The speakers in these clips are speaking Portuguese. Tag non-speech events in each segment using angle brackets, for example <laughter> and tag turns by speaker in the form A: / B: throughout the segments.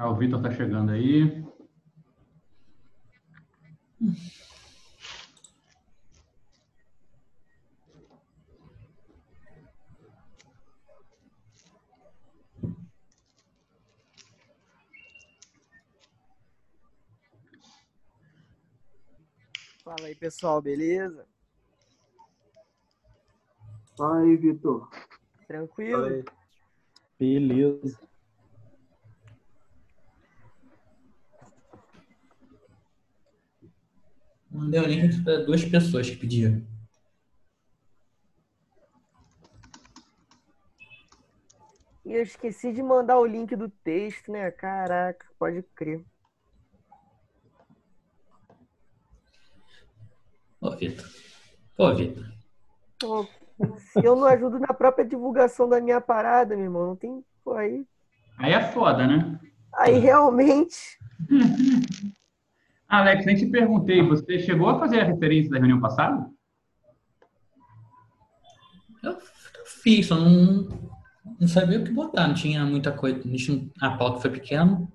A: Ah, o Vitor tá chegando aí.
B: Fala aí, pessoal, beleza?
C: Fala aí, Vitor.
B: Tranquilo?
D: Beleza.
E: Mandei o link para duas pessoas que pediram.
B: E eu esqueci de mandar o link do texto, né? Caraca, pode crer.
E: Ô, Vitor. Ô, Vitor.
B: Se eu não ajudo na própria divulgação da minha parada, meu irmão, não tem. Pô, aí,
A: Aí é foda, né?
B: aí realmente. <laughs>
A: Alex, nem te perguntei, você chegou a fazer a referência da reunião passada?
E: Eu, fiz, só não, não sabia o que botar. Não tinha muita coisa. A pauta foi pequena.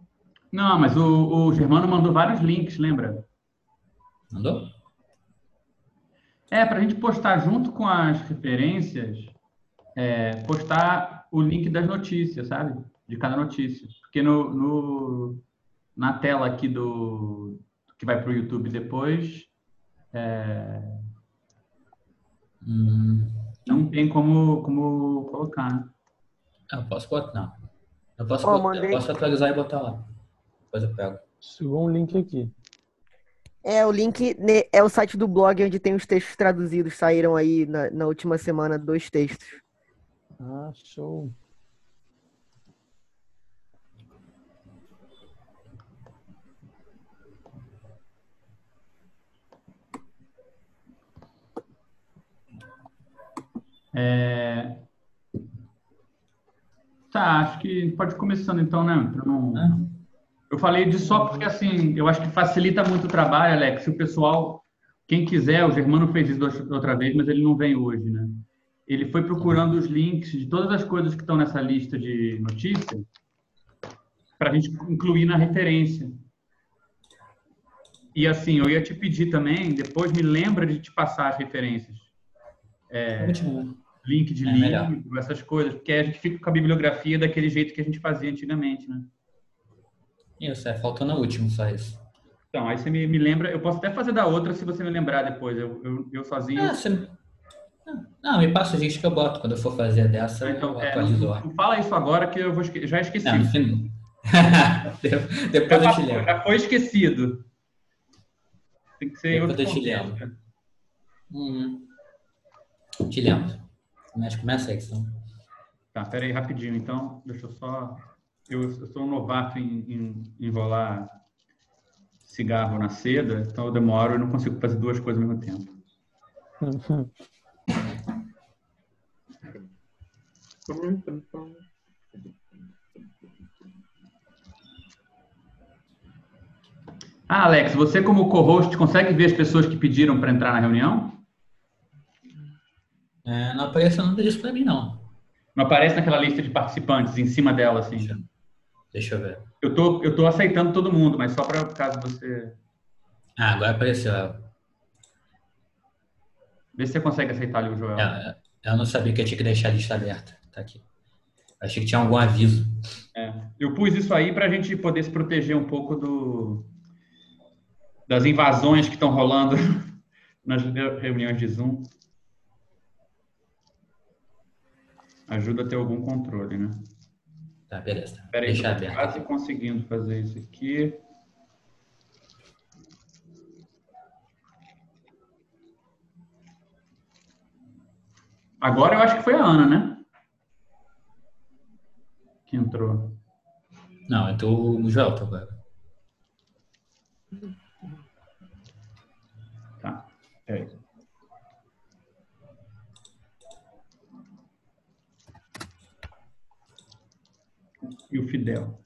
A: Não, mas o, o Germano mandou vários links, lembra?
E: Mandou?
A: É, para a gente postar junto com as referências, é, postar o link das notícias, sabe? De cada notícia. Porque no, no- na tela aqui do que vai para o YouTube depois, é,
E: Hum,
A: não tem como, como colocar. né?
E: eu posso botar, não. Eu posso,
B: Ó,
E: botar- eu posso atualizar e botar lá. Depois eu pego.
D: Chegou um link aqui.
B: É, o link é o site do blog onde tem os textos traduzidos. Saíram aí na, na última semana dois textos.
D: Ah, show.
A: É, Tá, acho que pode ir começando então, né? Não-
E: Ah,
A: Eu falei disso só porque, assim, eu acho que facilita muito o trabalho, Alex. Se o pessoal, quem quiser, o Germano fez isso outra vez, mas ele não vem hoje, né? Ele foi procurando os links de todas as coisas que estão nessa lista de notícias para a gente incluir na referência. E, assim, eu ia te pedir também, depois me lembra de te passar as referências.
E: é último.
A: Link de
E: É melhor.
A: livro, essas coisas, porque aí a gente fica com a bibliografia daquele jeito que a gente fazia antigamente, né?
E: Isso, é, faltou no último só isso.
A: Então, aí você me, me lembra. Eu posso até fazer da outra se você me lembrar depois. Eu, eu, eu sozinho.
E: Ah, você... Não, me passa o link que eu boto. Quando eu for fazer dessa,
A: então,
E: eu
A: é,
E: atualizo
A: não, não fala isso agora que eu vou esque... já esqueci.
E: Não, no fim. De-
A: já,
E: Depois eu te lembro.
A: já foi esquecido. Tem que ser
E: Depois
A: outro
E: eu te lembro. Uhum. Te lembro. Mas começa aí, senão...
A: Tá, pera aí, rapidinho. Então, deixa eu só. Eu, eu sou um novato em, em enrolar cigarro na seda, então eu demoro e não consigo fazer duas coisas ao mesmo tempo. Ah, Alex, você como co-host consegue ver as pessoas que pediram para entrar na reunião?
E: É, não apareceu nada disso pra mim, não.
A: Não aparece naquela lista de participantes em cima dela, assim.
E: Deixa, deixa eu ver.
A: Eu tô, eu tô aceitando todo mundo, mas só para caso você.
E: Ah, agora apareceu.
A: Vê se você consegue aceitar ali o Joel.
E: É, eu não sabia que eu tinha que deixar a lista aberta. Tá aqui. Achei que tinha algum aviso.
A: É. Eu pus isso aí para a gente poder se proteger um pouco do, das invasões que estão rolando <laughs> nas reuniões de Zoom. Ajuda a ter algum controle, né?
E: Tá, beleza.
A: Espera aí,
E: Deixa
A: tô
E: aberto.
A: quase conseguindo fazer isso aqui. Agora eu acho que foi a Ana, né? Que entrou.
E: Não, então o Joel tá agora.
A: Tá. Peraí. E o Fidel.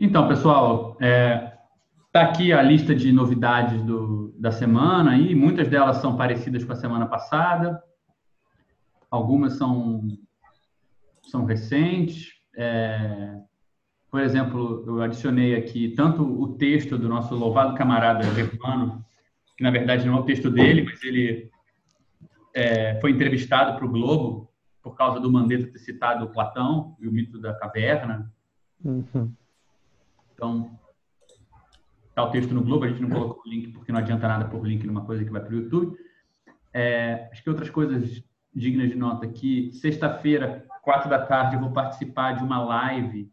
A: Então, pessoal, é, Tá aqui a lista de novidades do, da semana e muitas delas são parecidas com a semana passada. Algumas são, são recentes. É, por exemplo, eu adicionei aqui tanto o texto do nosso louvado camarada Germano, que na verdade não é o texto dele, mas ele é, foi entrevistado para o Globo por causa do Mandetta ter citado Platão e o mito da caverna.
D: Uhum.
A: Então, está o texto no Globo, a gente não colocou o link porque não adianta nada pôr o link numa coisa que vai para o YouTube. É, acho que outras coisas dignas de nota aqui. Sexta-feira, quatro da tarde, eu vou participar de uma live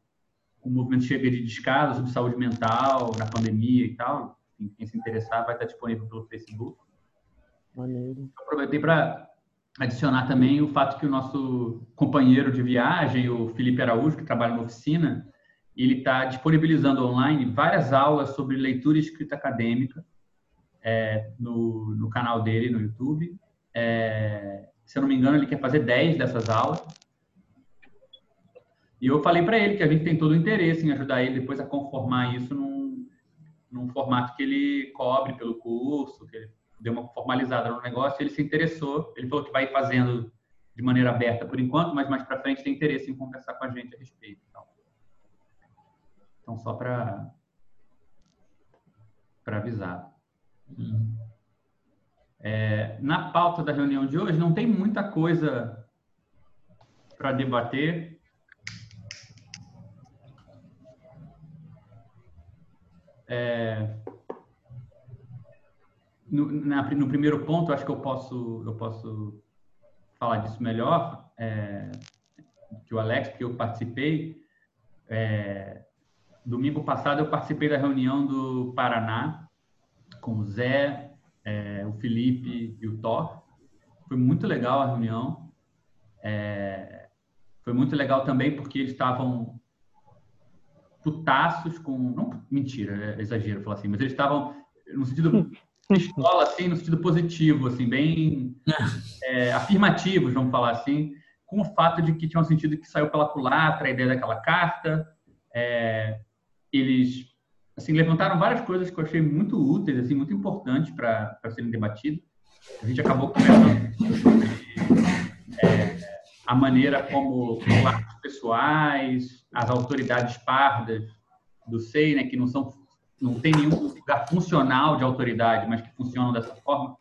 A: o movimento Chega de Descaso sobre saúde mental, na pandemia e tal. Quem se interessar vai estar disponível pelo Facebook.
D: Maneiro.
A: Aproveitei para adicionar também o fato que o nosso companheiro de viagem, o Felipe Araújo, que trabalha na oficina, ele está disponibilizando online várias aulas sobre leitura e escrita acadêmica é, no, no canal dele no YouTube. É, se eu não me engano, ele quer fazer 10 dessas aulas. E eu falei para ele que a gente tem todo o interesse em ajudar ele depois a conformar isso num, num formato que ele cobre pelo curso, que ele deu uma formalizada no negócio. Ele se interessou, ele falou que vai fazendo de maneira aberta por enquanto, mas mais para frente tem interesse em conversar com a gente a respeito. Então, então só para para avisar. É, na pauta da reunião de hoje não tem muita coisa para debater. É, no, na, no, primeiro ponto, acho que eu posso, eu posso falar disso melhor, é, que o Alex, que eu participei. É, domingo passado eu participei da reunião do Paraná com o Zé, é, o Felipe e o Thor. Foi muito legal a reunião. É, foi muito legal também porque eles estavam putaços com. Não, mentira, é exagero falar assim, mas eles estavam no sentido pistola, assim, no sentido positivo, assim, bem <laughs> é, afirmativos, vamos falar assim, com o fato de que tinha um sentido que saiu pela culatra a ideia daquela carta. É, eles assim levantaram várias coisas que eu achei muito úteis, assim, muito importantes para serem debatidas. A gente acabou conversando sobre é, a maneira como os pessoais, as autoridades pardas do SEI, né, que não são não tem nenhum lugar funcional de autoridade, mas que funcionam dessa forma,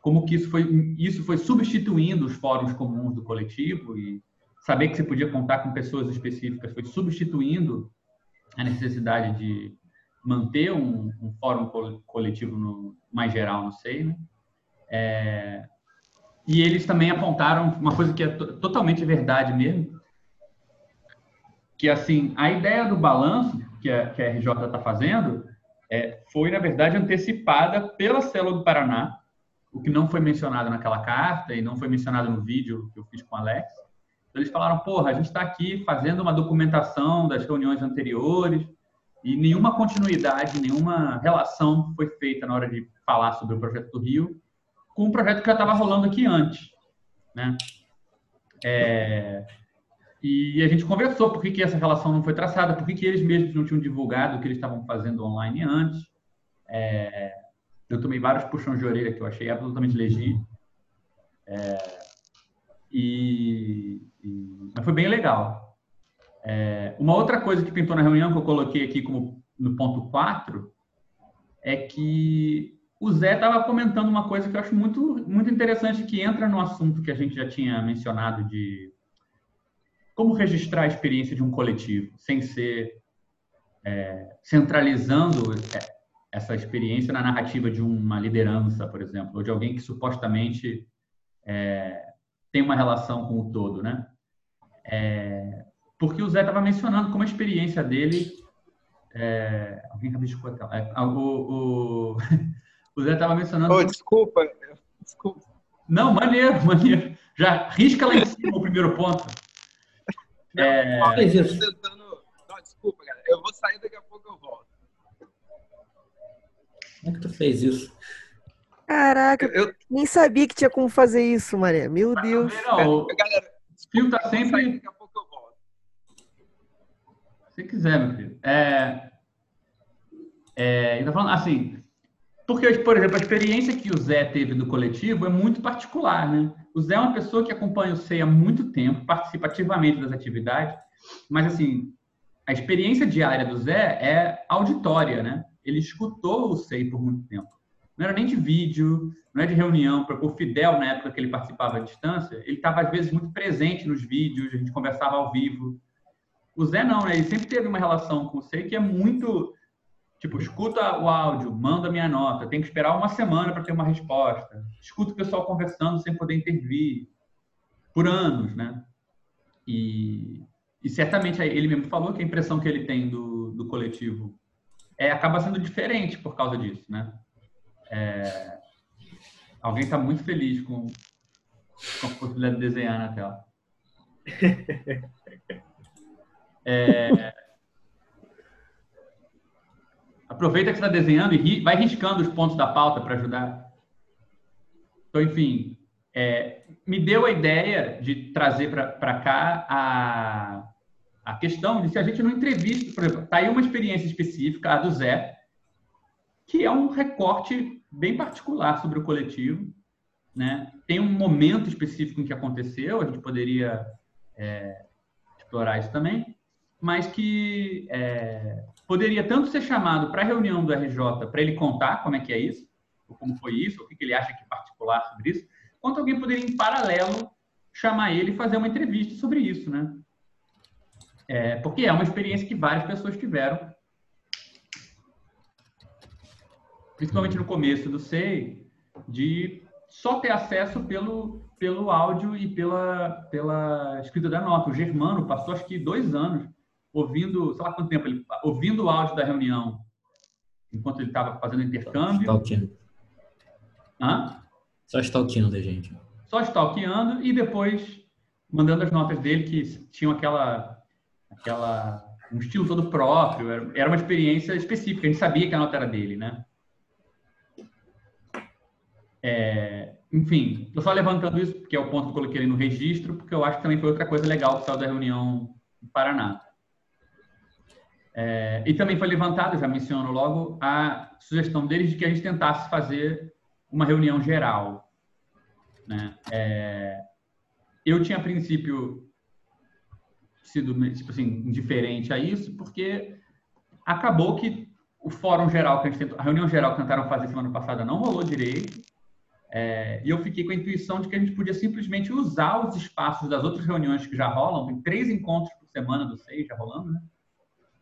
A: como que isso foi isso foi substituindo os fóruns comuns do coletivo e saber que você podia contar com pessoas específicas foi substituindo a necessidade de manter um, um fórum coletivo no, mais geral no SEI, né? É, e eles também apontaram uma coisa que é totalmente verdade mesmo, que assim a ideia do balanço que a, que a RJ está fazendo é, foi na verdade antecipada pela célula do Paraná, o que não foi mencionado naquela carta e não foi mencionado no vídeo que eu fiz com o Alex. Então, eles falaram, porra, a gente está aqui fazendo uma documentação das reuniões anteriores e nenhuma continuidade, nenhuma relação foi feita na hora de falar sobre o projeto do Rio com o projeto que já estava rolando aqui antes, né? É, e a gente conversou por que, que essa relação não foi traçada, por que, que eles mesmos não tinham divulgado o que eles estavam fazendo online antes. É, eu tomei vários puxões de orelha que eu achei absolutamente legítimo. É, e, e, mas foi bem legal. É, uma outra coisa que pintou na reunião, que eu coloquei aqui como no ponto 4, é que o Zé estava comentando uma coisa que eu acho muito, muito interessante, que entra no assunto que a gente já tinha mencionado de como registrar a experiência de um coletivo, sem ser é, centralizando é, essa experiência na narrativa de uma liderança, por exemplo, ou de alguém que supostamente é, tem uma relação com o todo, né? É, porque o Zé estava mencionando como a experiência dele. É, alguém rabiscou aquela. É, o, o, <laughs> o Zé estava mencionando.
F: Oh, desculpa, desculpa.
A: Não, maneiro, <laughs> maneiro. Já risca lá em cima o primeiro ponto.
F: Não, é... Não, desculpa, cara. Eu vou sair daqui a pouco eu volto.
E: Como é que tu fez isso?
B: Caraca, eu nem sabia que tinha como fazer isso, Maria. Meu Deus.
A: Não, Galera, fio tá sempre. Daqui a pouco eu volto. Se quiser, meu filho. É... É, ele tá falando assim, porque, por exemplo, a experiência que o Zé teve do coletivo é muito particular, né? O Zé é uma pessoa que acompanha o SEI há muito tempo, participa ativamente das atividades, mas, assim, a experiência diária do Zé é auditória, né? Ele escutou o SEI por muito tempo. Não era nem de vídeo, não é de reunião, o Fidel, na época que ele participava à distância, ele estava, às vezes, muito presente nos vídeos, a gente conversava ao vivo. O Zé não, né? Ele sempre teve uma relação com o SEI que é muito Tipo, escuta o áudio, manda minha nota, tem que esperar uma semana para ter uma resposta. Escuta o pessoal conversando sem poder intervir. Por anos, né? E, e certamente ele mesmo falou que a impressão que ele tem do, do coletivo é, acaba sendo diferente por causa disso, né? É, alguém está muito feliz com, com a possibilidade de desenhar na tela. <laughs> É, Aproveita que você está desenhando e vai riscando os pontos da pauta para ajudar. Então, enfim, é, me deu a ideia de trazer para cá a, a questão de se a gente não entrevista, por exemplo, está aí uma experiência específica, a do Zé, que é um recorte bem particular sobre o coletivo. Né? Tem um momento específico em que aconteceu, a gente poderia é, explorar isso também, mas que é, poderia tanto ser chamado para a reunião do RJ para ele contar como é que é isso, ou como foi isso, o que ele acha que é particular sobre isso, quanto alguém poderia, em paralelo, chamar ele e fazer uma entrevista sobre isso, né? É, porque é uma experiência que várias pessoas tiveram, principalmente no começo do SEI, de só ter acesso pelo, pelo áudio e pela, pela escrita da nota. O Germano passou, acho que, dois anos ouvindo, sei lá quanto tempo ele ouvindo o áudio da reunião enquanto ele estava fazendo intercâmbio.
E: Stalkeando.
A: Hã?
E: Só stalkeando da gente.
A: Só stalkeando e depois mandando as notas dele que tinham aquela aquela um estilo todo próprio, era uma experiência específica, a gente sabia que a nota era dele, né? É, enfim, estou só levantando isso porque é o ponto que eu coloquei ali no registro, porque eu acho que também foi outra coisa legal que saiu da reunião do Paraná. É, e também foi levantado, já menciono logo, a sugestão deles de que a gente tentasse fazer uma reunião geral. Né? É, eu tinha, a princípio, sido tipo assim, indiferente a isso, porque acabou que o fórum geral que a gente tentou, a reunião geral que tentaram fazer semana passada não rolou direito. É, e eu fiquei com a intuição de que a gente podia simplesmente usar os espaços das outras reuniões que já rolam, tem três encontros por semana do SEI já rolando, né?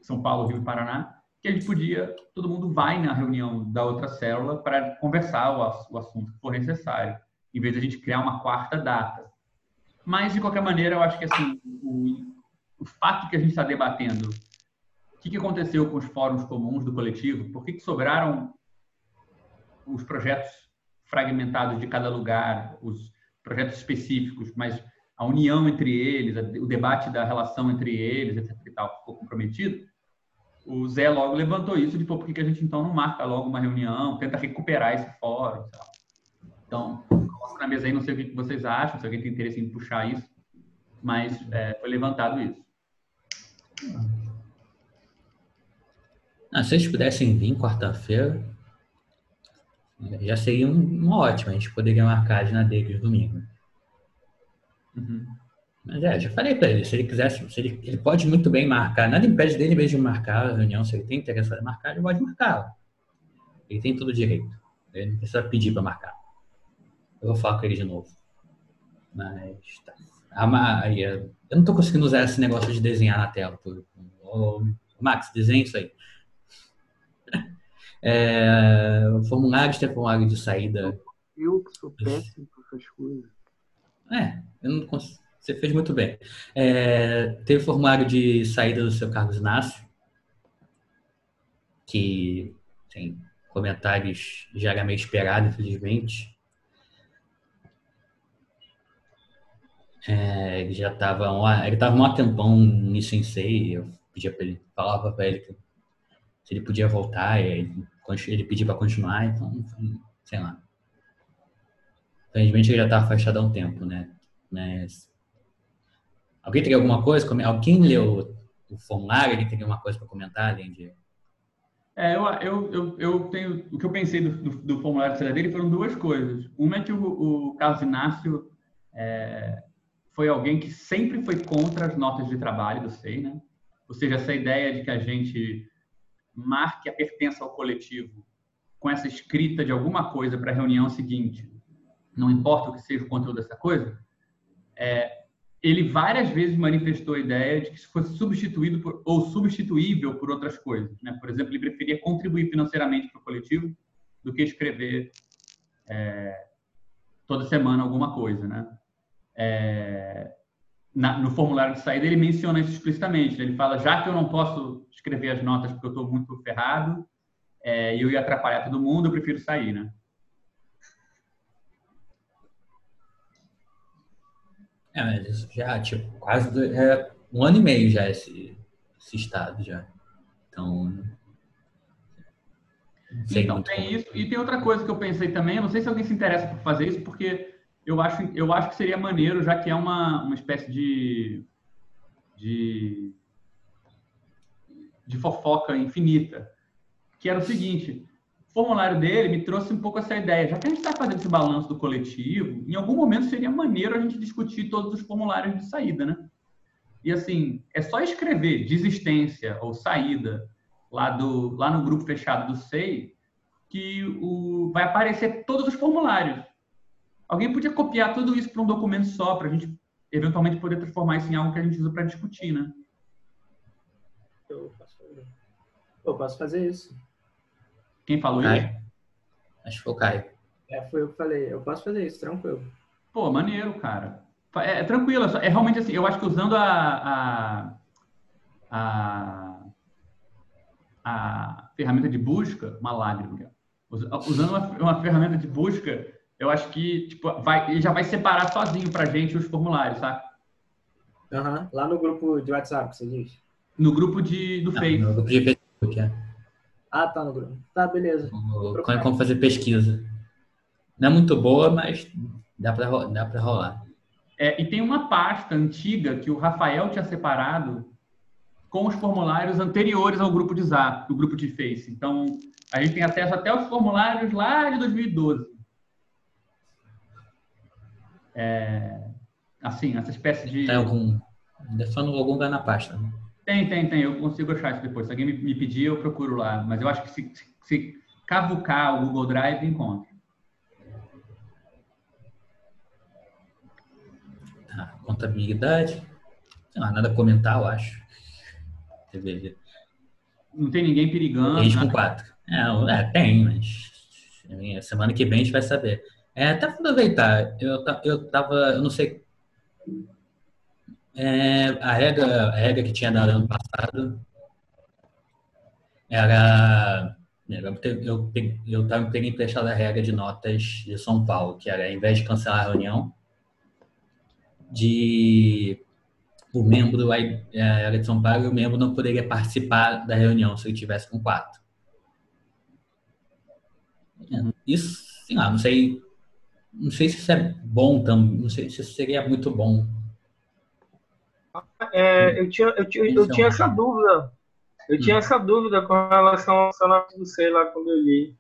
A: São Paulo, Rio e Paraná, que a gente podia, todo mundo vai na reunião da outra célula para conversar o, o assunto que for necessário, em vez de a gente criar uma quarta data. Mas, de qualquer maneira, eu acho que assim, o, o fato que a gente está debatendo, o que, que aconteceu com os fóruns comuns do coletivo, por que, que sobraram os projetos fragmentados de cada lugar, os projetos específicos, mas a união entre eles, o debate da relação entre eles, etc. e tal, ficou comprometido, o Zé logo levantou isso de por que a gente então não marca logo uma reunião, tenta recuperar esse fórum. Tal. Então, coloco na mesa aí, não sei o que vocês acham, se alguém tem interesse em puxar isso, mas é, foi levantado isso.
E: Ah, se eles pudessem vir quarta-feira, já seria um, um ótimo. A gente poderia marcar a agenda deles domingo. Uhum. Mas é, já falei para ele, se ele quisesse, se ele, ele pode muito bem marcar, nada impede dele mesmo marcar a reunião, se ele tem interesse em marcar, ele pode marcar. Ele tem todo o direito. Ele não precisa pedir para marcar. Eu vou falar com ele de novo. Mas tá. A, eu não estou conseguindo usar esse negócio de desenhar na tela. Por, ô, Max, desenha isso aí. <laughs> É, formulário de formulário de saída.
C: Eu que sou péssimo com essas coisas.
E: É, eu não consigo. Você fez muito bem. É, teve formulário de saída do seu Carlos Inácio, que tem comentários já era meio esperado, infelizmente. É, ele já estava ele estava um tempão no Sensei, eu pedia para ele, falava para ele que se ele podia voltar, ele, ele pedia para continuar, então, sei lá. Infelizmente ele já está afastado há um tempo, né? Mas Alguém tem alguma coisa? Alguém leu o formulário? Alguém tem alguma coisa para comentar além de.
A: É, eu, eu, eu, eu tenho. O que eu pensei do, do, do formulário de dele foram duas coisas. Uma é que o, o Carlos Inácio é, foi alguém que sempre foi contra as notas de trabalho do SEI, né? Ou seja, essa ideia de que a gente marque a pertença ao coletivo com essa escrita de alguma coisa para a reunião seguinte, não importa o que seja o conteúdo dessa coisa, é, ele várias vezes manifestou a ideia de que isso fosse substituído por, ou substituível por outras coisas. Né? Por exemplo, ele preferia contribuir financeiramente para o coletivo do que escrever é, toda semana alguma coisa. Né? É, na, no formulário de saída, ele menciona isso explicitamente. Né? Ele fala: já que eu não posso escrever as notas porque eu estou muito ferrado é, e eu ia atrapalhar todo mundo, eu prefiro sair. Né?
E: É, mas já, tipo, quase dois, é, um ano e meio já esse, esse estado já. Então.
A: Então tem isso. E tem outra coisa que eu pensei também, eu não sei se alguém se interessa por fazer isso, porque eu acho, eu acho que seria maneiro, já que é uma, uma espécie de, de, de fofoca infinita. Que era o seguinte: formulário dele me trouxe um pouco essa ideia. Já que a gente está fazendo esse balanço do coletivo, em algum momento seria maneiro a gente discutir todos os formulários de saída, né? E assim, é só escrever desistência ou saída lá, do, lá no grupo fechado do SEI que o, vai aparecer todos os formulários. Alguém podia copiar tudo isso para um documento só, para a gente eventualmente poder transformar isso em algo que a gente usa para discutir, né?
C: Eu posso fazer. Eu posso fazer isso.
A: Quem falou
E: Caio.
A: isso?
E: Acho que foi o Caio.
C: É, foi eu que falei. Eu posso fazer isso, tranquilo.
A: Pô, maneiro, cara. É, é tranquilo, é é realmente assim, eu acho que usando a, a, a, a ferramenta de busca, uma lágrima, usando uma, uma ferramenta de busca, eu acho que tipo, vai, ele já vai separar sozinho pra gente os formulários, sabe?
C: Aham. Lá no grupo de WhatsApp, você diz?
A: No grupo de, do
E: Não,
A: Face.
E: no grupo de Facebook, é.
C: Ah, tá no grupo. Tá, beleza.
E: Como, como fazer pesquisa. Não é muito boa, mas dá pra, ro- dá pra rolar.
A: É, e tem uma pasta antiga que o Rafael tinha separado com os formulários anteriores ao grupo de Zap, do grupo de Face. Então, a gente tem acesso até aos formulários lá de 2012. É, assim, essa espécie de...
E: Tem algum. Em algum lugar na pasta. né?
A: Tem, tem, tem. Eu consigo achar isso depois. Se alguém me, me pedir, eu procuro lá. Mas eu acho que se, se cavucar o Google Drive, encontra.
E: Tá, contabilidade. Lá, nada a comentar, eu acho.
A: Não tem ninguém perigando.
E: Gente com
A: nada.
E: quatro. É, o- é, tem, mas semana que vem a gente vai saber. É, até aproveitar, eu, eu tava, eu não sei. É, a, regra, a regra que tinha dado ano passado era. Eu, te- eu, eu tava peguei emprestado a regra de notas de São Paulo, que era, ao invés de cancelar a reunião, de o membro é, era de São Paulo o membro não poderia participar da reunião se ele tivesse com quatro. É, Isso, sei lá, não sei, não sei se isso é bom não sei se seria muito bom.
G: É, eu tinha, eu, tinha, eu tinha essa dúvida. Eu tinha essa dúvida com relação ao cenário do sei lá quando eu li.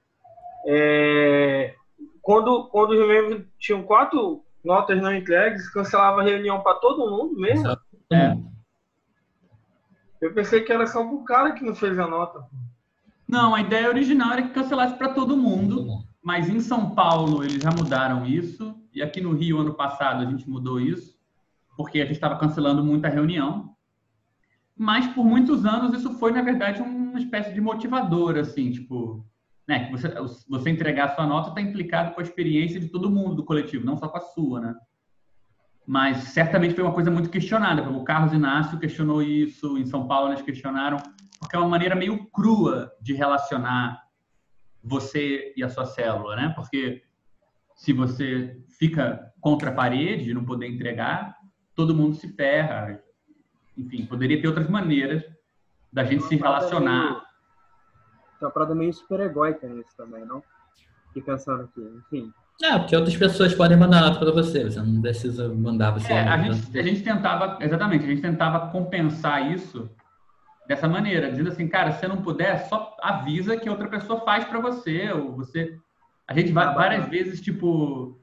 G: É, quando, quando os membros tinham quatro notas não entregues, cancelava a reunião para todo mundo mesmo.
A: É.
G: Eu pensei que era só pro cara que não fez a nota.
A: Não, a ideia original era que cancelasse para todo mundo. Mas em São Paulo eles já mudaram isso, e aqui no Rio, ano passado, a gente mudou isso, porque a gente estava cancelando muita reunião. Mas por muitos anos isso foi, na verdade, uma espécie de motivador, assim, tipo, né, que você, você entregar a sua nota está implicado com a experiência de todo mundo do coletivo, não só com a sua, né? Mas certamente foi uma coisa muito questionada. O Carlos Inácio questionou isso, em São Paulo eles questionaram, porque é uma maneira meio crua de relacionar você e a sua célula, né? Porque se você fica contra a parede de não poder entregar, todo mundo se ferra. Enfim, poderia ter outras maneiras da gente se relacionar.
C: Tem uma parada meio super egóica nisso também, não? Fiquei pensando aqui, enfim.
E: É, porque outras pessoas podem mandar nota para você, você não precisa mandar você.
A: É, a gente, a gente tentava, exatamente, a gente tentava compensar isso dessa maneira, dizendo assim, cara, se você não puder, só avisa que outra pessoa faz para você, ou você... A gente vai várias vezes, tipo,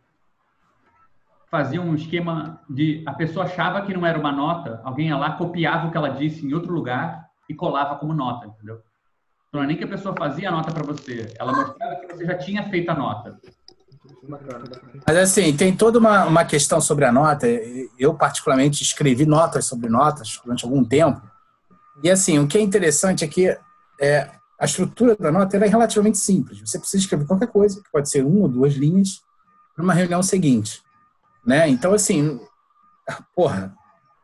A: fazia um esquema de... A pessoa achava que não era uma nota, alguém ia lá, copiava o que ela disse em outro lugar e colava como nota, entendeu? Então, não é nem que a pessoa fazia a nota para você, ela mostrava que você já tinha feito a nota.
H: Mas assim, tem toda uma, uma questão sobre a nota. Eu, particularmente, escrevi notas sobre notas durante algum tempo. E assim, o que é interessante é que é, a estrutura da nota é relativamente simples. Você precisa escrever qualquer coisa, que pode ser uma ou duas linhas, para uma reunião seguinte. Né? Então, assim, porra,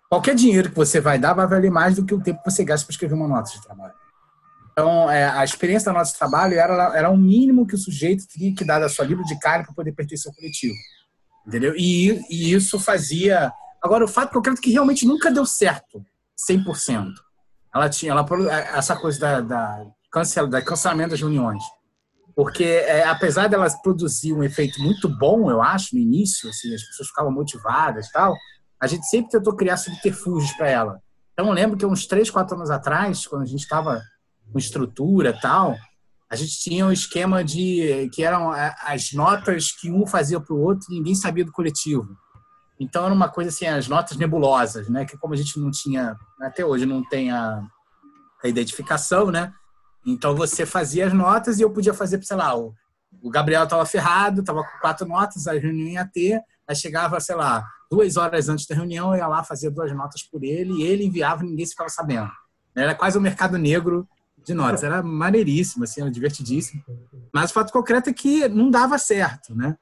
H: qualquer dinheiro que você vai dar vai valer mais do que o tempo que você gasta para escrever uma nota de trabalho. Então, é, a experiência da nota de trabalho era, era o mínimo que o sujeito tinha que dar da sua livro de cara para poder pertencer ao coletivo. Entendeu? E, e, isso fazia. Agora, o fato que eu creio que realmente nunca deu certo, 100%. Ela tinha ela, essa coisa da, da, cancel, da cancelamento das reuniões. Porque, é, apesar delas produzir um efeito muito bom, eu acho, no início, assim, as pessoas ficavam motivadas e tal, a gente sempre tentou criar subterfúgios para ela. Então, eu lembro que uns três, quatro anos atrás, quando a gente estava com estrutura e tal, a gente tinha um esquema de que eram é, as notas que um fazia para o outro e ninguém sabia do coletivo. Então era uma coisa assim, as notas nebulosas, né? Que como a gente não tinha, até hoje não tem a, a identificação, né? Então você fazia as notas e eu podia fazer, sei lá, o, Gabriel estava ferrado, estava com quatro notas, a reunião ia ter, aí chegava, sei lá, duas horas antes da reunião, eu ia lá fazer duas notas por ele e ele enviava e ninguém ficava sabendo. Era quase o um mercado negro de notas. Era maneiríssimo, assim, era divertidíssimo. Mas o fato concreto é que não dava certo, né?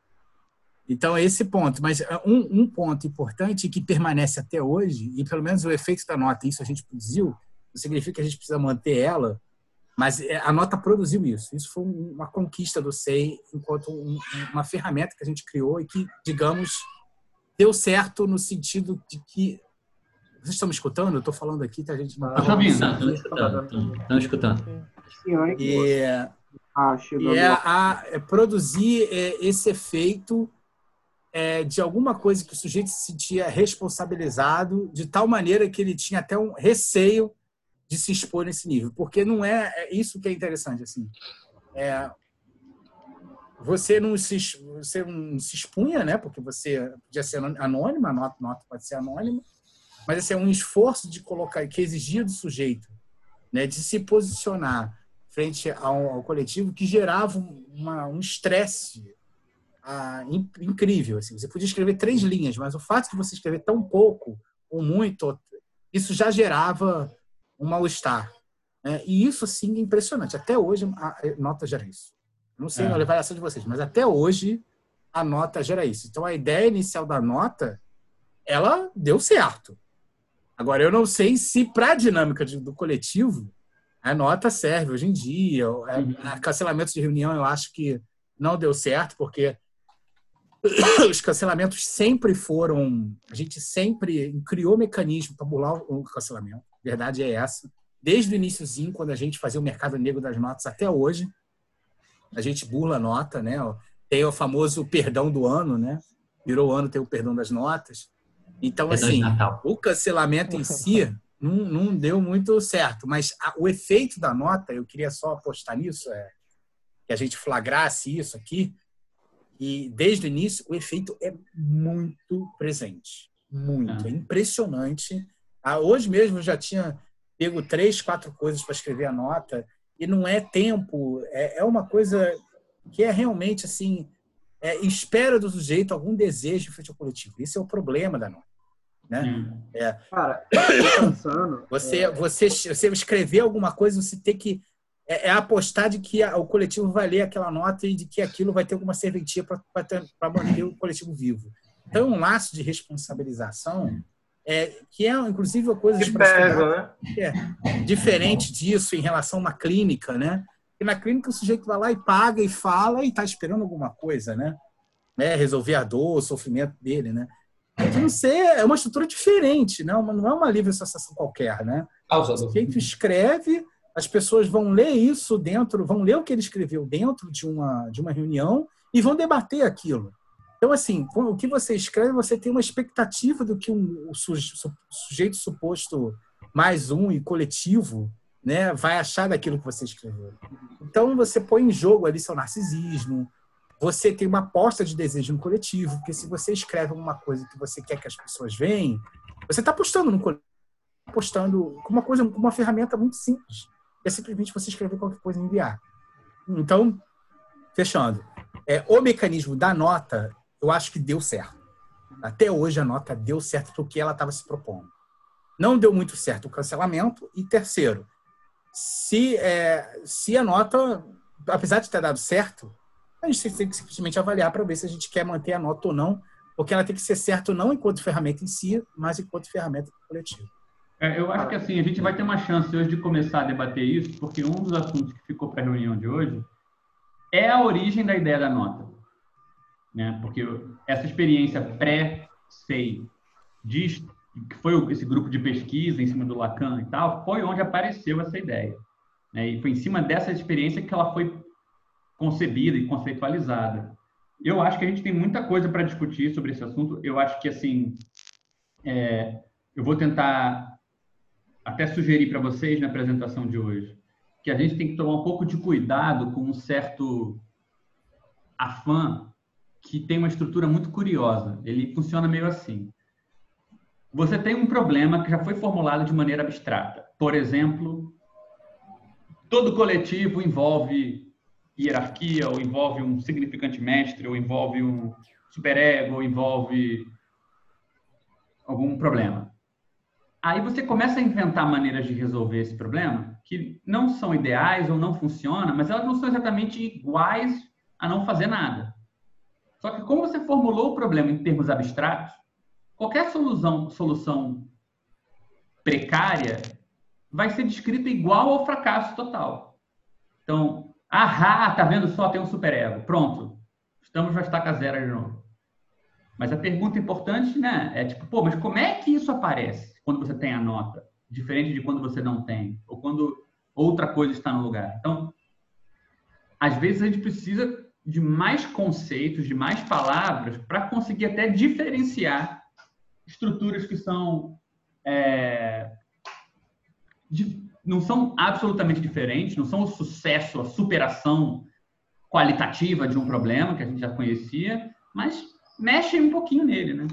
H: Então, esse ponto. Mas é, um, um ponto importante que permanece até hoje, e pelo menos o efeito da nota, isso a gente produziu, significa que a gente precisa manter ela, mas é, a nota produziu isso. Isso foi uma conquista do SEI enquanto um, uma ferramenta que a gente criou e que, digamos, deu certo no sentido de que vocês estão me escutando? Eu estou falando aqui, tá, a gente não
A: está ouvindo.
E: Estão escutando. Estão escutando.
H: E, ah, e é, a, é produzir é, esse efeito é, de alguma coisa que o sujeito se sentia responsabilizado de tal maneira que ele tinha até um receio de se expor nesse nível, porque não é, é isso que é interessante assim. É, você não se você não se expunha, né? Porque você podia ser anônimo, a nota, nota pode ser anônima, mas assim, é um esforço de colocar, que exigia do sujeito, né, de se posicionar frente ao, ao coletivo que gerava uma, um estresse ah, incrível. Assim. Você podia escrever três linhas, mas o fato de você escrever tão pouco ou muito, isso já gerava um mal-estar. Né? E isso, sim, é impressionante. Até hoje, a nota gera isso. Não sei é. na avaliação de vocês, mas até hoje a nota gera isso. Então, a ideia inicial da nota, ela deu certo. Agora, eu não sei se para a dinâmica do coletivo a nota serve hoje em dia. É, uhum. Cancelamento de reunião eu acho que não deu certo, porque <coughs> os cancelamentos sempre foram. A gente sempre criou mecanismo para burlar o cancelamento. A verdade é essa. Desde o iníciozinho, quando a gente fazia o mercado negro das notas até hoje, a gente burla a nota, né? Tem o famoso perdão do ano, né? Virou o ano, tem o perdão das notas. Então, assim, o cancelamento em si <laughs> não, não deu muito certo, mas a, o efeito da nota, eu queria só apostar nisso, é que a gente flagrasse isso aqui, e desde o início o efeito é muito presente. Muito. É, é impressionante. Ah, hoje mesmo eu já tinha pego três, quatro coisas para escrever a nota, e não é tempo, é, é uma coisa que é realmente assim, é, espera do sujeito algum desejo frente ao coletivo. Esse é o problema da nota. Né? É.
C: Cara, <coughs> pensando.
H: Você, é... você, você escrever alguma coisa, você tem que. É, é apostar de que a, o coletivo vai ler aquela nota e de que aquilo vai ter alguma serventia para manter o coletivo vivo. Então, um laço de responsabilização, é, que é, inclusive, uma coisa
G: que pesa,
H: né? é, diferente disso em relação a uma clínica, né? E na clínica o sujeito vai lá e paga e fala e está esperando alguma coisa, né? né? Resolver a dor, o sofrimento dele, né? não ser, é uma estrutura diferente, não, não é uma livre associação qualquer, né? O sujeito escreve, as pessoas vão ler isso dentro, vão ler o que ele escreveu dentro de uma, de uma reunião e vão debater aquilo. Então, assim, o que você escreve, você tem uma expectativa do que um, sujeito suposto mais um e coletivo né, vai achar daquilo que você escreveu. Então você põe em jogo ali seu narcisismo, você tem uma aposta de desejo no coletivo, porque se você escreve alguma coisa que você quer que as pessoas vejam, você está postando no coletivo, postando com uma coisa, com uma ferramenta muito simples. É simplesmente você escrever qualquer coisa e enviar. Então, fechando, é, o mecanismo da nota, eu acho que deu certo. Até hoje a nota deu certo porque ela estava se propondo. Não deu muito certo o cancelamento. E terceiro, se, é, se a nota, apesar de ter dado certo, a gente tem que simplesmente avaliar para ver se a gente quer manter a nota ou não, porque ela tem que ser certa não enquanto ferramenta em si, mas enquanto ferramenta coletivo.
A: É, eu acho que assim, a gente vai ter uma chance hoje de começar a debater isso, porque um dos assuntos que ficou para a reunião de hoje é a origem da ideia da nota. Né? Porque essa experiência pré-SEI, que foi esse grupo de pesquisa em cima do Lacan e tal, foi onde apareceu essa ideia. Né? E foi em cima dessa experiência que ela foi concebida e conceitualizada. Eu acho que a gente tem muita coisa para discutir sobre esse assunto. Eu acho que, assim, é, eu vou tentar até sugerir para vocês na apresentação de hoje que a gente tem que tomar um pouco de cuidado com um certo afã que tem uma estrutura muito curiosa. Ele funciona meio assim. Você tem um problema que já foi formulado de maneira abstrata. Por exemplo, todo coletivo envolve hierarquia, ou envolve um significante mestre, ou envolve um superego, ou envolve algum problema. Aí você começa a inventar maneiras de resolver esse problema que não são ideais ou não funcionam, mas elas não são exatamente iguais a não fazer nada. Só que como você formulou o problema em termos abstratos, qualquer solução, solução precária vai ser descrita igual ao fracasso total. Então, ah, tá vendo só, tem um superego. Pronto, estamos na estaca zero de novo. Mas a pergunta importante, né, é tipo, pô, mas como é que isso aparece? quando você tem a nota, diferente de quando você não tem, ou quando outra coisa está no lugar. Então, às vezes a gente precisa de mais conceitos, de mais palavras, para conseguir até diferenciar estruturas que são. É, de, não são absolutamente diferentes, não são o sucesso, a superação qualitativa de um problema que a gente já conhecia, mas mexem um pouquinho nele, né?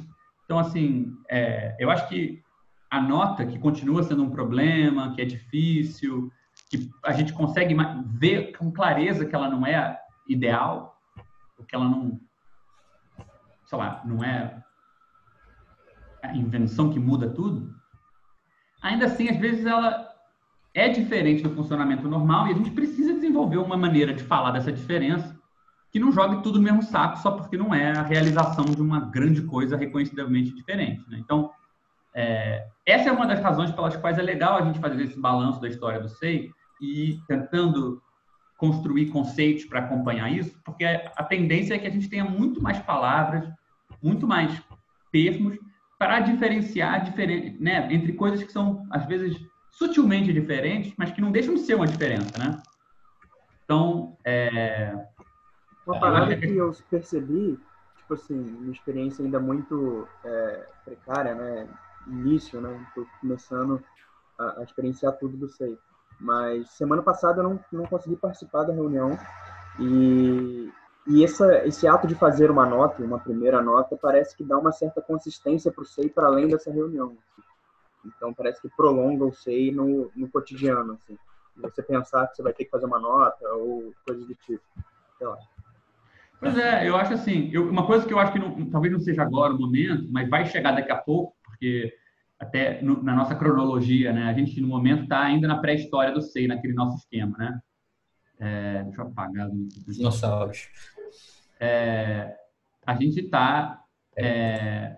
A: Então, assim, é, eu acho que a nota que continua sendo um problema, que é difícil, que a gente consegue ver com clareza que ela não é ideal, que ela não, sei lá, não é a invenção que muda tudo, ainda assim, às vezes ela é diferente do funcionamento normal e a gente precisa desenvolver uma maneira de falar dessa diferença que não jogue tudo no mesmo saco só porque não é a realização de uma grande coisa reconhecidamente diferente. Né? Então, é, essa é uma das razões pelas quais é legal a gente fazer esse balanço da história do SEI e tentando construir conceitos para acompanhar isso, porque a tendência é que a gente tenha muito mais palavras, muito mais termos para diferenciar diferente, né, entre coisas que são às vezes sutilmente diferentes, mas que não deixam de ser uma diferença, né? Então, é...
C: uma parada que eu percebi, tipo assim, uma experiência ainda muito é, precária, né? início, né? Estou começando a, a, experienciar tudo do SEI. Mas semana passada eu não, não consegui participar da reunião e, e essa, esse ato de fazer uma nota, uma primeira nota, parece que dá uma certa consistência para o SEI para além dessa reunião. Então parece que prolonga o SEI no, no cotidiano. Assim. Você pensar que você vai ter que fazer uma nota ou coisas do tipo. Sei lá.
A: Pois é, eu acho assim, eu, uma coisa que eu acho que não, talvez não seja agora o momento, mas vai chegar daqui a pouco, porque até no, na nossa cronologia, né? A gente, no momento, está ainda na pré-história do SEI, naquele nosso esquema, né? É, deixa eu apagar os
E: dinossauros.
A: É, a gente está é,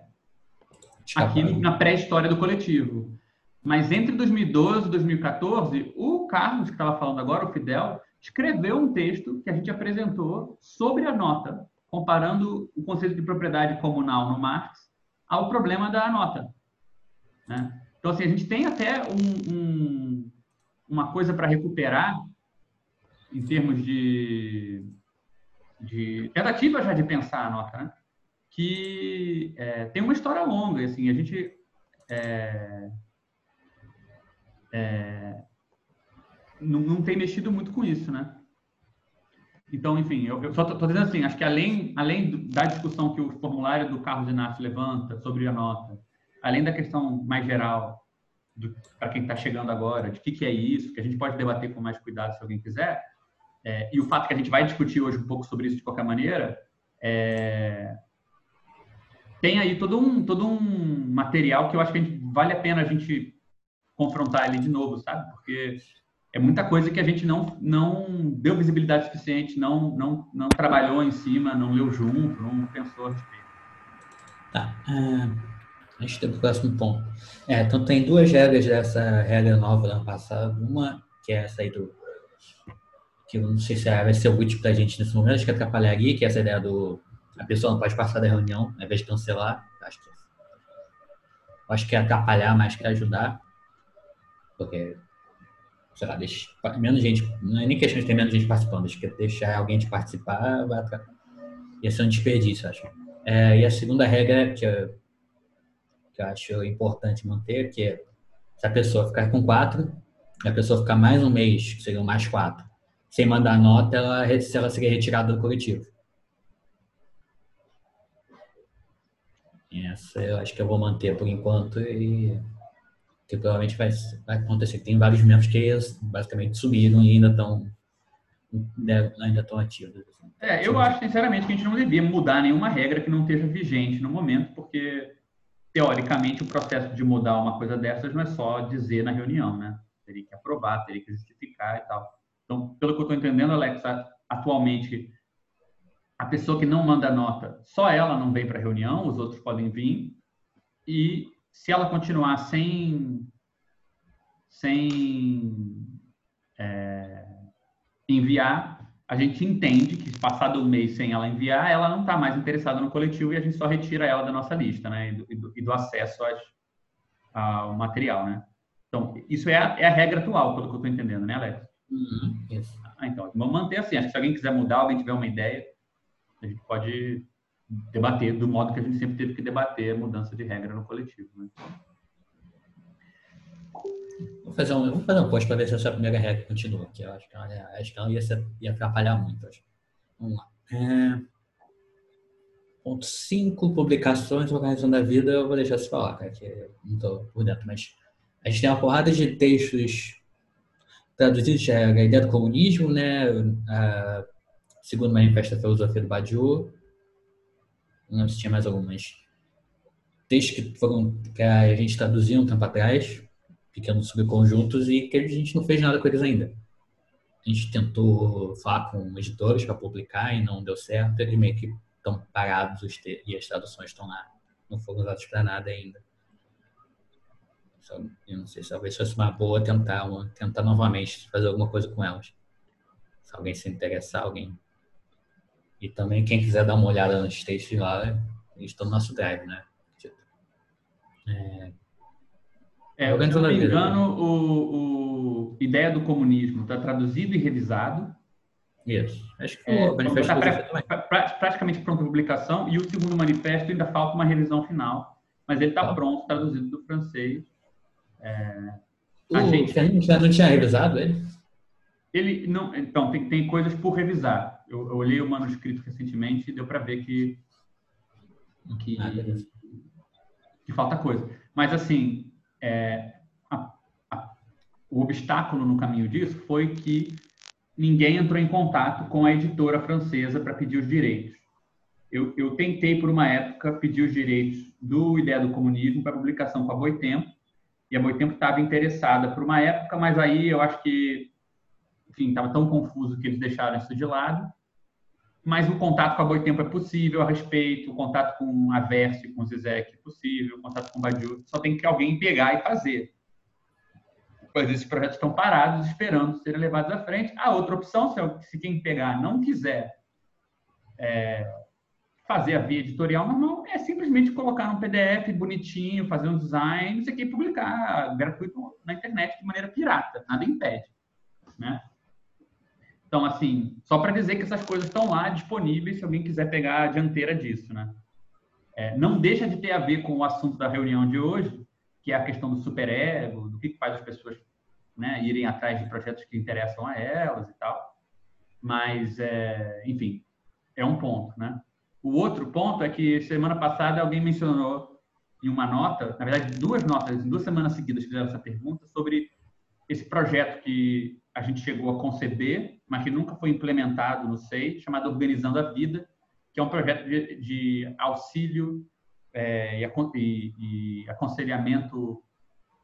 A: aqui na pré-história do coletivo. Mas entre 2012 e 2014, o Carlos, que estava falando agora, o Fidel, escreveu um texto que a gente apresentou sobre a nota, comparando o conceito de propriedade comunal no Marx ao problema da nota. Né? Então, assim, a gente tem até um, um, uma coisa para recuperar em termos de, de tentativa já de pensar a nota, né? que é, tem uma história longa. Assim, a gente é, é, não, não tem mexido muito com isso, né? Então, enfim, eu, eu só estou dizendo assim, acho que além, além da discussão que o formulário do Carlos Inácio levanta sobre a nota, além da questão mais geral, para quem está chegando agora, de o que, que, é isso, que a gente pode debater com mais cuidado se alguém quiser, é, e o fato que a gente vai discutir hoje um pouco sobre isso de qualquer maneira, é, tem aí todo um, todo um material que eu acho que gente, vale a pena a gente confrontar ele de novo, sabe? Porque é muita coisa que a gente não, não deu visibilidade suficiente, não, não, não trabalhou em cima, não leu junto, não pensou a respeito.
E: Tá. Uh, a gente tem o próximo ponto. É, então tem duas regras dessa regra nova do ano passado. Uma, que é essa aí do. que eu não sei se vai ser útil para a gente nesse momento, acho que atrapalharia, que é essa ideia do. A pessoa não pode passar da reunião ao invés de cancelar. Acho que, acho que é atrapalhar mais que ajudar. Porque sei lá, deixa, menos gente, não é nem questão de ter menos gente participando, acho que deixar alguém de participar vai ia ser um desperdício, acho. É, e a segunda regra que eu, que eu acho importante manter, que é se a pessoa ficar com quatro, a pessoa ficar mais um mês, que seriam mais quatro, sem mandar nota, ela, ela seria retirada do coletivo. Essa eu acho que eu vou manter por enquanto e que provavelmente vai, vai acontecer. Tem vários membros que basicamente subiram e ainda estão né, ainda estão ativos. Assim.
A: É, eu acho sinceramente que a gente não devia mudar nenhuma regra que não esteja vigente no momento, porque teoricamente o processo de mudar uma coisa dessas não é só dizer na reunião, né? Teria que aprovar, teria que justificar e tal. Então, pelo que eu estou entendendo, Alex, atualmente a pessoa que não manda nota, só ela não vem para a reunião, os outros podem vir. E se ela continuar sem, sem é, enviar, a gente entende que passado um mês sem ela enviar, ela não está mais interessada no coletivo e a gente só retira ela da nossa lista, né? E do, e do acesso às, ao material, né? Então, isso é a, é a regra atual, pelo que eu estou entendendo, né, Alex?
E: Uhum,
A: ah, então, vamos manter assim. Acho que se alguém quiser mudar, alguém tiver uma ideia, a gente pode debater do modo que a gente sempre teve que debater a mudança de regra no coletivo. Né?
E: Vou fazer um, vou fazer um post para ver se essa primeira regra continua, que eu acho que, olha, acho que ela ia, ia atrapalhar muito. Acho. Vamos lá. É... Ponto 5, publicações, organização da vida, eu vou deixar você falar, cara, que não estou por dentro, mas a gente tem uma porrada de textos traduzidos, é a ideia do comunismo, né, a, segundo Manifesto da Filosofia do Badiou, não lembro se tinha mais algumas. Textos que foram que a gente traduziu um tempo atrás, pequenos subconjuntos, e que a gente não fez nada com eles ainda. A gente tentou falar com editores para publicar e não deu certo. Eles meio que estão parados os e as traduções estão lá. Não foram usados para nada ainda. Eu não sei se talvez fosse uma boa tentar, uma, tentar novamente fazer alguma coisa com elas. Se alguém se interessar, alguém e também quem quiser dar uma olhada nos textos lá, eles estão no nosso drive, né?
A: É, é se não me engano, o, o Ideia do Comunismo está traduzido e revisado.
E: Isso. Acho que
A: é, o manifesto está pra, pra, praticamente pronto para publicação e o segundo manifesto ainda falta uma revisão final, mas ele está tá. pronto, traduzido do francês. É,
E: a o gente já não tinha revisado ele?
A: Ele não, então tem, tem coisas por revisar. Eu, eu olhei o manuscrito recentemente e deu para ver que que, ah, que falta coisa. Mas assim, é, a, a, o obstáculo no caminho disso foi que ninguém entrou em contato com a editora francesa para pedir os direitos. Eu, eu, tentei, por uma época, pedir os direitos do Ideia do Comunismo para publicação com a Boitempo, e a Boitempo estava interessada por uma época, mas aí eu acho que enfim, estava tão confuso que eles deixaram isso de lado. Mas o contato com a Boitempo é possível a respeito, o contato com a Verse, com o Zizek é possível, o contato com o Badiou, só tem que alguém pegar e fazer. Pois esses projetos estão parados, esperando serem levados à frente. A outra opção, se quem pegar não quiser é, fazer a via editorial normal, é simplesmente colocar num PDF bonitinho, fazer um design, isso aqui, publicar gratuito na internet de maneira pirata, nada impede. Né? Então, assim, só para dizer que essas coisas estão lá disponíveis se alguém quiser pegar a dianteira disso, né? É, não deixa de ter a ver com o assunto da reunião de hoje, que é a questão do superego, do que faz as pessoas né, irem atrás de projetos que interessam a elas e tal. Mas, é, enfim, é um ponto, né? O outro ponto é que semana passada alguém mencionou em uma nota, na verdade duas notas, em duas semanas seguidas fizeram essa pergunta sobre esse projeto que a gente chegou a conceber, mas que nunca foi implementado no SEI, chamado Organizando a Vida, que é um projeto de, de auxílio é, e, e, aconselhamento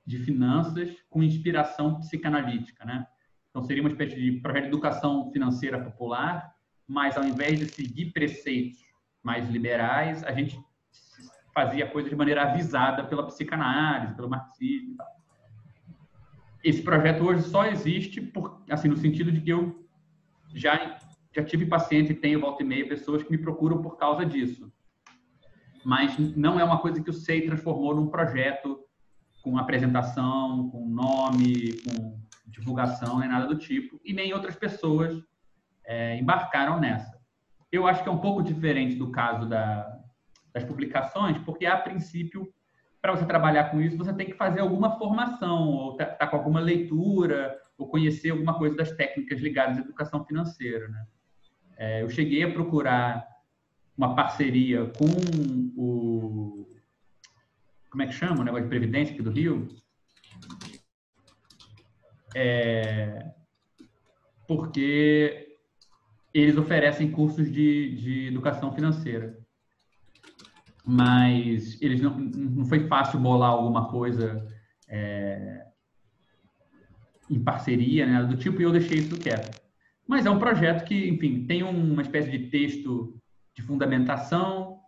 A: de finanças com inspiração psicanalítica, né? Então seria uma espécie de projeto de educação financeira popular, mas ao invés de seguir preceitos mais liberais, a gente fazia a coisa de maneira avisada pela psicanálise, pelo marxismo. Esse projeto hoje só existe por, assim no sentido de que eu já já tive paciente e tenho volta e meia pessoas que me procuram por causa disso. Mas não é uma coisa que o SEI transformou num projeto com apresentação, com nome, com divulgação, nem nada do tipo, e nem outras pessoas é, embarcaram nessa. Eu acho que é um pouco diferente do caso da, das publicações, porque a princípio, para você trabalhar com isso, você tem que fazer alguma formação, ou tá, tá, com alguma leitura, ou conhecer alguma coisa das técnicas ligadas à educação financeira. Né? É, eu cheguei a procurar uma parceria com o. Como é que chama o negócio de Previdência aqui do Rio? É, porque eles oferecem cursos de, de educação financeira. Mas eles não, não foi fácil bolar alguma coisa é, em parceria, né, do tipo, e eu deixei isso quieto. Mas é um projeto que, enfim, tem uma espécie de texto de fundamentação.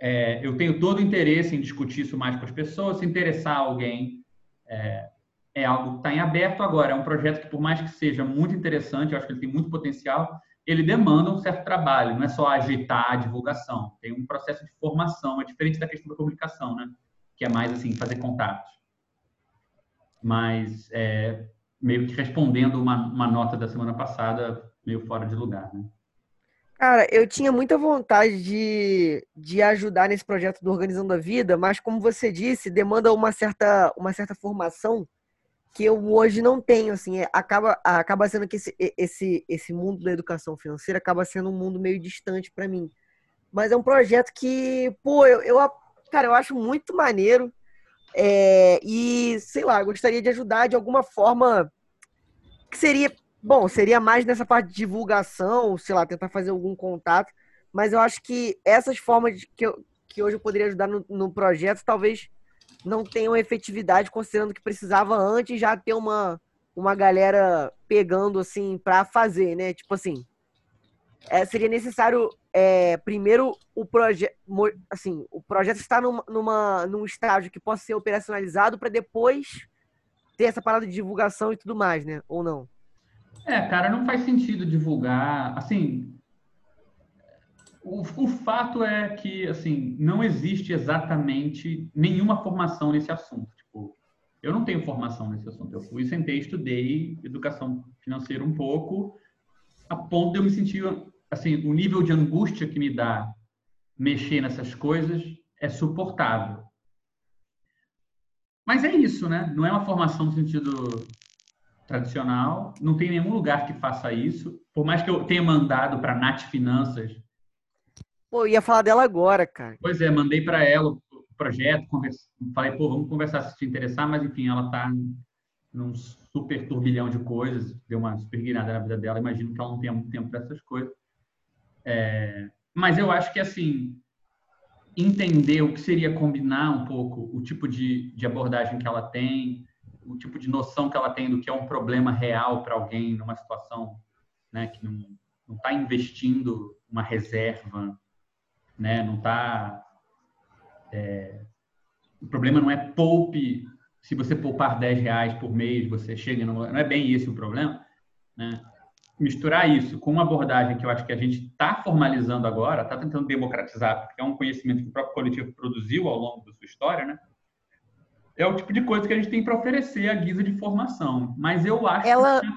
A: É, eu tenho todo o interesse em discutir isso mais com as pessoas. Se interessar alguém, é, é algo que está em aberto agora. É um projeto que, por mais que seja muito interessante, eu acho que ele tem muito potencial, ele demanda um certo trabalho, não é só agitar a divulgação. Tem um processo de formação, é diferente da questão da publicação, né? Que é mais assim, fazer contatos. Mas é, meio que respondendo uma, uma nota da semana passada, meio fora de lugar, né?
B: Cara, eu tinha muita vontade de, de ajudar nesse projeto do Organizando a Vida, mas como você disse, demanda uma certa, uma certa formação que eu hoje não tenho, assim, é, acaba, acaba sendo que esse, esse, esse mundo da educação financeira acaba sendo um mundo meio distante para mim. Mas é um projeto que, pô, eu, eu cara, eu acho muito maneiro é, e, sei lá, gostaria de ajudar de alguma forma que seria, bom, seria mais nessa parte de divulgação, sei lá, tentar fazer algum contato, mas eu acho que essas formas que, eu, que hoje eu poderia ajudar no, no projeto talvez não tenham efetividade, considerando que precisava antes já ter uma, uma galera pegando, assim, para fazer, né? Tipo assim, é, seria necessário é, primeiro o projeto assim o projeto está numa, numa num estágio que possa ser operacionalizado para depois ter essa parada de divulgação e tudo mais né ou não
A: é cara não faz sentido divulgar assim o, o fato é que assim não existe exatamente nenhuma formação nesse assunto tipo eu não tenho formação nesse assunto eu fui sentei estudei educação financeira um pouco a ponto de eu me sentir assim, o nível de angústia que me dá mexer nessas coisas é suportável. Mas é isso, né? Não é uma formação no sentido tradicional, não tem nenhum lugar que faça isso. Por mais que eu tenha mandado para a Nath Finanças.
B: Pô, ia falar dela agora, cara.
A: Pois é, mandei para ela o projeto, converse... falei, pô, vamos conversar se te interessar, mas enfim, ela está num super turbilhão de coisas, deu uma super guinada na vida dela, imagino que ela não tenha muito tempo para essas coisas. É, mas eu acho que, assim, entender o que seria combinar um pouco o tipo de, de abordagem que ela tem, o tipo de noção que ela tem do que é um problema real para alguém numa situação né, que não está investindo uma reserva, né, não está. É, o problema não é poupe, se você poupar 10 reais por mês, você chega. No, não é bem esse o problema. Né? misturar isso com uma abordagem que eu acho que a gente está formalizando agora, está tentando democratizar, porque é um conhecimento que o próprio coletivo produziu ao longo da sua história, né? É o tipo de coisa que a gente tem para oferecer à guisa de formação. Mas eu acho
B: Ela...
A: que...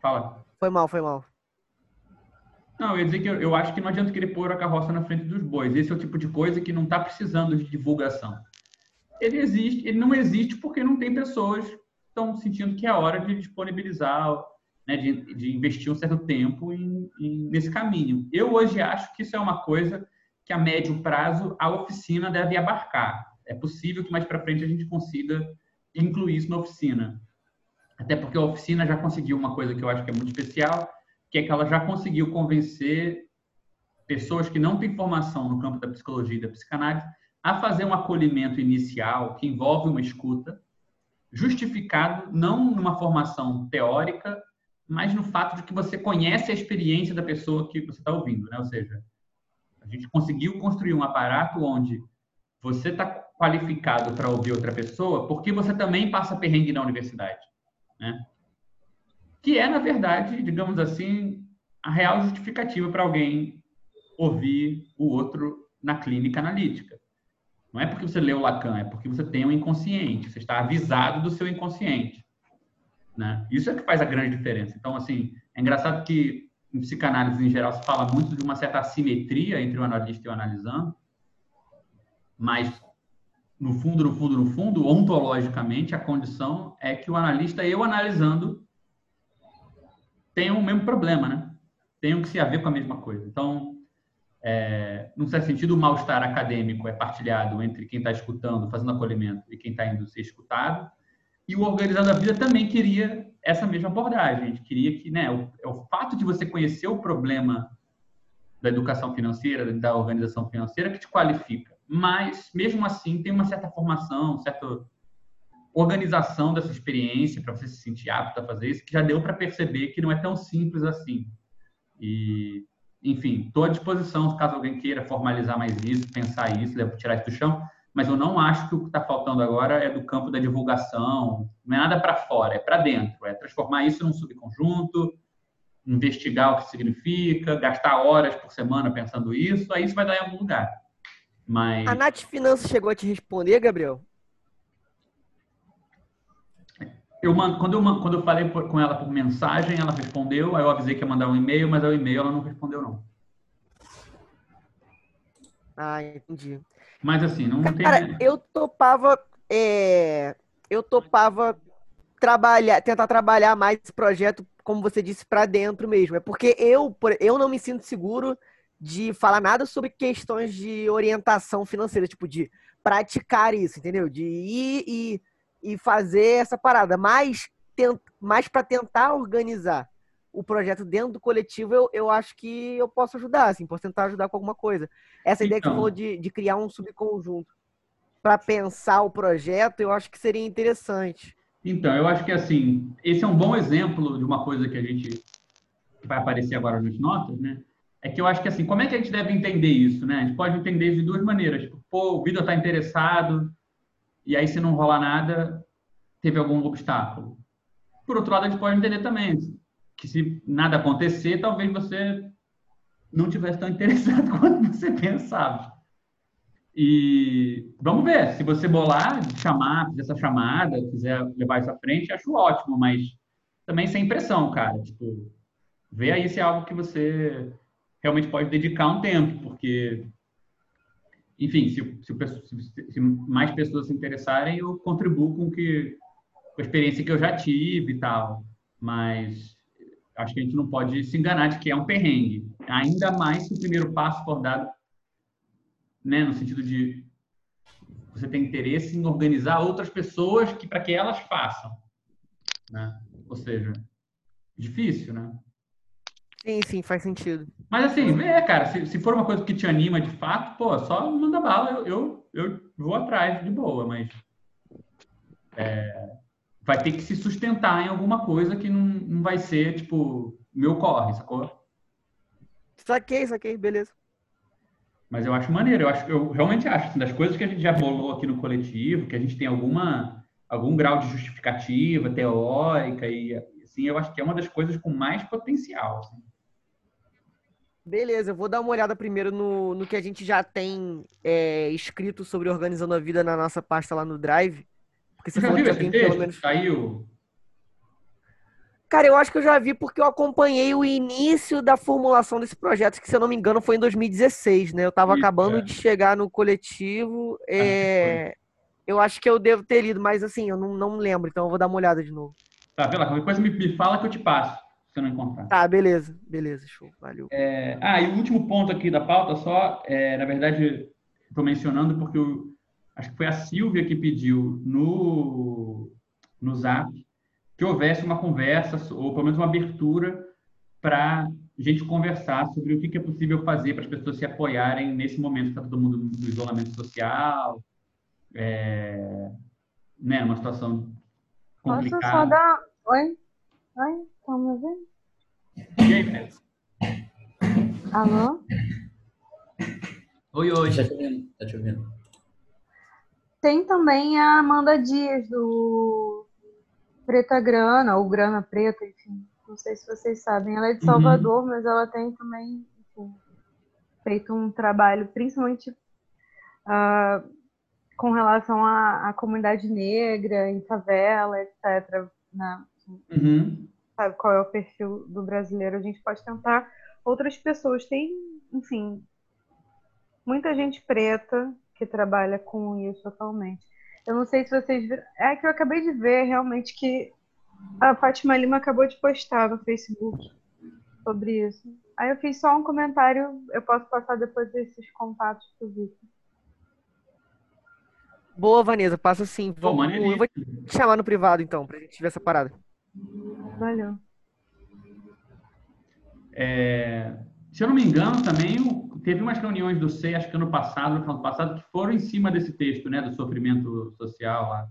A: Fala.
B: Foi mal, foi mal.
A: Não, eu ia dizer que eu, eu acho que não adianta querer pôr a carroça na frente dos bois. Esse é o tipo de coisa que não está precisando de divulgação. Ele existe, ele não existe porque não tem pessoas estão sentindo que é hora de disponibilizar, né, de, de investir um certo tempo em, em, nesse caminho. Eu hoje acho que isso é uma coisa que a médio prazo a oficina deve abarcar. É possível que mais para frente a gente consiga incluir isso na oficina. Até porque a oficina já conseguiu uma coisa que eu acho que é muito especial, que é que ela já conseguiu convencer pessoas que não têm formação no campo da psicologia e da psicanálise a fazer um acolhimento inicial que envolve uma escuta, justificado não numa formação teórica, mas no fato de que você conhece a experiência da pessoa que você está ouvindo, né? Ou seja, a gente conseguiu construir um aparato onde você está qualificado para ouvir outra pessoa, porque você também passa perrengue na universidade, né? Que é, na verdade, digamos assim, a real justificativa para alguém ouvir o outro na clínica analítica. Não é porque você leu Lacan, é porque você tem um inconsciente, você está avisado do seu inconsciente. Né? Isso é que faz a grande diferença. Então, assim, é engraçado que em psicanálise em geral se fala muito de uma certa assimetria entre o analista e o analisando, mas no fundo, no fundo, no fundo, ontologicamente, a condição é que o analista e o analisando tenham o mesmo problema, né? Tenham que se haver com a mesma coisa. Então, é, num certo sentido, o mal-estar acadêmico é partilhado entre quem está escutando, fazendo acolhimento, e quem está indo ser escutado. E o Organizando a Vida também queria essa mesma abordagem. Queria que, né, o, é o fato de você conhecer o problema da educação financeira, da organização financeira, que te qualifica. Mas, mesmo assim, tem uma certa formação, certa organização dessa experiência para você se sentir apto a fazer isso, que já deu para perceber que não é tão simples assim. E enfim, estou à disposição caso alguém queira formalizar mais isso, pensar isso, tirar isso do chão, mas eu não acho que o que está faltando agora é do campo da divulgação, não é nada para fora, é para dentro, é transformar isso num subconjunto, investigar o que significa, gastar horas por semana pensando isso, aí isso vai dar em algum lugar. Mas...
B: A Nath Finanças chegou a te responder, Gabriel?
A: Eu quando, eu, quando eu falei com ela por mensagem, ela respondeu, aí eu avisei que ia mandar um e-mail, mas o e-mail ela não respondeu, não.
B: Ah, entendi.
A: Mas assim, não
B: Cara,
A: tem.
B: Cara, eu topava. É, eu topava trabalhar, tentar trabalhar mais esse projeto, como você disse, para dentro mesmo. É porque eu, eu não me sinto seguro de falar nada sobre questões de orientação financeira, tipo, de praticar isso, entendeu? De ir e e fazer essa parada. Mas, tent, mais para tentar organizar o projeto dentro do coletivo, eu, eu acho que eu posso ajudar, assim, posso tentar ajudar com alguma coisa. Essa então, ideia que você então. falou de, de criar um subconjunto para pensar o projeto, eu acho que seria interessante.
A: Então, eu acho que assim, esse é um bom exemplo de uma coisa que a gente vai aparecer agora nos notas, né? É que eu acho que assim, como é que a gente deve entender isso, né? A gente pode entender de duas maneiras. Tipo, pô, o Vitor está interessado, e aí se não rolar nada, teve algum obstáculo. Por outro lado, a gente pode entender também que se nada acontecer, talvez você não tivesse tão interessado <laughs> quanto você pensava. E vamos ver, se você bolar, chamar, fazer essa chamada, quiser levar isso à frente, acho ótimo, mas também sem pressão, cara. Tipo, vê aí se é algo que você realmente pode dedicar um tempo, porque enfim, se, se, se, mais pessoas se interessarem, eu contribuo com, que, com a experiência que eu já tive e tal. Mas acho que a gente não pode se enganar de que é um perrengue. Ainda mais se o primeiro passo for dado, né, no sentido de você ter interesse em organizar outras pessoas que para que elas façam, né? Ou seja, difícil, né?
B: Sim, sim, faz sentido.
A: Mas assim, é, cara, se, se for uma coisa que te anima de fato, pô, só manda bala, eu, eu, eu vou atrás de boa, mas é, vai ter que se sustentar em alguma coisa que não, não vai ser, tipo, meu corre, sacou?
B: Saquei, saquei, beleza.
A: Mas eu acho maneiro, eu, acho, eu realmente acho, assim, das coisas que a gente já rolou aqui no coletivo, que a gente tem alguma, algum grau de justificativa teórica e assim, eu acho que é uma das coisas com mais potencial. Assim.
B: Beleza, eu vou dar uma olhada primeiro no, no que a gente já tem é, escrito sobre organizando a vida na nossa pasta lá no Drive.
A: Porque você, você falou que alguém pelo menos. Saiu.
B: Cara, eu acho que eu já vi porque eu acompanhei o início da formulação desse projeto, que se eu não me engano foi em 2016, né? Eu tava Isso, acabando é. de chegar no coletivo. É... Eu acho que eu devo ter lido, mas assim, eu não, não lembro, então eu vou dar uma olhada de novo.
A: Tá, vê lá, qualquer coisa me, me fala que eu te passo, se eu não encontrar.
B: Tá, beleza, beleza, show, valeu.
A: É, ah, e o último ponto aqui da pauta, só, é, na verdade, estou mencionando porque eu, acho que foi a Silvia que pediu no, no Zap que houvesse uma conversa, ou pelo menos uma abertura, para a gente conversar sobre o que é possível fazer para as pessoas se apoiarem nesse momento que está todo mundo no isolamento social, é, né, uma situação complicada. Posso só dar...
I: Oi? Oi? Estão me ouvindo? E? Alô?
A: Oi, oi.
E: Tá te ouvindo? Tá te ouvindo.
I: Tem também a Amanda Dias, do Preta Grana, ou Grana Preta, enfim. Não sei se vocês sabem. Ela é de uhum. Salvador, uhum. mas ela tem também enfim, feito um trabalho, principalmente uh, com relação à, à, comunidade negra, em favela, etc. Né? Uhum. Sabe qual é o perfil do brasileiro? A gente pode tentar outras pessoas. Tem, enfim, muita gente preta que trabalha com isso atualmente. Eu não sei se vocês viram. É que eu acabei de ver realmente que a Fátima Lima acabou de postar no Facebook sobre isso. Aí eu fiz só um comentário, eu posso passar depois desses contatos pro Vitor.
B: Boa, Vanessa, passa sim. Bom, eu vou te chamar no privado então, pra gente ver essa parada.
I: Valeu.
A: É, se eu não me engano, também teve umas reuniões do SEI, acho que ano passado, no ano passado, que foram em cima desse texto, né, do sofrimento social lá.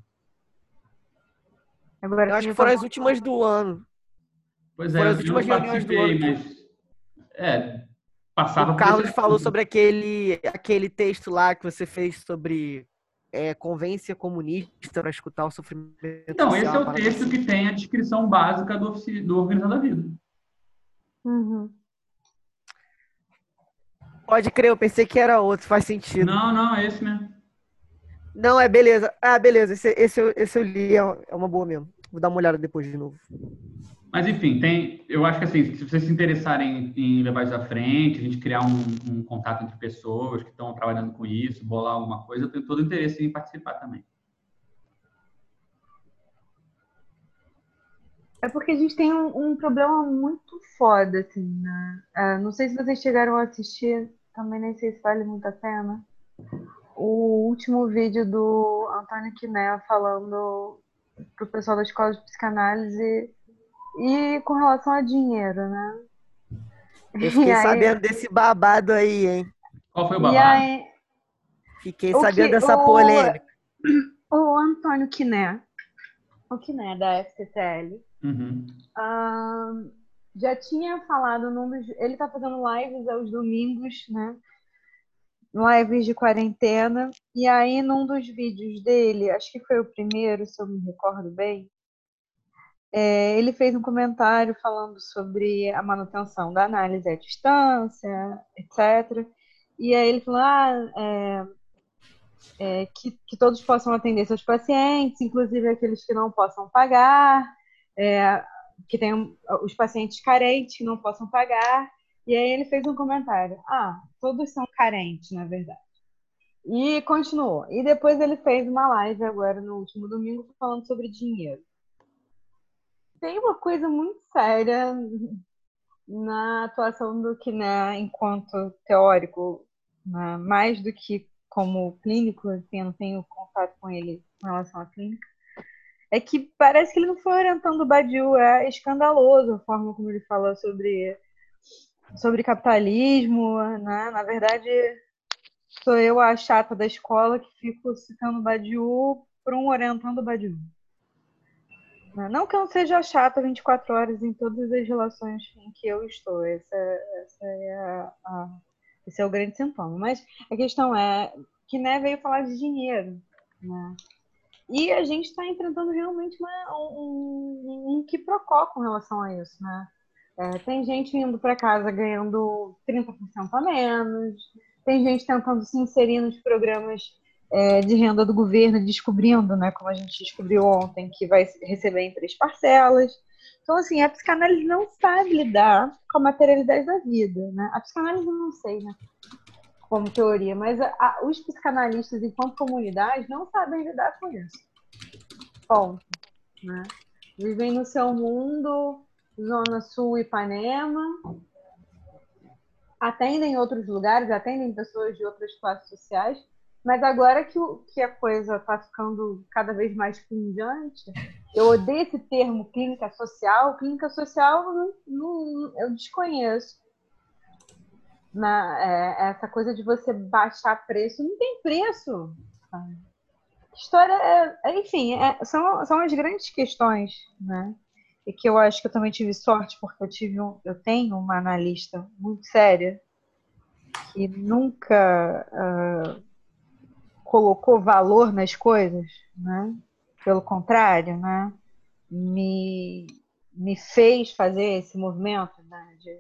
B: Agora, eu acho que foram as últimas do ano.
A: Pois é, foram as últimas reuniões do ano. Mas, é, passava.
B: O Carlos falou sobre aquele, aquele texto lá que você fez sobre é, convência comunista para escutar o sofrimento
A: Então, social, esse é o texto assim. que tem a descrição básica do, do Organização da Vida.
I: Uhum.
B: Pode crer, eu pensei que era outro, faz sentido.
A: Não, não, é esse mesmo.
B: Não, é beleza. Ah, beleza, esse, esse, esse eu li, é, é uma boa mesmo. Vou dar uma olhada depois de novo.
A: Mas enfim, tem, eu acho que assim, se vocês se interessarem em levar isso à frente, a gente criar um, um contato entre pessoas que estão trabalhando com isso, bolar alguma coisa, eu tenho todo o interesse em participar também.
I: É porque a gente tem um, um problema muito foda, assim, né? É, não sei se vocês chegaram a assistir, também nem sei se vale muito a pena, o último vídeo do Antônio Quiné falando pro pessoal da escola de psicanálise e com relação a dinheiro, né?
B: Eu fiquei <laughs> aí... sabendo desse babado aí, hein?
A: Qual foi o babado? Aí...
B: Fiquei o sabendo que... dessa polêmica.
I: O Antônio Quiné, o Quiné da FCTL,
A: Uhum.
I: Uh, já tinha falado num dos. Ele está fazendo lives aos domingos, né? Lives de quarentena. E aí, num dos vídeos dele, acho que foi o primeiro, se eu me recordo bem, é, ele fez um comentário falando sobre a manutenção da análise à distância, etc. E aí ele falou: ah, é, é, que, que todos possam atender seus pacientes, inclusive aqueles que não possam pagar é, que tem os pacientes carentes que não possam pagar. E aí ele fez um comentário: ah, todos são carentes, na verdade. E continuou. E depois ele fez uma live agora no último domingo falando sobre dinheiro. Tem uma coisa muito séria na atuação do Kiné enquanto teórico, né? mais do que como clínico, assim, eu não tenho contato com ele em relação à clínica é que parece que ele não foi orientando o Badiou. É escandaloso a forma como ele fala sobre, sobre capitalismo. Né? Na verdade, sou eu a chata da escola que fico citando o Badiou por um orientando o Badiou. Né? Não que eu não seja chata 24 horas em todas as relações em que eu estou. É a, a, esse é o grande sintoma. Mas a questão é que né, veio falar de dinheiro. Né? E a gente está enfrentando realmente uma, um, um, um quiprocó com relação a isso, né? É, tem gente indo para casa ganhando 30% a menos, tem gente tentando se inserir nos programas é, de renda do governo, descobrindo, né, como a gente descobriu ontem, que vai receber em três parcelas. Então, assim, a psicanálise não sabe lidar com a materialidade da vida, né? A psicanálise, não sei, né? como teoria, mas a, a, os psicanalistas, enquanto comunidade, não sabem lidar com isso. Ponto. Né? Vivem no seu mundo, Zona Sul Ipanema, atendem outros lugares, atendem pessoas de outras classes sociais, mas agora que, o, que a coisa está ficando cada vez mais pungente, eu odeio esse termo clínica social. Clínica social não, não, eu desconheço. Na, é, essa coisa de você baixar preço, não tem preço. História, é, é, enfim, é, são, são as grandes questões, né? E que eu acho que eu também tive sorte, porque eu tive um, eu tenho uma analista muito séria que nunca uh, colocou valor nas coisas, né? Pelo contrário, né? Me, me fez fazer esse movimento né? de,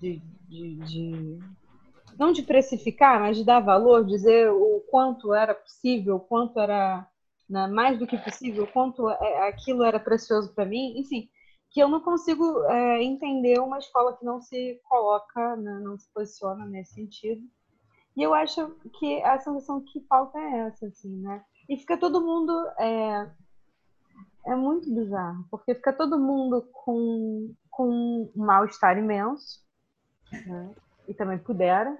I: de, de, de, não de precificar, mas de dar valor, dizer o quanto era possível, o quanto era né, mais do que possível, o quanto é, aquilo era precioso para mim, enfim, que eu não consigo é, entender uma escola que não se coloca, né, não se posiciona nesse sentido. E eu acho que a sensação que falta é essa, assim, né? E fica todo mundo. É, é muito bizarro, porque fica todo mundo com, com um mal-estar imenso, né? e também pudera.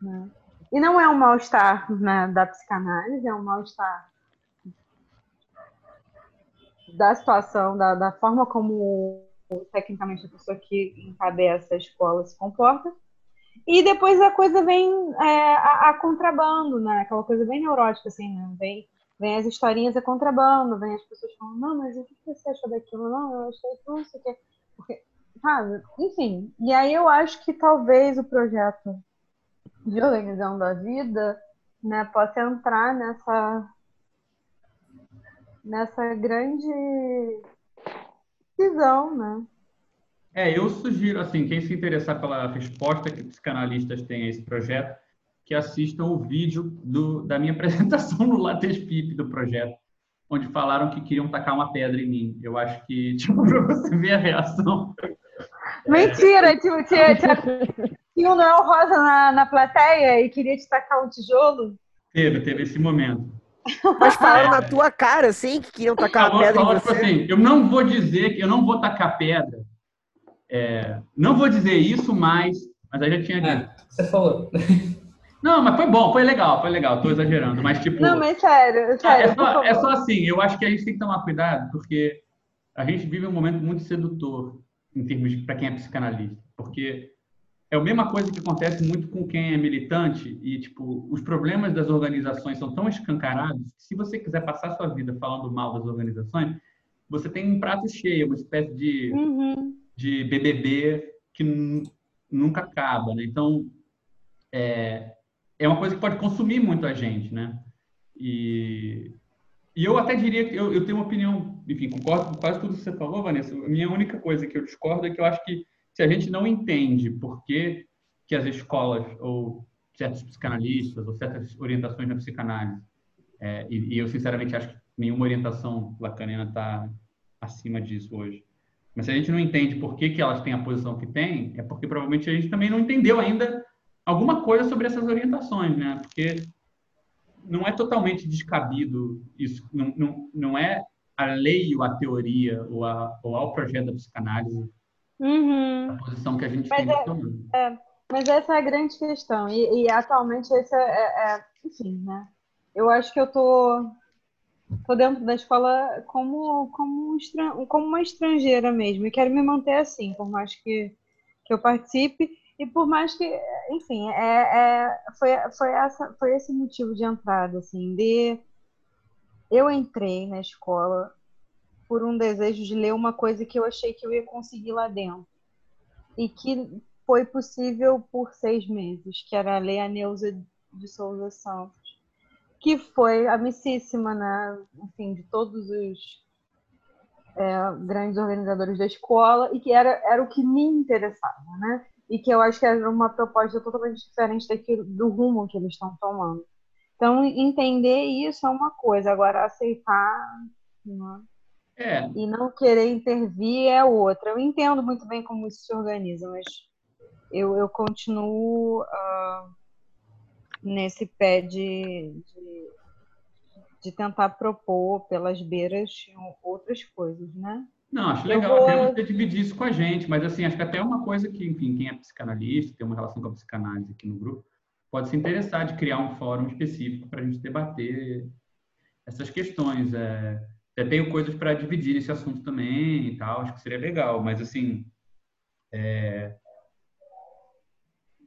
I: Né? E não é um mal-estar né, da psicanálise, é um mal-estar da situação, da, da forma como tecnicamente a pessoa que encabeça a escola se comporta. E depois a coisa vem é, a, a, contrabando, né? Aquela coisa bem neurótica, assim, né? Vem, vem as historinhas a contrabando, vem as pessoas falando, não, mas o que você achou daquilo? Não, eu achei que não sei o que. Porque, sabe? Enfim, e aí eu acho que talvez o projeto de organização da vida né, possa entrar nessa nessa grande visão, né?
A: É, eu sugiro, assim, quem se interessar pela resposta que psicanalistas têm a esse projeto, que assistam o vídeo do, da minha <laughs> apresentação no LatexPip do projeto, onde falaram que queriam tacar uma pedra em mim. Eu acho que, <laughs> tipo, para você ver a reação.
I: Mentira! Tipo, tinha, tinha, tinha um Noel Rosa na, na plateia e queria te tacar um tijolo?
A: Teve, teve esse momento.
B: Mas falaram é. na tua cara, assim, que queriam tacar uma pedra em você. Tipo assim,
A: eu não vou dizer que eu não vou tacar pedra, é, não vou dizer isso, mas. Mas aí já tinha
E: dito. É, você falou. <laughs>
A: Não, mas foi bom, foi legal, foi legal, estou exagerando, mas tipo.
I: Não, mas sério, sério.
A: É só, é só assim, eu acho que a gente tem que tomar cuidado, porque a gente vive um momento muito sedutor em termos para quem é psicanalista, porque é a mesma coisa que acontece muito com quem é militante e tipo os problemas das organizações são tão escancarados que se você quiser passar sua vida falando mal das organizações, você tem um prato cheio, uma espécie de uhum de BBB que nunca acaba, né? Então, é, é uma coisa que pode consumir muito a gente, né? E, e eu até diria que eu, eu tenho uma opinião, enfim, concordo com quase tudo que você falou, Vanessa. A minha única coisa que eu discordo é que eu acho que se a gente não entende por que, que as escolas ou certos psicanalistas ou certas orientações na psicanálise, é, e, e, eu sinceramente acho que nenhuma orientação lacaniana está acima disso hoje, mas se a gente não entende por que, que elas têm a posição que têm, é porque provavelmente a gente também não entendeu ainda alguma coisa sobre essas orientações, né? Porque não é totalmente descabido isso, não, não, não é a lei ou a teoria ou, a, ou ao projeto da psicanálise
I: uhum.
A: a posição que a gente
I: mas
A: tem
I: é, é, mas essa é a grande questão e, e atualmente esse é, é, é, enfim, né? Eu acho que eu tô tô dentro da escola como, como, um, como uma estrangeira mesmo. E quero me manter assim, por mais que, que eu participe. E por mais que, enfim, é, é, foi, foi, essa, foi esse motivo de entrada, assim, de... Eu entrei na escola por um desejo de ler uma coisa que eu achei que eu ia conseguir lá dentro. E que foi possível por seis meses, que era ler a Neuza de Souza Santos que foi amicíssima, né? Enfim, de todos os é, grandes organizadores da escola e que era, era o que me interessava, né? E que eu acho que era uma proposta totalmente diferente daquilo, do rumo que eles estão tomando. Então, entender isso é uma coisa, agora aceitar né?
A: é.
I: e não querer intervir é outra. Eu entendo muito bem como isso se organiza, mas eu, eu continuo uh, nesse pé de, de, de, tentar propor pelas beiras outras coisas, né?
A: Não, acho legal vou... até você dividir isso com a gente, mas assim, acho que até uma coisa que, enfim, quem é psicanalista, tem uma relação com a psicanálise aqui no grupo, pode se interessar de criar um fórum específico para a gente debater essas questões. É, eu tenho coisas para dividir esse assunto também e tal, acho que seria legal, mas assim, é,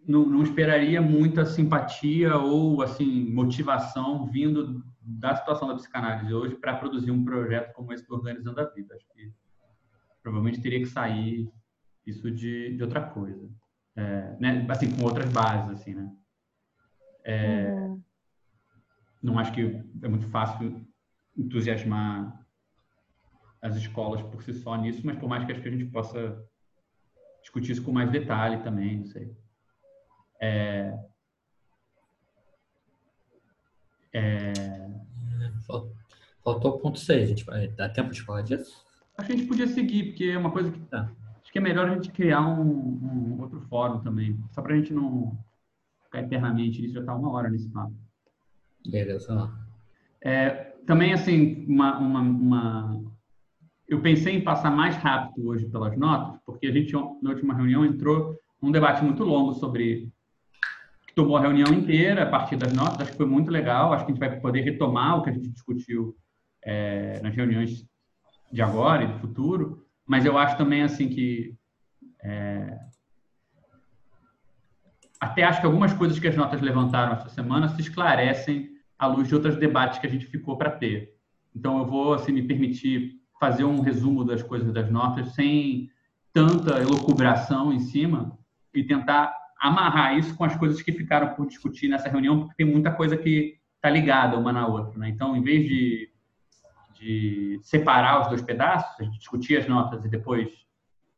A: não, não, esperaria muita simpatia ou assim motivação vindo da situação da psicanálise hoje para produzir um projeto como esse do Organizando a Vida. Acho que provavelmente teria que sair isso de, de outra coisa, é, né? assim com outras bases, assim, né? É, uhum. Não acho que é muito fácil entusiasmar as escolas por si só nisso, mas por mais que acho que a gente possa discutir isso com mais detalhe também, não sei. É,
E: é... Faltou o ponto 6, gente. Vai dar tempo de falar disso?
A: Acho que a gente podia seguir, porque é uma coisa que. Tá. Acho que é melhor a gente criar um, um outro fórum também, só para a gente não ficar eternamente nisso, já está uma hora nesse papo.
E: Beleza.
A: É, também, assim, uma, uma, uma, eu pensei em passar mais rápido hoje pelas notas, porque a gente, na última reunião, entrou num debate muito longo sobre tomou a reunião inteira a partir das notas. Acho que foi muito legal. Acho que a gente vai poder retomar o que a gente discutiu é, nas reuniões de agora e do futuro. Mas eu acho também assim que é, até acho que algumas coisas que as notas levantaram essa semana se esclarecem à luz de outros debates que a gente ficou para ter. Então, eu vou assim, me permitir fazer um resumo das coisas das notas sem tanta elucubração em cima e tentar amarrar isso com as coisas que ficaram por discutir nessa reunião, porque tem muita coisa que está ligada uma na outra. Né? Então, em vez de, de separar os dois pedaços, discutir as notas e depois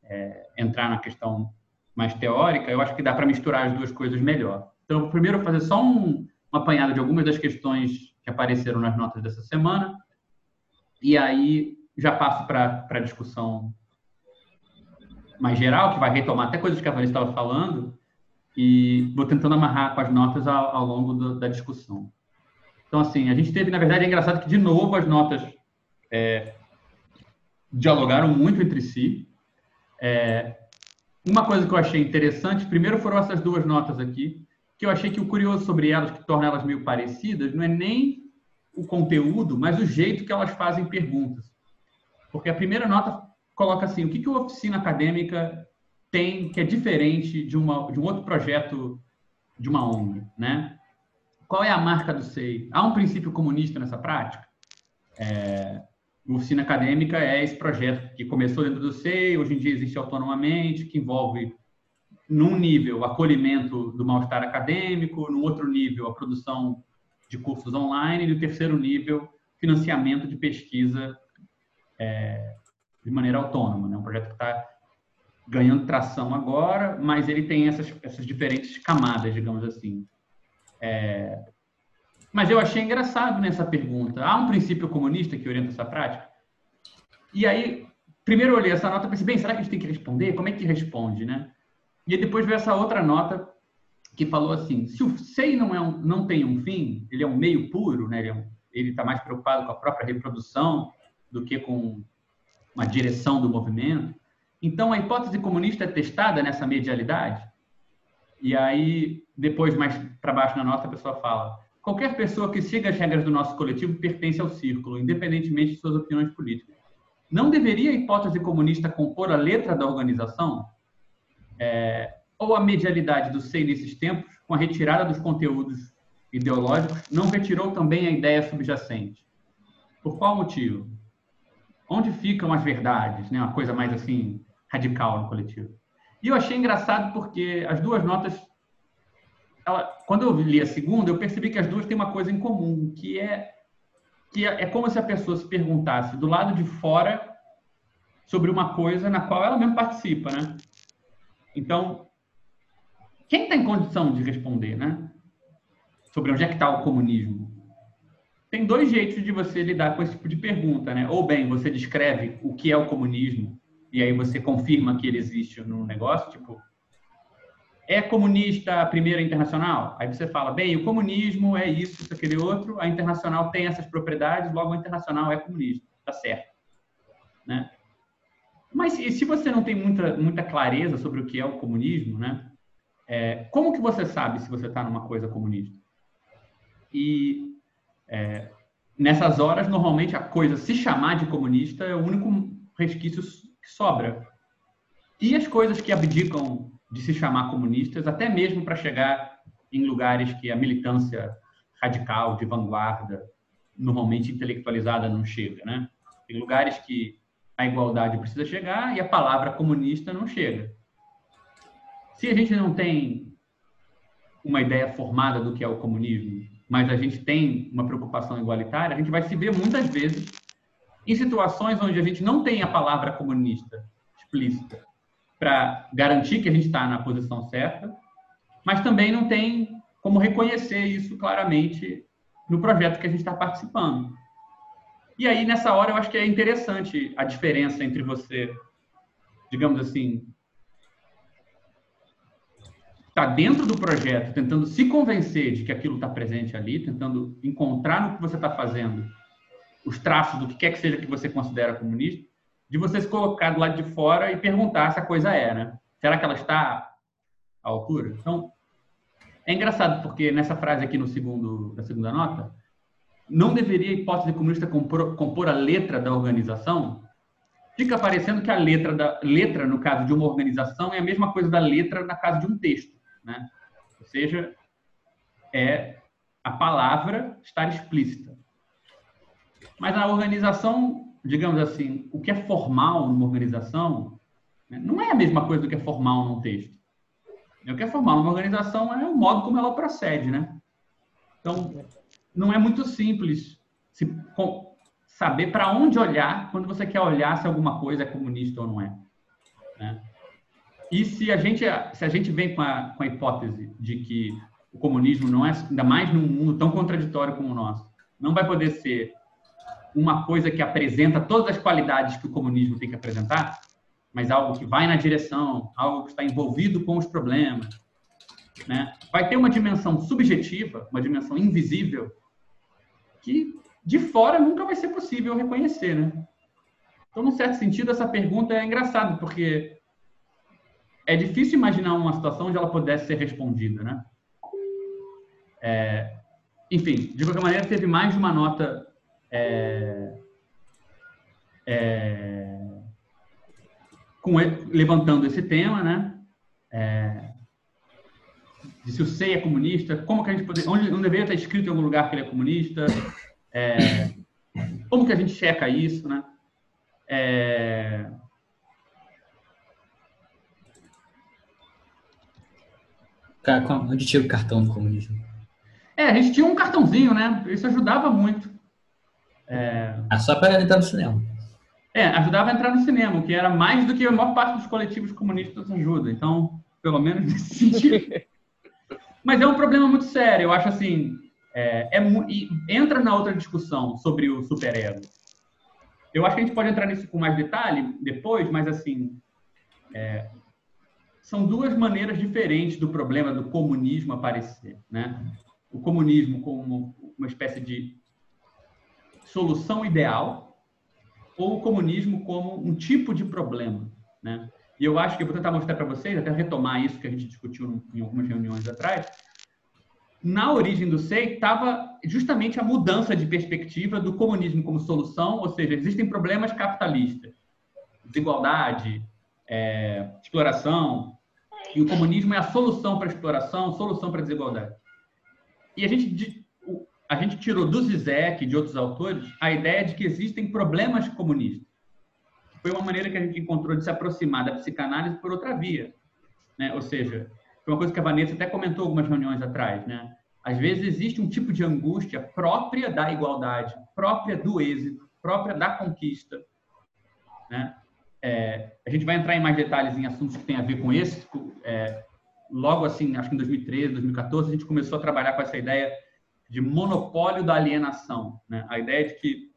A: é, entrar na questão mais teórica, eu acho que dá para misturar as duas coisas melhor. Então, primeiro, fazer só um, uma apanhada de algumas das questões que apareceram nas notas dessa semana, e aí já passo para a discussão mais geral, que vai retomar até coisas que a Vanessa estava falando, e vou tentando amarrar com as notas ao, ao longo do, da discussão. Então, assim, a gente teve, na verdade, é engraçado que, de novo, as notas é, dialogaram muito entre si. É, uma coisa que eu achei interessante, primeiro foram essas duas notas aqui, que eu achei que o curioso sobre elas, que torna elas meio parecidas, não é nem o conteúdo, mas o jeito que elas fazem perguntas. Porque a primeira nota coloca assim, o que, que a oficina acadêmica tem que é diferente de, uma, de um outro projeto de uma ONG, né? Qual é a marca do SEI? Há um princípio comunista nessa prática? É, a oficina acadêmica é esse projeto que começou dentro do SEI, hoje em dia existe autonomamente, que envolve num nível, acolhimento do mal-estar acadêmico, no outro nível, a produção de cursos online, e no terceiro nível, financiamento de pesquisa é, de maneira autônoma. Né? um projeto que está ganhando tração agora, mas ele tem essas, essas diferentes camadas, digamos assim. É, mas eu achei engraçado nessa pergunta. Há um princípio comunista que orienta essa prática? E aí, primeiro eu olhei essa nota e pensei, bem, será que a gente tem que responder? Como é que responde, né? E depois veio essa outra nota que falou assim: se o SEI não, é um, não tem um fim, ele é um meio puro, né? ele está é mais preocupado com a própria reprodução do que com uma direção do movimento. Então, a hipótese comunista é testada nessa medialidade. E aí, depois, mais para baixo na nota, a pessoa fala: qualquer pessoa que siga as regras do nosso coletivo pertence ao círculo, independentemente de suas opiniões políticas. Não deveria a hipótese comunista compor a letra da organização? é, ou a medialidade do SEI nesses tempos, com a retirada dos conteúdos ideológicos, não retirou também a ideia subjacente. Por qual motivo? Onde ficam as verdades, né? uma coisa mais assim radical no coletivo. E eu achei engraçado porque as duas notas, ela, quando eu li a segunda, eu percebi que as duas têm uma coisa em comum, que é que é, é como se a pessoa se perguntasse do lado de fora sobre uma coisa na qual ela mesma participa, né? Então, quem está em condição de responder, né? Sobre onde é que está o comunismo? Tem dois jeitos de você lidar com esse tipo de pergunta, né? Ou bem, você descreve o que é o comunismo e aí você confirma que ele existe no negócio, tipo, é comunista a primeira internacional? Aí você fala, bem, o comunismo é isso, isso, aquele outro, a internacional tem essas propriedades, logo a internacional é comunista, tá certo. Né? Mas se você não tem muita, muita clareza sobre o que é o comunismo, né? É, como que você sabe se você está numa coisa comunista? E é, nessas horas, normalmente, a coisa se chamar de comunista é o único resquício sobra. E as coisas que abdicam de se chamar comunistas, até mesmo para chegar em lugares que a militância radical, de vanguarda, normalmente intelectualizada, não chega, né? Tem lugares que a igualdade precisa chegar e a palavra comunista não chega. Se a gente não tem uma ideia formada do que é o comunismo, mas a gente tem uma preocupação igualitária, a gente vai se ver muitas vezes em situações onde a gente não tem a palavra comunista explícita para garantir que a gente está na posição certa, mas também não tem como reconhecer isso claramente no projeto que a gente está participando. E aí, nessa hora, eu acho que é interessante a diferença entre você, digamos assim, está dentro do projeto, tentando se convencer de que aquilo está presente ali, tentando encontrar no que você está fazendo os traços do que quer que seja que você considera comunista, de você se colocar do lado de fora e perguntar se a coisa é, né? Será que ela está à altura? Então, é engraçado porque nessa frase aqui no segundo, da segunda nota, não deveria a hipótese comunista compor, compor a letra da organização? Fica parecendo que a letra, da, letra, no caso de uma organização, é a mesma coisa da letra na caso de um texto. Né? Ou seja, é a palavra estar explícita. Mas a organização, digamos assim, o que é formal numa organização né, não é a mesma coisa do que é formal num texto. O que é formal numa organização é o modo como ela procede, né? Então, não é muito simples se, com, saber para onde olhar quando você quer olhar se alguma coisa é comunista ou não é. Né? E se a gente, se a gente vem com a, com a hipótese de que o comunismo não é, ainda mais num mundo tão contraditório como o nosso, não vai poder ser uma coisa que apresenta todas as qualidades que o comunismo tem que apresentar, mas algo que vai na direção, algo que está envolvido com os problemas, né? Vai ter uma dimensão subjetiva, uma dimensão invisível, que de fora nunca vai ser possível reconhecer, né? Então, num certo sentido, essa pergunta é engraçada, porque é difícil imaginar uma situação onde ela pudesse ser respondida, né? É, enfim, de qualquer maneira, teve mais de uma nota é, é, com, levantando esse tema, né? É, de se o SEI é comunista, como que a gente poderia, onde não deveria estar escrito em algum lugar que ele é comunista, é, como que a gente checa isso, né? É,
E: Onde tira o cartão do comunismo?
A: É, a gente tinha um cartãozinho, né? Isso ajudava muito.
E: É... Ah, só para entrar no cinema.
A: É, ajudava a entrar no cinema, que era mais do que a maior parte dos coletivos comunistas ajuda. Então, pelo menos nesse <laughs> sentido. Mas é um problema muito sério. Eu acho assim, é, é, entra na outra discussão sobre o superego. Eu acho que a gente pode entrar nisso com mais detalhe depois, mas assim, é, são duas maneiras diferentes do problema do comunismo aparecer, né? O comunismo como uma espécie de solução ideal ou o comunismo como um tipo de problema, né? E eu acho que eu vou tentar mostrar para vocês, até retomar isso que a gente discutiu em algumas reuniões atrás. Na origem do SEI estava justamente a mudança de perspectiva do comunismo como solução, ou seja, existem problemas capitalistas, desigualdade, é, exploração, e o comunismo é a solução para a exploração, solução para a desigualdade. E a gente, a gente tirou do Zizek e de outros autores a ideia de que existem problemas comunistas foi uma maneira que a gente encontrou de se aproximar da psicanálise por outra via. Né? Ou seja, foi uma coisa que a Vanessa até comentou algumas reuniões atrás. Né? Às vezes existe um tipo de angústia própria da igualdade, própria do êxito, própria da conquista. Né? É, a gente vai entrar em mais detalhes em assuntos que têm a ver com esse. É, logo assim, acho que em 2013, 2014, a gente começou a trabalhar com essa ideia de monopólio da alienação. Né? A ideia de que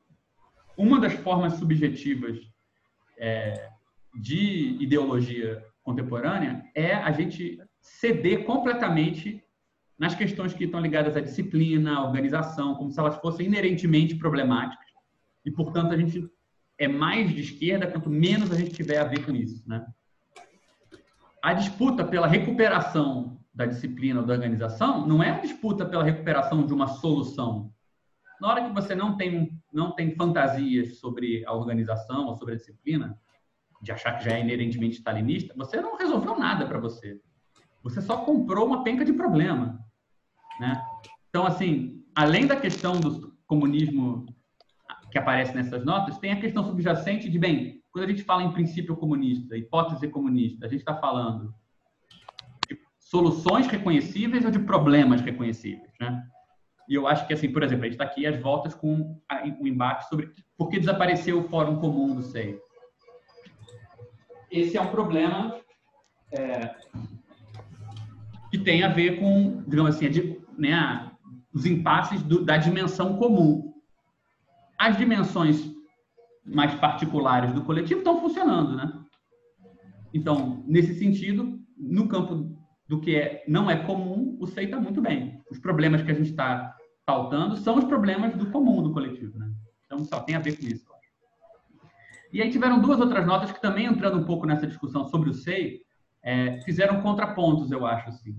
A: uma das formas subjetivas é, de ideologia contemporânea é a gente ceder completamente nas questões que estão ligadas à disciplina, à organização, como se elas fossem inerentemente problemáticas. E, portanto, a gente é mais de esquerda quanto menos a gente tiver a ver com isso. Né? A disputa pela recuperação da disciplina ou da organização não é a disputa pela recuperação de uma solução. Na hora que você não tem, não tem fantasias sobre a organização ou sobre a disciplina, de achar que já é inerentemente stalinista, você não resolveu nada para você. Você só comprou uma penca de problema. Né? Então, assim, além da questão do comunismo que aparece nessas notas, tem a questão subjacente de, bem, quando a gente fala em princípio comunista, hipótese comunista, a gente está falando soluções reconhecíveis ou de problemas reconhecíveis, né? E eu acho que, assim, por exemplo, a gente está aqui às voltas com o um embate sobre por que desapareceu o Fórum Comum do SEI. Esse é um problema é, que tem a ver com, digamos assim, né, os impasses do, da dimensão comum. As dimensões mais particulares do coletivo estão funcionando, né? Então, nesse sentido, no campo do que é, não é comum, o SEI está muito bem. Os problemas que a gente está pautando são os problemas do comum do coletivo, né? Então, só tem a ver com isso. E aí tiveram duas outras notas que também entrando um pouco nessa discussão sobre o SEI, é, fizeram contrapontos, eu acho assim.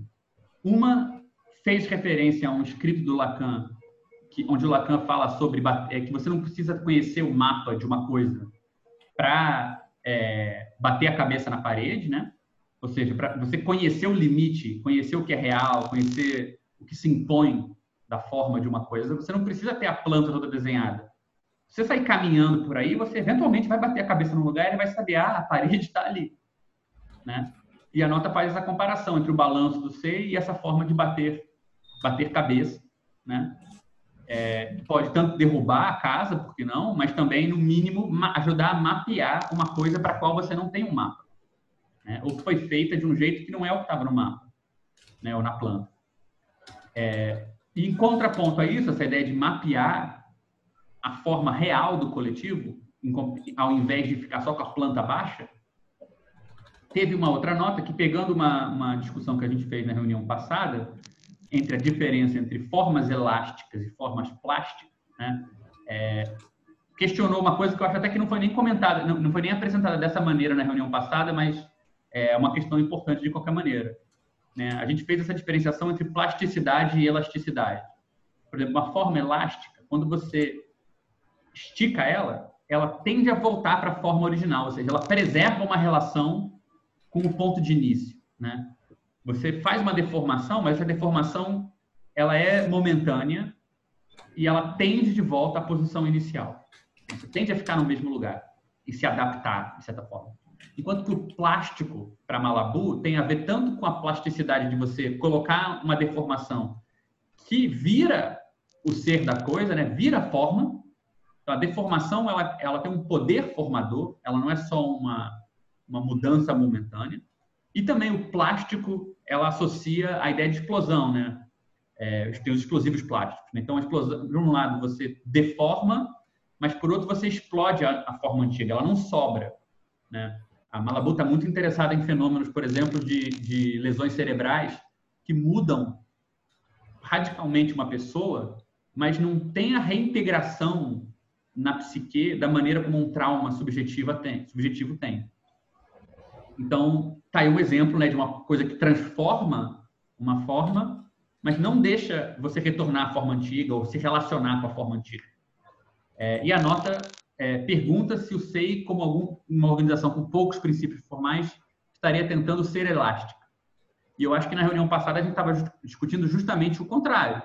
A: Uma fez referência a um escrito do Lacan, que, onde o Lacan fala sobre é, que você não precisa conhecer o mapa de uma coisa para é, bater a cabeça na parede, né? Ou seja, para você conhecer o limite, conhecer o que é real, conhecer o que se impõe da forma de uma coisa, você não precisa ter a planta toda desenhada. Você sair caminhando por aí, você eventualmente vai bater a cabeça num lugar e vai saber, ah, a parede está ali. Né? E a nota faz essa comparação entre o balanço do C e essa forma de bater, bater cabeça. Né? É, pode tanto derrubar a casa, por que não, mas também, no mínimo, ajudar a mapear uma coisa para a qual você não tem um mapa. Né? Ou foi feita de um jeito que não é o que estava no mapa, né? ou na planta. É, em contraponto a isso, essa ideia de mapear a forma real do coletivo, ao invés de ficar só com a planta baixa, teve uma outra nota que, pegando uma, uma discussão que a gente fez na reunião passada, entre a diferença entre formas elásticas e formas plásticas, né, é, questionou uma coisa que eu acho até que não foi nem comentada, não, não foi nem apresentada dessa maneira na reunião passada, mas é uma questão importante de qualquer maneira. Né? A gente fez essa diferenciação entre plasticidade e elasticidade. Por exemplo, uma forma elástica, quando você estica ela, ela tende a voltar para a forma original, ou seja, ela preserva uma relação com o ponto de início, né? Você faz uma deformação, mas essa deformação ela é momentânea e ela tende de volta à posição inicial. Você tende a ficar no mesmo lugar e se adaptar, de certa forma. Enquanto que o plástico, para Malabu, tem a ver tanto com a plasticidade de você colocar uma deformação que vira o ser da coisa, né? vira forma, então, a deformação ela, ela tem um poder formador, ela não é só uma, uma mudança momentânea. E também o plástico, ela associa a ideia de explosão, né? É, tem os explosivos plásticos. Né? Então, a explosão, de um lado, você deforma, mas por outro, você explode a, a forma antiga, ela não sobra. Né? A Malabu está muito interessada em fenômenos, por exemplo, de, de lesões cerebrais que mudam radicalmente uma pessoa, mas não tem a reintegração na psique da maneira como um trauma tem, subjetivo tem. Então, tá aí um exemplo né, de uma coisa que transforma uma forma, mas não deixa você retornar à forma antiga ou se relacionar com a forma antiga. É, e a nota é, pergunta se o SEI, como algum, uma organização com poucos princípios formais, estaria tentando ser elástica. E eu acho que na reunião passada a gente estava discutindo justamente o contrário,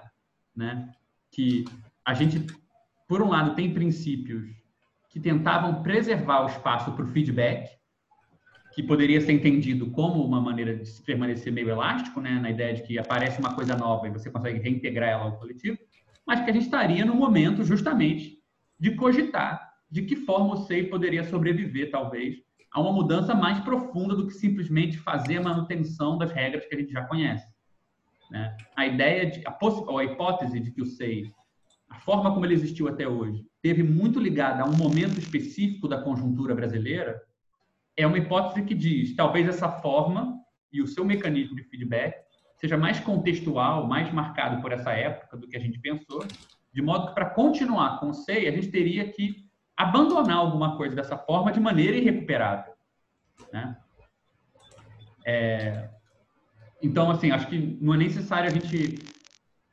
A: né? que a gente por um lado, tem princípios que tentavam preservar o espaço para o feedback, que poderia ser entendido como uma maneira de se permanecer meio elástico, né, na ideia de que aparece uma coisa nova e você consegue reintegrar ela ao coletivo, mas que a gente estaria no momento justamente de cogitar de que forma o SEI poderia sobreviver, talvez, a uma mudança mais profunda do que simplesmente fazer a manutenção das regras que a gente já conhece. Né? A ideia de, a, ou a hipótese de que o SEI a forma como ele existiu até hoje, teve muito ligada a um momento específico da conjuntura brasileira, é uma hipótese que diz, talvez essa forma e o seu mecanismo de feedback seja mais contextual, mais marcado por essa época do que a gente pensou, de modo que para continuar com o SEI, a gente teria que abandonar alguma coisa dessa forma de maneira irrecuperável. Né? É, então, assim, acho que não é necessário a gente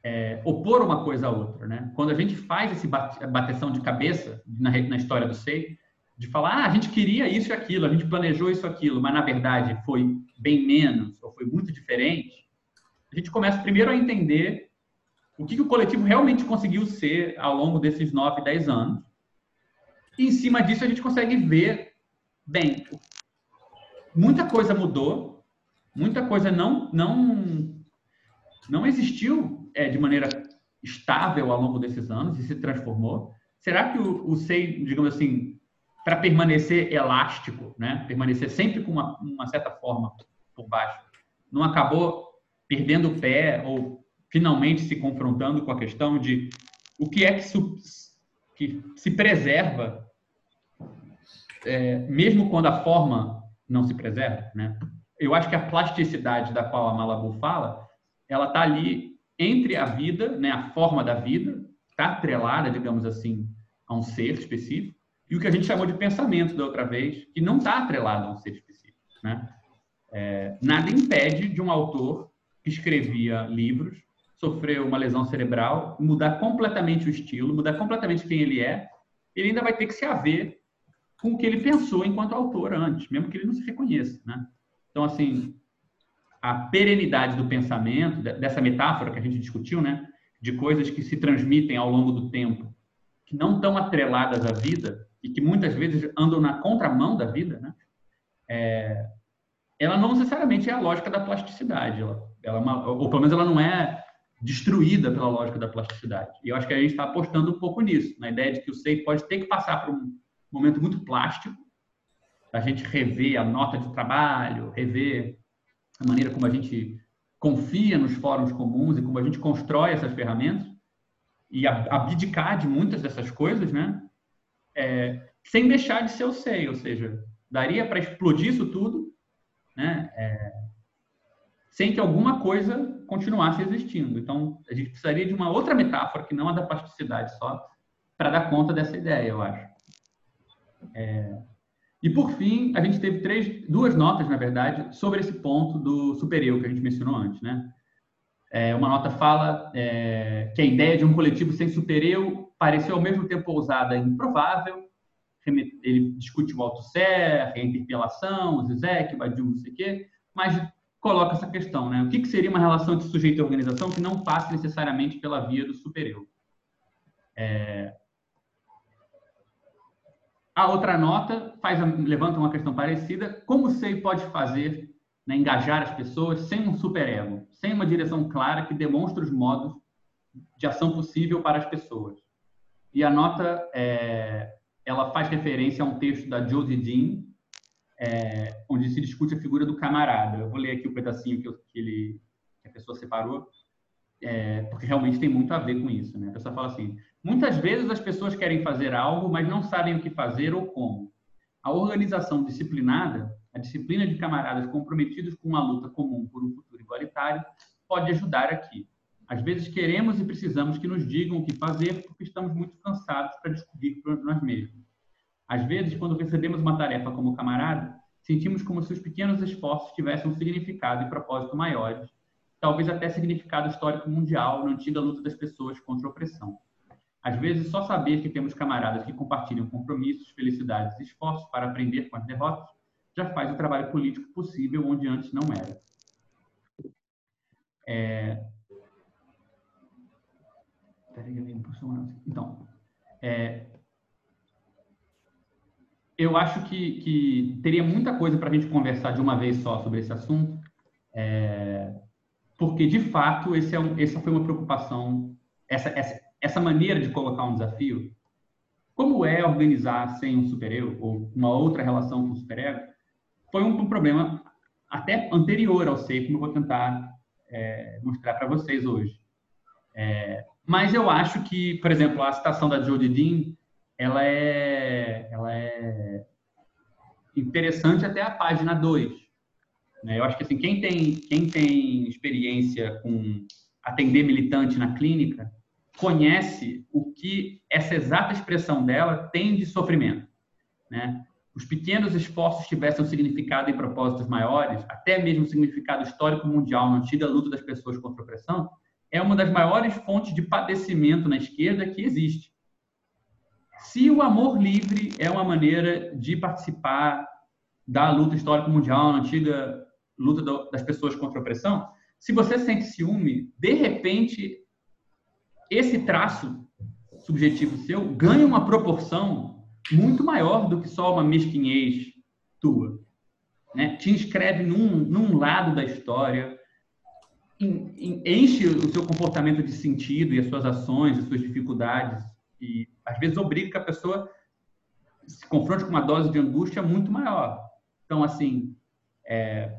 A: é, opor uma coisa à outra. Né? Quando a gente faz esse bateção de cabeça na, na história do SEI, de falar, ah, a gente queria isso e aquilo, a gente planejou isso e aquilo, mas na verdade foi bem menos ou foi muito diferente, a gente começa primeiro a entender o que, que o coletivo realmente conseguiu ser ao longo desses 9, 10 anos. E em cima disso a gente consegue ver, bem, muita coisa mudou, muita coisa não, não, não existiu é, de maneira estável ao longo desses anos e se transformou. Será que o, o SEI, digamos assim, para permanecer elástico, né? permanecer sempre com uma, uma certa forma por baixo, não acabou perdendo o pé ou finalmente se confrontando com a questão de o que é que, que se preserva, é, mesmo quando a forma não se preserva, né? Eu acho que a plasticidade da qual a Malabu fala, ela está ali entre a vida, né, a forma da vida, está atrelada, digamos assim, a um ser específico, e o que a gente chamou de pensamento da outra vez, que não está atrelado a um ser específico. Né? É, nada impede de um autor que escrevia livros, sofreu uma lesão cerebral, mudar completamente o estilo, mudar completamente quem ele é, ele ainda vai ter que se haver com o que ele pensou enquanto autor antes, mesmo que ele não se reconheça. Né? Então, assim, a perenidade do pensamento, dessa metáfora que a gente discutiu, né? de coisas que se transmitem ao longo do tempo, que não estão atreladas à vida, e que muitas vezes andam na contramão da vida, né? É, ela não necessariamente é a lógica da plasticidade, ela, ela é uma, ou pelo menos ela não é destruída pela lógica da plasticidade. E eu acho que a gente está apostando um pouco nisso, na ideia de que o SEI pode ter que passar por um momento muito plástico, a gente rever a nota de trabalho, rever a maneira como a gente confia nos fóruns comuns e como a gente constrói essas ferramentas e abdicar de muitas dessas coisas, né? é, sem deixar de ser o SEI, ou seja, daria para explodir isso tudo, né, é, sem que alguma coisa continuasse existindo. Então, a gente precisaria de uma outra metáfora que não a da plasticidade só, para dar conta dessa ideia, eu acho. É, e por fim, a gente teve três, duas notas, na verdade, sobre esse ponto do supereu que a gente mencionou antes, né? É, uma nota fala é, que a ideia de um coletivo sem supereu pareceu ao mesmo tempo ousada e improvável. Ele discute o auto-ser, a interpelação, o Zizek, o Badiou, não sei o quê, mas coloca essa questão, né? O que, que seria uma relação de sujeito e organização que não passe necessariamente pela via do supereu? É... A outra nota faz, levanta uma questão parecida. Como o SEI pode fazer, né, engajar as pessoas sem um superego, sem uma direção clara que demonstre os modos de ação possível para as pessoas? E a nota, é, ela faz referência a um texto da Josie Dean, é, onde se discute a figura do camarada. Eu vou ler aqui o um pedacinho que, eu, que, ele, que a pessoa separou, é, porque realmente tem muito a ver com isso. Né? A pessoa fala assim: muitas vezes as pessoas querem fazer algo, mas não sabem o que fazer ou como. A organização disciplinada, a disciplina de camaradas comprometidos com uma luta comum por um futuro igualitário, pode ajudar aqui. Às vezes queremos e precisamos que nos digam o que fazer porque estamos muito cansados para descobrir por nós mesmos. Às vezes, quando recebemos uma tarefa como camarada, sentimos como se os pequenos esforços tivessem um significado e propósito maiores, talvez até significado histórico mundial na antiga luta das pessoas contra a opressão. Às vezes, só saber que temos camaradas que compartilham compromissos, felicidades e esforços para aprender com as derrotas já faz o trabalho político possível onde antes não era. É, então, é, eu acho que, que, teria muita coisa para a gente conversar de uma vez só sobre esse assunto, é, porque de fato esse é um, essa foi uma preocupação, essa, essa, essa maneira de colocar um desafio. Como é organizar sem um superego ou uma outra relação com o superego? Foi um, um problema até anterior ao SEI, como eu vou tentar é, mostrar para vocês hoje. É, mas eu acho que, por exemplo, a citação da Jodie Dean, ela é, ela é interessante até a página 2. Né? Eu acho que assim, quem tem, quem tem experiência com atender militante na clínica conhece o que essa exata expressão dela tem de sofrimento. Né? Os pequenos esforços tivessem significado em propósitos maiores, até mesmo um significado histórico mundial na antiga luta das pessoas contra a opressão, é uma das maiores fontes de padecimento na esquerda que existe. Se o amor livre é uma maneira de participar da luta histórica mundial, na antiga luta das pessoas contra a opressão, se você sente ciúme, de repente, esse traço subjetivo seu ganha uma proporção muito maior do que só uma mesquinhez tua. Né? Te inscreve num, num lado da história, enche o seu comportamento de sentido e as suas ações, as suas dificuldades, e às vezes obriga que a pessoa se confronte com uma dose de angústia muito maior. Então, assim, é,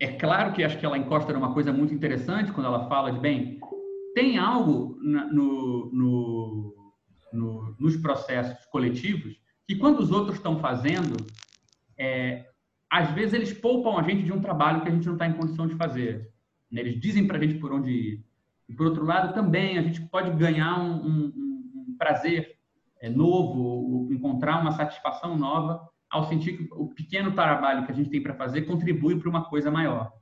A: é claro que acho que ela encosta numa coisa muito interessante quando ela fala de, bem, tem algo no, no, no, nos processos coletivos que quando os outros estão fazendo, é, às vezes eles poupam a gente de um trabalho que a gente não está em condição de fazer. Né? Eles dizem para a gente por onde ir. E, por outro lado, também a gente pode ganhar um, um, um prazer é, novo, encontrar uma satisfação nova ao sentir que o pequeno trabalho que a gente tem para fazer contribui para uma coisa maior.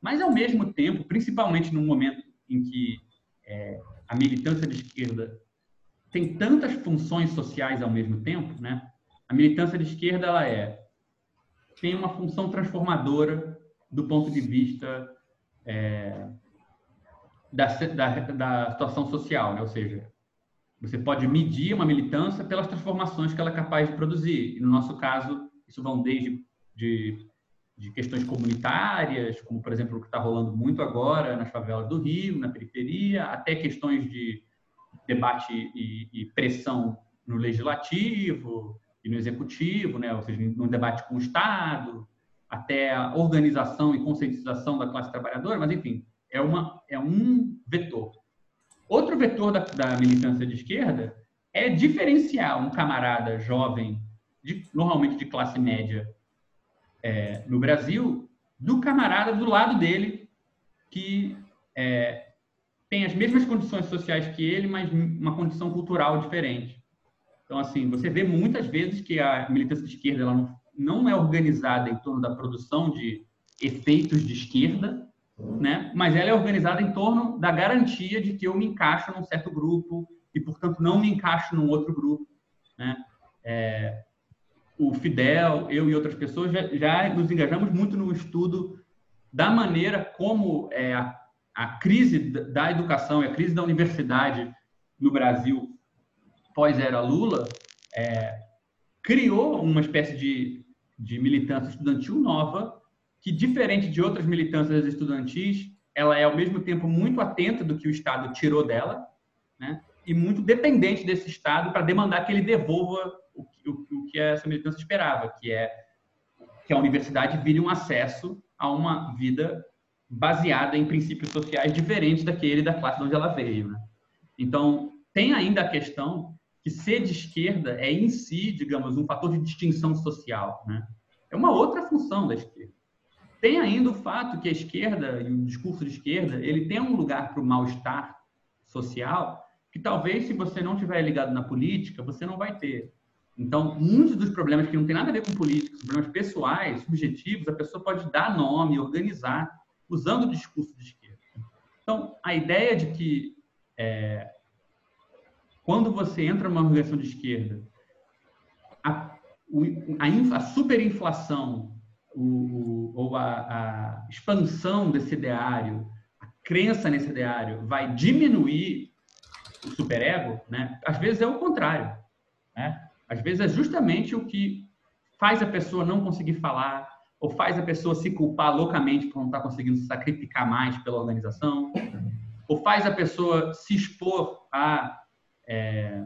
A: Mas, ao mesmo tempo, principalmente num momento em que é, a militância de esquerda tem tantas funções sociais ao mesmo tempo, né? A militância de esquerda ela é tem uma função transformadora do ponto de vista é, da, da, da, situação social, né? ou seja, você pode medir uma militância pelas transformações que ela é capaz de produzir. E no nosso caso, isso vão desde de, de questões comunitárias, como por exemplo o que está rolando muito agora nas favelas do Rio, na periferia, até questões de debate e, e pressão no legislativo, e no executivo, né? ou seja, no debate com o Estado, até a organização e conscientização da classe trabalhadora, mas enfim, é, uma, é um vetor. Outro vetor da, da militância de esquerda é diferenciar um camarada jovem, de, normalmente de classe média é, no Brasil, do camarada do lado dele, que é, tem as mesmas condições sociais que ele, mas uma condição cultural diferente. Então, assim, você vê muitas vezes que a militância de esquerda ela não, não é organizada em torno da produção de efeitos de esquerda, né? mas ela é organizada em torno da garantia de que eu me encaixo num certo grupo e, portanto, não me encaixo num outro grupo. Né? É, o Fidel, eu e outras pessoas já, já, nos engajamos muito no estudo da maneira como é, a, a crise da educação e a crise da universidade no Brasil pós-era Lula, é, criou uma espécie de, de militância estudantil nova, que, diferente de outras militâncias estudantis, ela é, ao mesmo tempo, muito atenta do que o Estado tirou dela, né? e muito dependente desse Estado para demandar que ele devolva o, o, que essa militância esperava, que é que a universidade vire um acesso a uma vida baseada em princípios sociais diferentes daquele da classe de onde ela veio. Né? Então, tem ainda a questão que ser de esquerda é em si, digamos, um fator de distinção social. Né? É uma outra função da esquerda. Tem ainda o fato que a esquerda e o discurso de esquerda ele tem um lugar para o mal-estar social que talvez se você não tiver ligado na política você não vai ter. Então, muitos dos problemas que não tem nada a ver com política, problemas pessoais, subjetivos, a pessoa pode dar nome, organizar, usando o discurso de esquerda. Então, a ideia de que é, quando você entra numa organização de esquerda, a, a, a superinflação o, ou a, a, expansão desse ideário, a crença nesse ideário vai diminuir o superego, né? às vezes é o contrário. Né? Às vezes é justamente o que faz a pessoa não conseguir falar, ou faz a pessoa se culpar loucamente por não estar conseguindo se sacrificar mais pela organização, ou faz a pessoa se expor a é,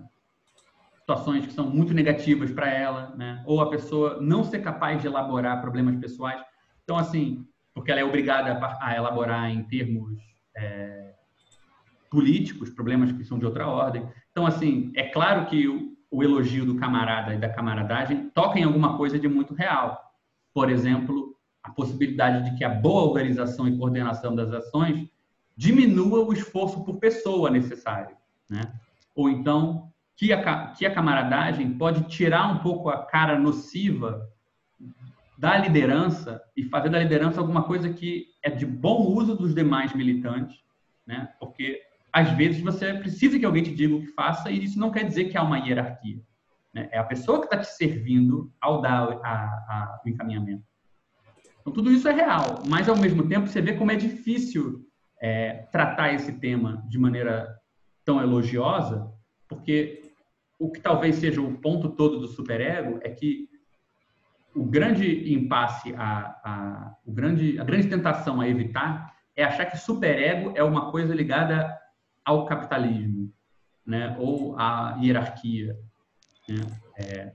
A: situações que são muito negativas para ela, né? ou a pessoa não ser capaz de elaborar problemas pessoais. Então, assim, porque ela é obrigada a, elaborar em termos é, políticos, problemas que são de outra ordem. Então, assim, é claro que o, elogio do camarada e da camaradagem toca em alguma coisa de muito real. Por exemplo, a possibilidade de que a boa organização e coordenação das ações diminua o esforço por pessoa necessário, né? Ou então que a, que a camaradagem pode tirar um pouco a cara nociva da liderança e fazer da liderança alguma coisa que é de bom uso dos demais militantes, né? Porque às vezes você precisa que alguém te diga o que faça e isso não quer dizer que há uma hierarquia. Né? É a pessoa que está te servindo ao dar a, a, o encaminhamento. Então, tudo isso é real, mas ao mesmo tempo você vê como é difícil é, tratar esse tema de maneira tão elogiosa, porque o que talvez seja o ponto todo do superego é que o grande impasse, a, a, o grande, a grande tentação a evitar é achar que superego é uma coisa ligada ao capitalismo, né? ou à hierarquia. Né? É,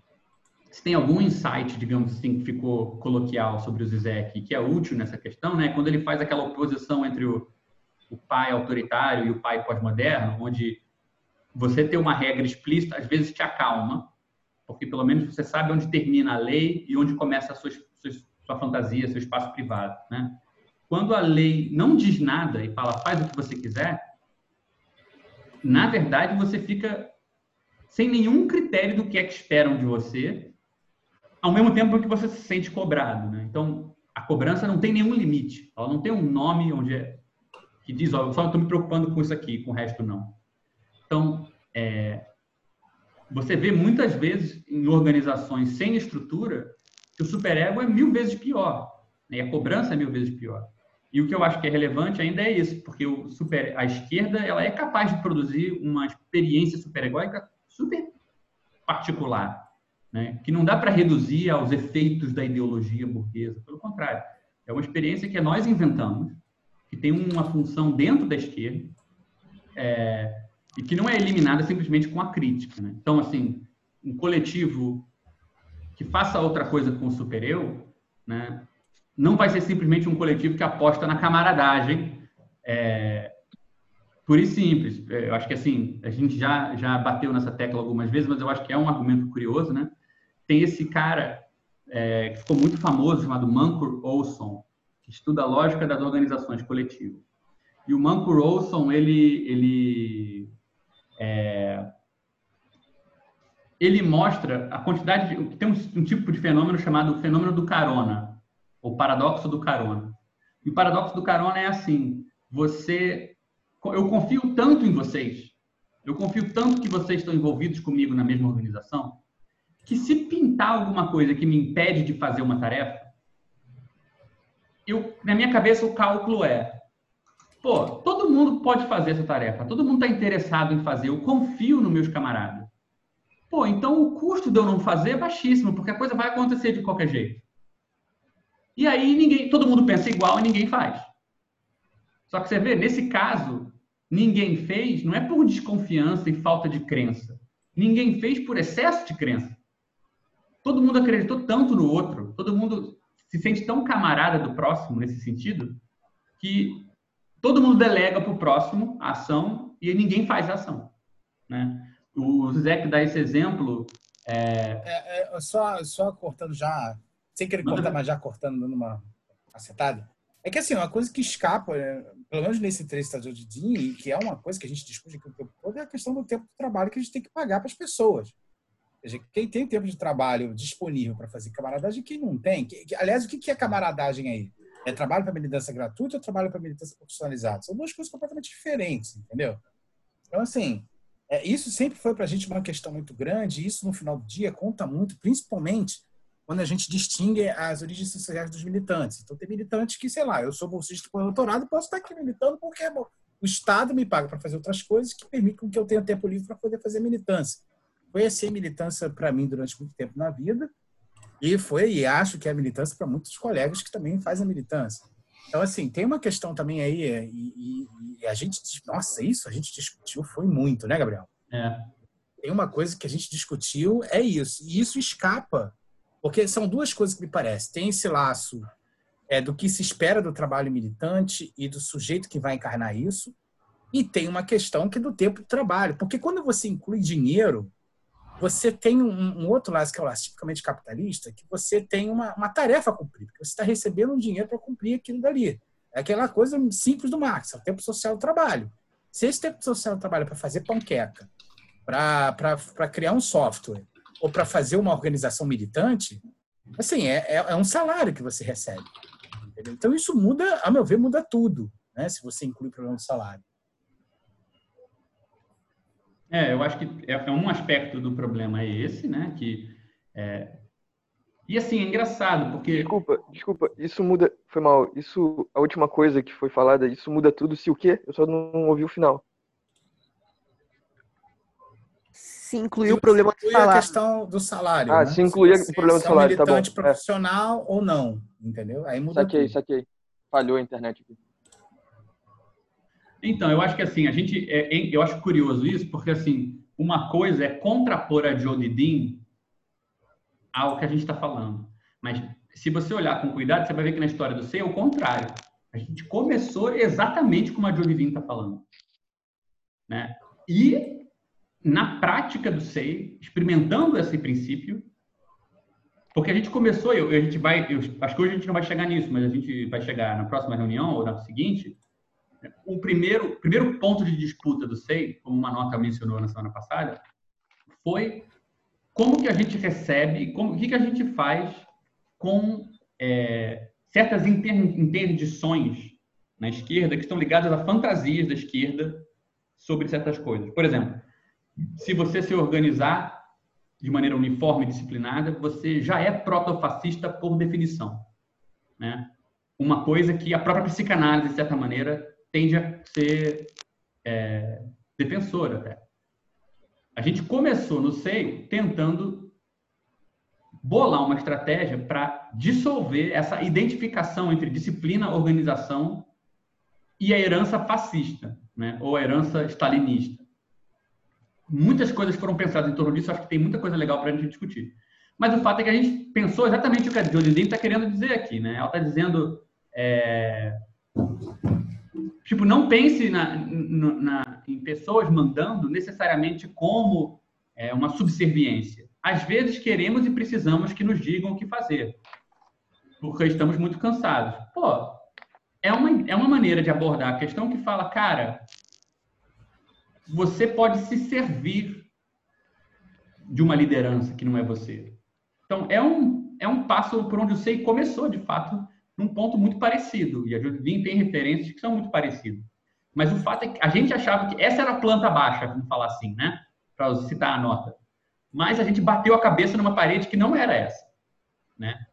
A: se tem algum insight, digamos assim, que ficou coloquial sobre o Zizek, que é útil nessa questão, né? quando ele faz aquela oposição entre o, o pai autoritário e o pai pós-moderno, onde você ter uma regra explícita às vezes te acalma, porque pelo menos você sabe onde termina a lei e onde começa a sua, sua, sua fantasia, seu espaço privado. Né? Quando a lei não diz nada e fala faz o que você quiser, na verdade você fica sem nenhum critério do que é que esperam de você, ao mesmo tempo que você se sente cobrado. Né? Então, a cobrança não tem nenhum limite. Ela não tem um nome onde é, que diz, ó, eu só estou me preocupando com isso aqui, com o resto não. Então, é, você vê muitas vezes em organizações sem estrutura que o superego é mil vezes pior. Né? E a cobrança é mil vezes pior. E o que eu acho que é relevante ainda é isso, porque o super, a esquerda ela é capaz de produzir uma experiência superegóica super particular, né? que não dá para reduzir aos efeitos da ideologia burguesa. Pelo contrário, é uma experiência que nós inventamos, que tem uma função dentro da esquerda, é, e que não é eliminada simplesmente com a crítica. Né? Então, assim, um coletivo que faça outra coisa com o super-eu, né, não vai ser simplesmente um coletivo que aposta na camaradagem, é, por e simples. É, eu acho que, assim, a gente já, já bateu nessa tecla algumas vezes, mas eu acho que é um argumento curioso, né? Tem esse cara é, que ficou muito famoso, chamado Mancur Olson, que estuda a lógica das organizações coletivas. E o Mancur Olson, ele, ele é, ele mostra a quantidade de. Tem um, um, tipo de fenômeno chamado fenômeno do carona, ou paradoxo do carona. E o paradoxo do carona é assim: você. Eu confio tanto em vocês, eu confio tanto que vocês estão envolvidos comigo na mesma organização, que se pintar alguma coisa que me impede de fazer uma tarefa, eu, na minha cabeça o cálculo é Pô, todo mundo pode fazer essa tarefa, todo mundo está interessado em fazer, eu confio nos meus camaradas. Pô, então o custo de eu não fazer é baixíssimo, porque a coisa vai acontecer de qualquer jeito. E aí ninguém, todo mundo pensa igual e ninguém faz. Só que você vê, nesse caso, ninguém fez, não é por desconfiança e falta de crença. Ninguém fez por excesso de crença. Todo mundo acreditou tanto no outro, todo mundo se sente tão camarada do próximo nesse sentido, que todo mundo delega para o próximo a ação e ninguém faz a ação. Né? O Zé que dá esse exemplo. É...
H: É, é, só, só cortando já, sem querer cortar, mas já cortando numa acertada. É que assim, uma coisa que escapa, né, pelo menos nesse trecho de Dean, que é uma coisa que a gente discute aqui o tempo todo, é a questão do tempo de trabalho que a gente tem que pagar para as pessoas. Ou seja, quem tem tempo de trabalho disponível para fazer camaradagem e quem não tem. Aliás, o que é camaradagem aí? É trabalho para militância gratuita ou trabalho para militância profissionalizada? São duas coisas completamente diferentes, entendeu? Então, assim, é, isso sempre foi para a gente uma questão muito grande, e isso no final do dia conta muito, principalmente quando a gente distingue as origens sociais dos militantes. Então, tem militantes que, sei lá, eu sou bolsista por doutorado, posso estar aqui militando porque bom, o Estado me paga para fazer outras coisas que permitem que eu tenha tempo livre para poder fazer militância. Foi assim a militância para mim durante muito tempo na vida, e foi, e acho que é militância para muitos colegas que também fazem militância. Então, assim, tem uma questão também aí, e, e, e, a gente, nossa, isso a gente discutiu foi muito, né, Gabriel?
A: É.
H: Tem uma coisa que a gente discutiu, é isso. E isso escapa, porque são duas coisas que me parecem. Tem esse laço é, do que se espera do trabalho militante e do sujeito que vai encarnar isso, e tem uma questão que é do tempo de trabalho. Porque quando você inclui dinheiro, você tem um, um, outro lado que é o lado tipicamente capitalista, que você tem uma, uma tarefa a cumprir, você está recebendo um dinheiro para cumprir aquilo dali. É aquela coisa simples do Marx, é o tempo social do trabalho. Se esse tempo social do trabalho é para fazer panqueca, para criar um software, ou para fazer uma organização militante, assim, é, é, é, um salário que você recebe. Entendeu? Então, isso muda, a meu ver, muda tudo, né? se você inclui o problema do salário.
A: É, eu acho que é, é, um aspecto do problema é esse, né? Que é... e assim é engraçado porque
J: desculpa, desculpa, isso muda, foi mal. Isso, a última coisa que foi falada, isso muda tudo. Se o quê? Eu só não ouvi o final.
B: Se incluir o problema do salário.
H: a questão do salário.
J: Ah,
H: né?
J: se incluir o problema do é salário, tá bom.
H: profissional é. ou não, entendeu? Aí muda.
J: Saquei,
H: tudo.
J: saquei. Falhou a internet aqui.
A: Então, eu acho que assim, a gente, é, eu acho curioso isso, porque assim, uma coisa é contrapor a Jodidin ao que a gente está falando. Mas se você olhar com cuidado, você vai ver que na história do SEI é o contrário. A gente começou exatamente como a Jodidin está falando. Né? E na prática do SEI, experimentando esse princípio, porque a gente começou, eu, a gente vai, eu, acho que hoje a gente não vai chegar nisso, mas a gente vai chegar na próxima reunião ou na seguinte, o primeiro, primeiro ponto de disputa do SEI, como uma nota mencionou na semana passada, foi como que a gente recebe, como, o que, que a gente faz com é, certas interdições na esquerda que estão ligadas a fantasias da esquerda sobre certas coisas. Por exemplo, se você se organizar de maneira uniforme e disciplinada, você já é protofascista por definição. Né? Uma coisa que a própria psicanálise, de certa maneira, tende a ser é, defensora até. A gente começou no seio tentando bolar uma estratégia para dissolver essa identificação entre disciplina, organização e a herança fascista, né? ou a herança stalinista. Muitas coisas foram pensadas em torno disso, acho que tem muita coisa legal para a gente discutir. Mas o fato é que a gente pensou exatamente o que a Jodie está querendo dizer aqui. Né? Ela está dizendo é, Tipo, não pense na, na, em pessoas mandando necessariamente como é, uma subserviência. Às vezes queremos e precisamos que nos digam o que fazer, porque estamos muito cansados. Pô, é uma, é uma maneira de abordar a questão que fala, cara, você pode se servir de uma liderança que não é você. Então, é um, é um passo por onde o SEI começou, de fato, num ponto muito parecido. E a Judvin tem referências que são muito parecidas. Mas o fato é que a gente achava que essa era a planta baixa, vamos falar assim, né? Para citar a nota. Mas a gente bateu a cabeça numa parede que não era essa, né?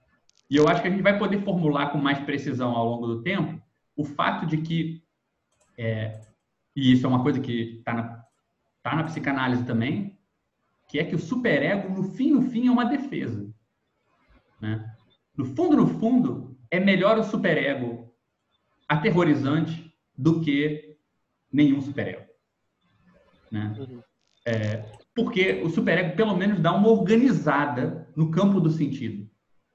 A: E eu acho que a gente vai poder formular com mais precisão ao longo do tempo o fato de que, é, e isso é uma coisa que está na, tá na psicanálise também, que é que o superego, no fim, no fim, é uma defesa. Né? No fundo, no fundo, é melhor o superego aterrorizante do que nenhum superego. Né? Uhum. É, porque o superego, pelo menos, dá uma organizada no campo do sentido.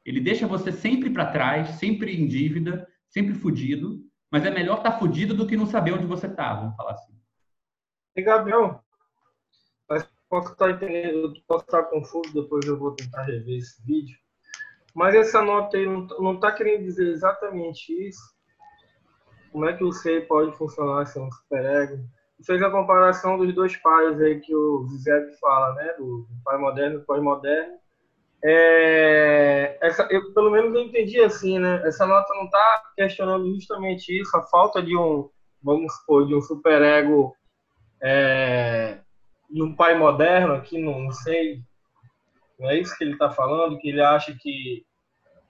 A: Ele deixa você sempre para trás, sempre em dívida, sempre fudido, mas é melhor estar tá fudido do que não saber onde você está, vamos falar assim.
G: E Gabriel, posso estar, posso estar confuso, depois eu vou tentar rever esse vídeo. Mas essa nota aí não está querendo dizer exatamente isso. Como é que o SEI pode funcionar sem um superego? Fez a comparação dos dois pais aí que o Zizek fala, né? Do pai moderno e pós-moderno. É, essa, eu, pelo menos eu entendi assim, né? Essa nota não está questionando justamente isso, a falta de um, vamos supor, de um superego é, no pai moderno, aqui não, sei, não é isso que ele está falando, que ele acha que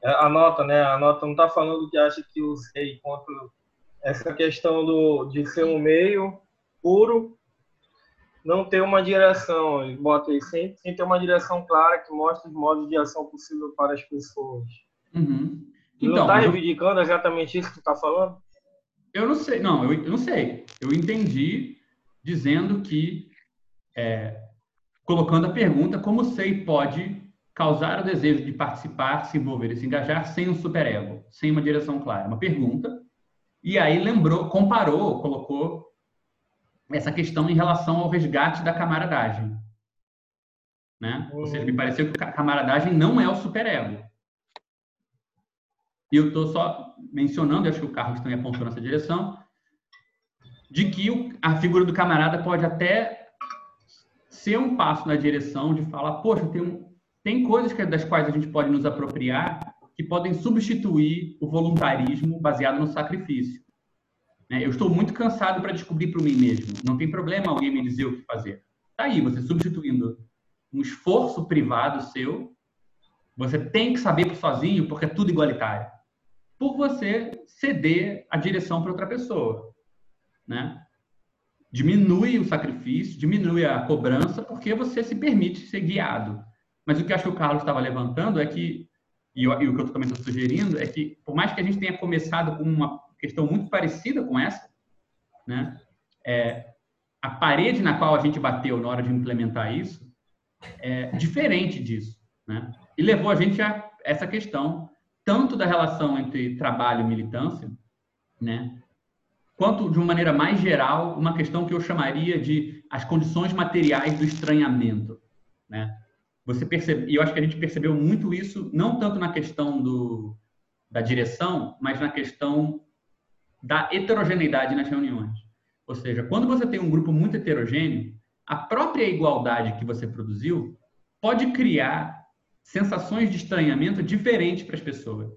G: é, a nota, né? A nota não está falando que acha que o SEI contra essa questão do, de ser um meio puro, não ter uma direção. Bota aí sem, sem ter uma direção clara que mostre os modos de ação possível para as pessoas.
A: Uhum.
G: Então, não está reivindicando exatamente isso que tu está falando?
A: Eu não sei, não, eu, eu, não sei. Eu entendi dizendo que, é, colocando a pergunta, como o SEI pode causar o desejo de participar, se envolver e se engajar sem um superego, sem uma direção clara. Uma pergunta. E aí lembrou, comparou, colocou essa questão em relação ao resgate da camaradagem. Né? Ou seja, me pareceu que a camaradagem não é o superego. E eu estou só mencionando, acho que o Carlos também apontou nessa direção, de que a figura do camarada pode até ser um passo na direção de falar, poxa, tem, um, tem coisas das quais a gente pode nos apropriar que podem substituir o voluntarismo baseado no sacrifício. Né? Eu estou muito cansado para descobrir para mim mesmo. Não tem problema alguém me dizer o que fazer. Está aí, você substituindo um esforço privado seu, você tem que saber por sozinho, porque é tudo igualitário, por você ceder a direção para outra pessoa. Né? Diminui o sacrifício, diminui a cobrança, porque você se permite ser guiado. Mas o que acho que o Carlos estava levantando é que, e, o que eu também estou sugerindo, é que, por mais que a gente tenha começado com uma questão muito parecida com essa, né? É, a parede na qual a gente bateu na hora de implementar isso é diferente disso, né? E levou a gente a essa questão tanto da relação entre trabalho e militância, né? Quanto de uma maneira mais geral, uma questão que eu chamaria de as condições materiais do estranhamento, né? Você percebe, eu acho que a gente percebeu muito isso não tanto na questão do da direção, mas na questão da heterogeneidade nas reuniões. Ou seja, quando você tem um grupo muito heterogêneo, a própria igualdade que você produziu pode criar sensações de estranhamento diferentes para as pessoas.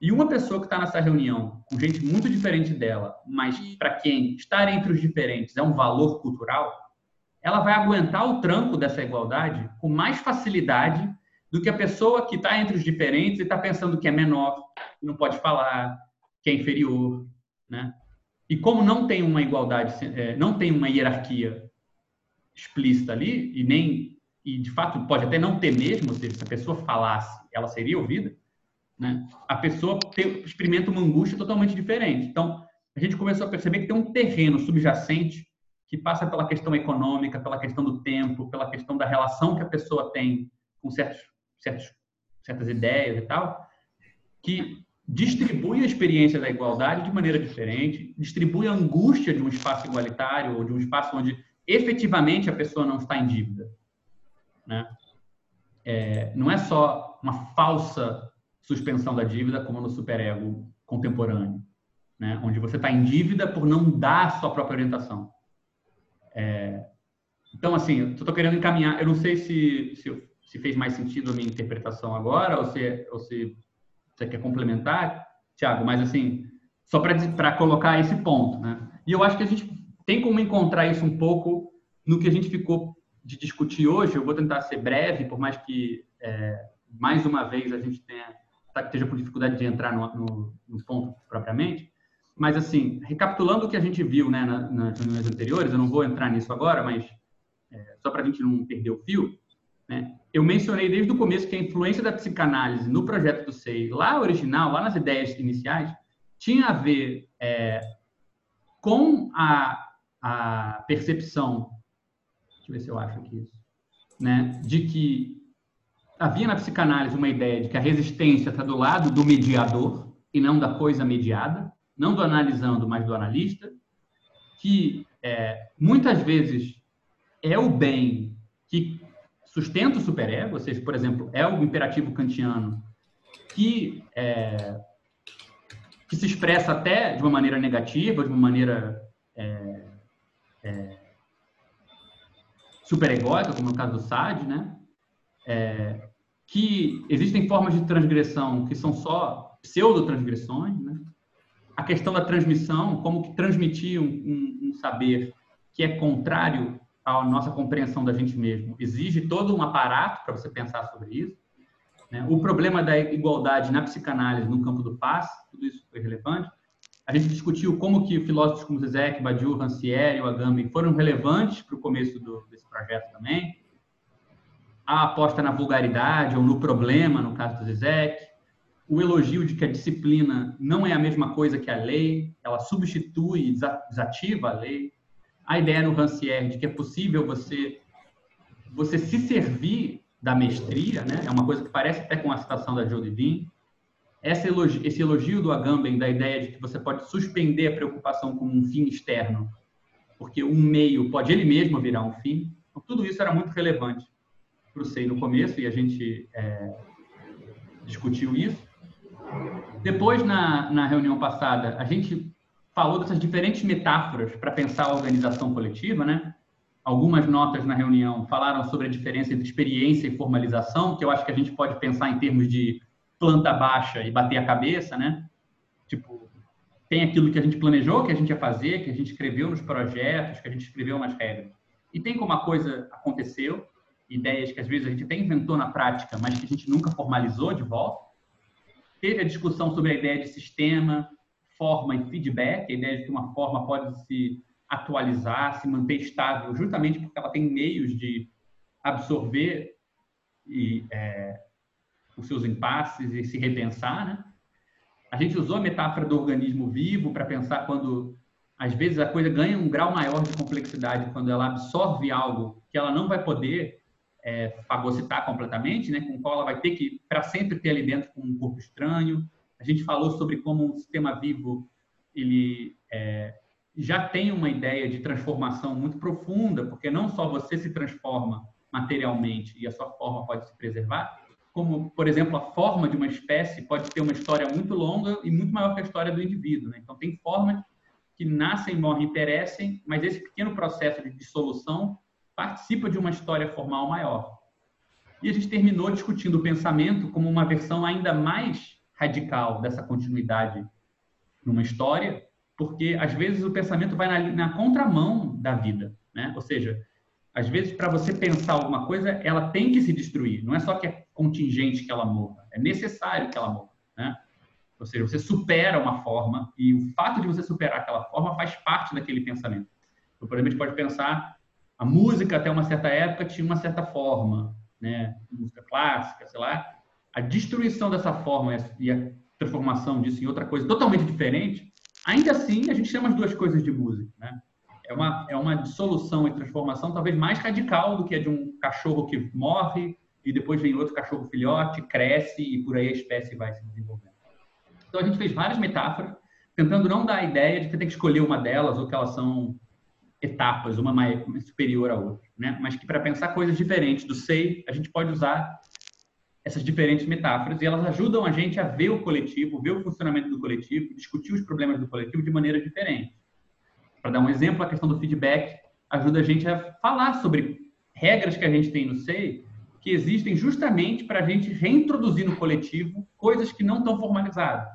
A: E uma pessoa que está nessa reunião com gente muito diferente dela, mas para quem estar entre os diferentes é um valor cultural, ela vai aguentar o tranco dessa igualdade com mais facilidade do que a pessoa que está entre os diferentes e está pensando que é menor, que não pode falar, que é inferior, né? E como não tem uma igualdade, é, não tem uma hierarquia explícita ali, e nem, e de fato pode até não ter mesmo, ou seja, se a pessoa falasse, ela seria ouvida, né? a pessoa experimenta uma angústia totalmente diferente. Então, a gente começou a perceber que tem um terreno subjacente que passa pela questão econômica, pela questão do tempo, pela questão da relação que a pessoa tem com certos, certos, certas ideias e tal, que distribui a experiência da igualdade de maneira diferente, distribui a angústia de um espaço igualitário ou de um espaço onde efetivamente a pessoa não está em dívida. Né? É, não é só uma falsa suspensão da dívida como no superego contemporâneo, né? onde você está em dívida por não dar a sua própria orientação. É, então, assim, eu estou querendo encaminhar, eu não sei se, se, se, fez mais sentido a minha interpretação agora ou se, ou se você quer complementar, Tiago? Mas, assim, só para colocar esse ponto, né? E eu acho que a gente tem como encontrar isso um pouco no que a gente ficou de discutir hoje. Eu vou tentar ser breve, por mais que, é, mais uma vez, a gente tenha, tá, esteja com dificuldade de entrar no, no, no, ponto propriamente. Mas, assim, recapitulando o que a gente viu né, nas reuniões anteriores, eu não vou entrar nisso agora, mas é, só para a gente não perder o fio, né? Eu mencionei desde o começo que a influência da psicanálise no projeto do SEI, lá original, lá nas ideias iniciais, tinha a ver é, com a, a percepção, deixa eu ver se eu acho aqui isso, né, de que havia na psicanálise uma ideia de que a resistência está do lado do mediador e não da coisa mediada, não do analisando, mas do analista, que é, muitas vezes é o bem que sustenta o superego, ou seja, por exemplo, é o imperativo kantiano que, é, que se expressa até de uma maneira negativa, de uma maneira é, é, superegóica, como no caso do Sade, né? É, que existem formas de transgressão que são só pseudo-transgressões, né? A questão da transmissão, como que transmitir um, um, um saber que é contrário a nossa compreensão da gente mesmo exige todo um aparato para você pensar sobre isso. Né? O problema da igualdade na psicanálise, no campo do passe, tudo isso foi relevante. A gente discutiu como que filósofos como Zizek, Badiou, Rancière Agamben foram relevantes para o começo do, desse projeto também. A aposta na vulgaridade ou no problema, no caso do Zizek. O elogio de que a disciplina não é a mesma coisa que a lei, ela substitui, desativa a lei a ideia no Rancière de que é possível você você se servir da mestria, né? É uma coisa que parece até com a citação da Joe Devine. Esse elogio, esse elogio do Agamben da ideia de que você pode suspender a preocupação como um fim externo, porque um meio pode ele mesmo virar um fim. Então, tudo isso era muito relevante para o SEI no começo e a gente é, discutiu isso. Depois, na, na reunião passada, a gente falou dessas diferentes metáforas para pensar a organização coletiva, né? Algumas notas na reunião falaram sobre a diferença entre experiência e formalização, que eu acho que a gente pode pensar em termos de planta baixa e bater a cabeça, né? Tipo, tem aquilo que a gente planejou, que a gente ia fazer, que a gente escreveu nos projetos, que a gente escreveu nas regras. E tem como a coisa aconteceu, ideias que às vezes a gente até inventou na prática, mas que a gente nunca formalizou de volta. Teve a discussão sobre a ideia de sistema, forma e feedback, a ideia de que uma forma pode se atualizar, se manter estável, justamente porque ela tem meios de absorver e, é, os seus impasses e se repensar, né? A gente usou a metáfora do organismo vivo para pensar quando, às vezes, a coisa ganha um grau maior de complexidade quando ela absorve algo que ela não vai poder é, fagocitar completamente, né? Com o qual ela vai ter que, para sempre, ter ali dentro com um corpo estranho. A gente falou sobre como um sistema vivo ele é, já tem uma ideia de transformação muito profunda, porque não só você se transforma materialmente e a sua forma pode se preservar, como, por exemplo, a forma de uma espécie pode ter uma história muito longa e muito maior que a história do indivíduo. Né? Então, tem formas que nascem, morrem e perecem, mas esse pequeno processo de dissolução participa de uma história formal maior. E a gente terminou discutindo o pensamento como uma versão ainda mais radical dessa continuidade numa história, porque às vezes o pensamento vai na, na contramão da vida, né? Ou seja, às vezes para você pensar alguma coisa, ela tem que se destruir. Não é só que é contingente que ela morra, é necessário que ela morra, né? Ou seja, você supera uma forma e o fato de você superar aquela forma faz parte daquele pensamento. Então, por exemplo, a gente pode pensar a música até uma certa época tinha uma certa forma, né? Música clássica, sei lá. A destruição dessa forma e a transformação disso em outra coisa totalmente diferente, ainda assim a gente chama as duas coisas de música, né? É uma, é uma dissolução e transformação talvez mais radical do que a de um cachorro que morre e depois vem outro cachorro filhote, cresce e por aí a espécie vai se desenvolvendo. Então a gente fez várias metáforas, tentando não dar a ideia de que tem que escolher uma delas ou que elas são etapas, uma mais superior à outra, né? Mas que para pensar coisas diferentes do sei, a gente pode usar essas diferentes metáforas e elas ajudam a gente a ver o coletivo, ver o funcionamento do coletivo, discutir os problemas do coletivo de maneira diferente. Para dar um exemplo, a questão do feedback ajuda a gente a falar sobre regras que a gente tem no SEI que existem justamente para a gente reintroduzir no coletivo coisas que não estão formalizadas.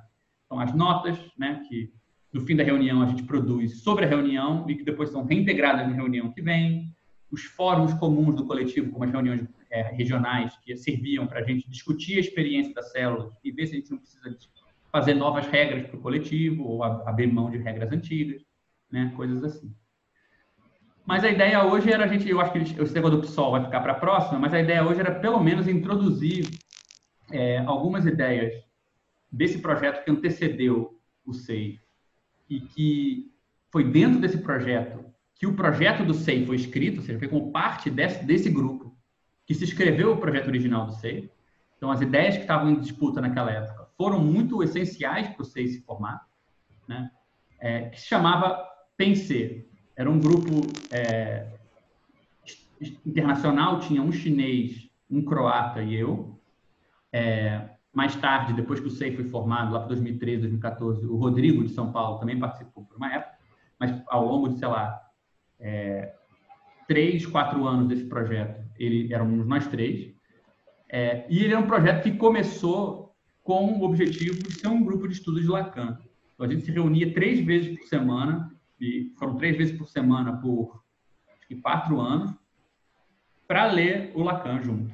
A: Então, as notas, né, que no fim da reunião a gente produz sobre a reunião e que depois são reintegradas na reunião que vem, os fóruns comuns do coletivo, como as reuniões é, regionais, que serviam para a gente discutir a experiência das células e ver se a gente não precisa fazer novas regras para o coletivo ou abrir mão de regras antigas, né, coisas assim. Mas a ideia hoje era a gente, eu acho que esse negócio do PSOL vai ficar para a próxima, mas a ideia hoje era pelo menos introduzir é, algumas ideias desse projeto que antecedeu o SEI e que foi dentro desse projeto que o projeto do SEI foi escrito, ou seja, foi como parte desse, desse grupo que se escreveu o projeto original do SEI. Então, as ideias que estavam em disputa naquela época foram muito essenciais para o SEI se formar, né? É, que se chamava PENSE, era um grupo é, internacional, tinha um chinês, um croata e eu. É, mais tarde, depois que o SEI foi formado, lá para 2013, 2014, o Rodrigo de São Paulo também participou por uma época, mas ao longo de, sei lá, é, três, quatro anos desse projeto, ele éramos nós três. É, e ele é um projeto que começou com o objetivo de ser um grupo de estudo de Lacan. Então, a gente se reunia três vezes por semana e foram três vezes por semana por quatro anos, para ler o Lacan junto.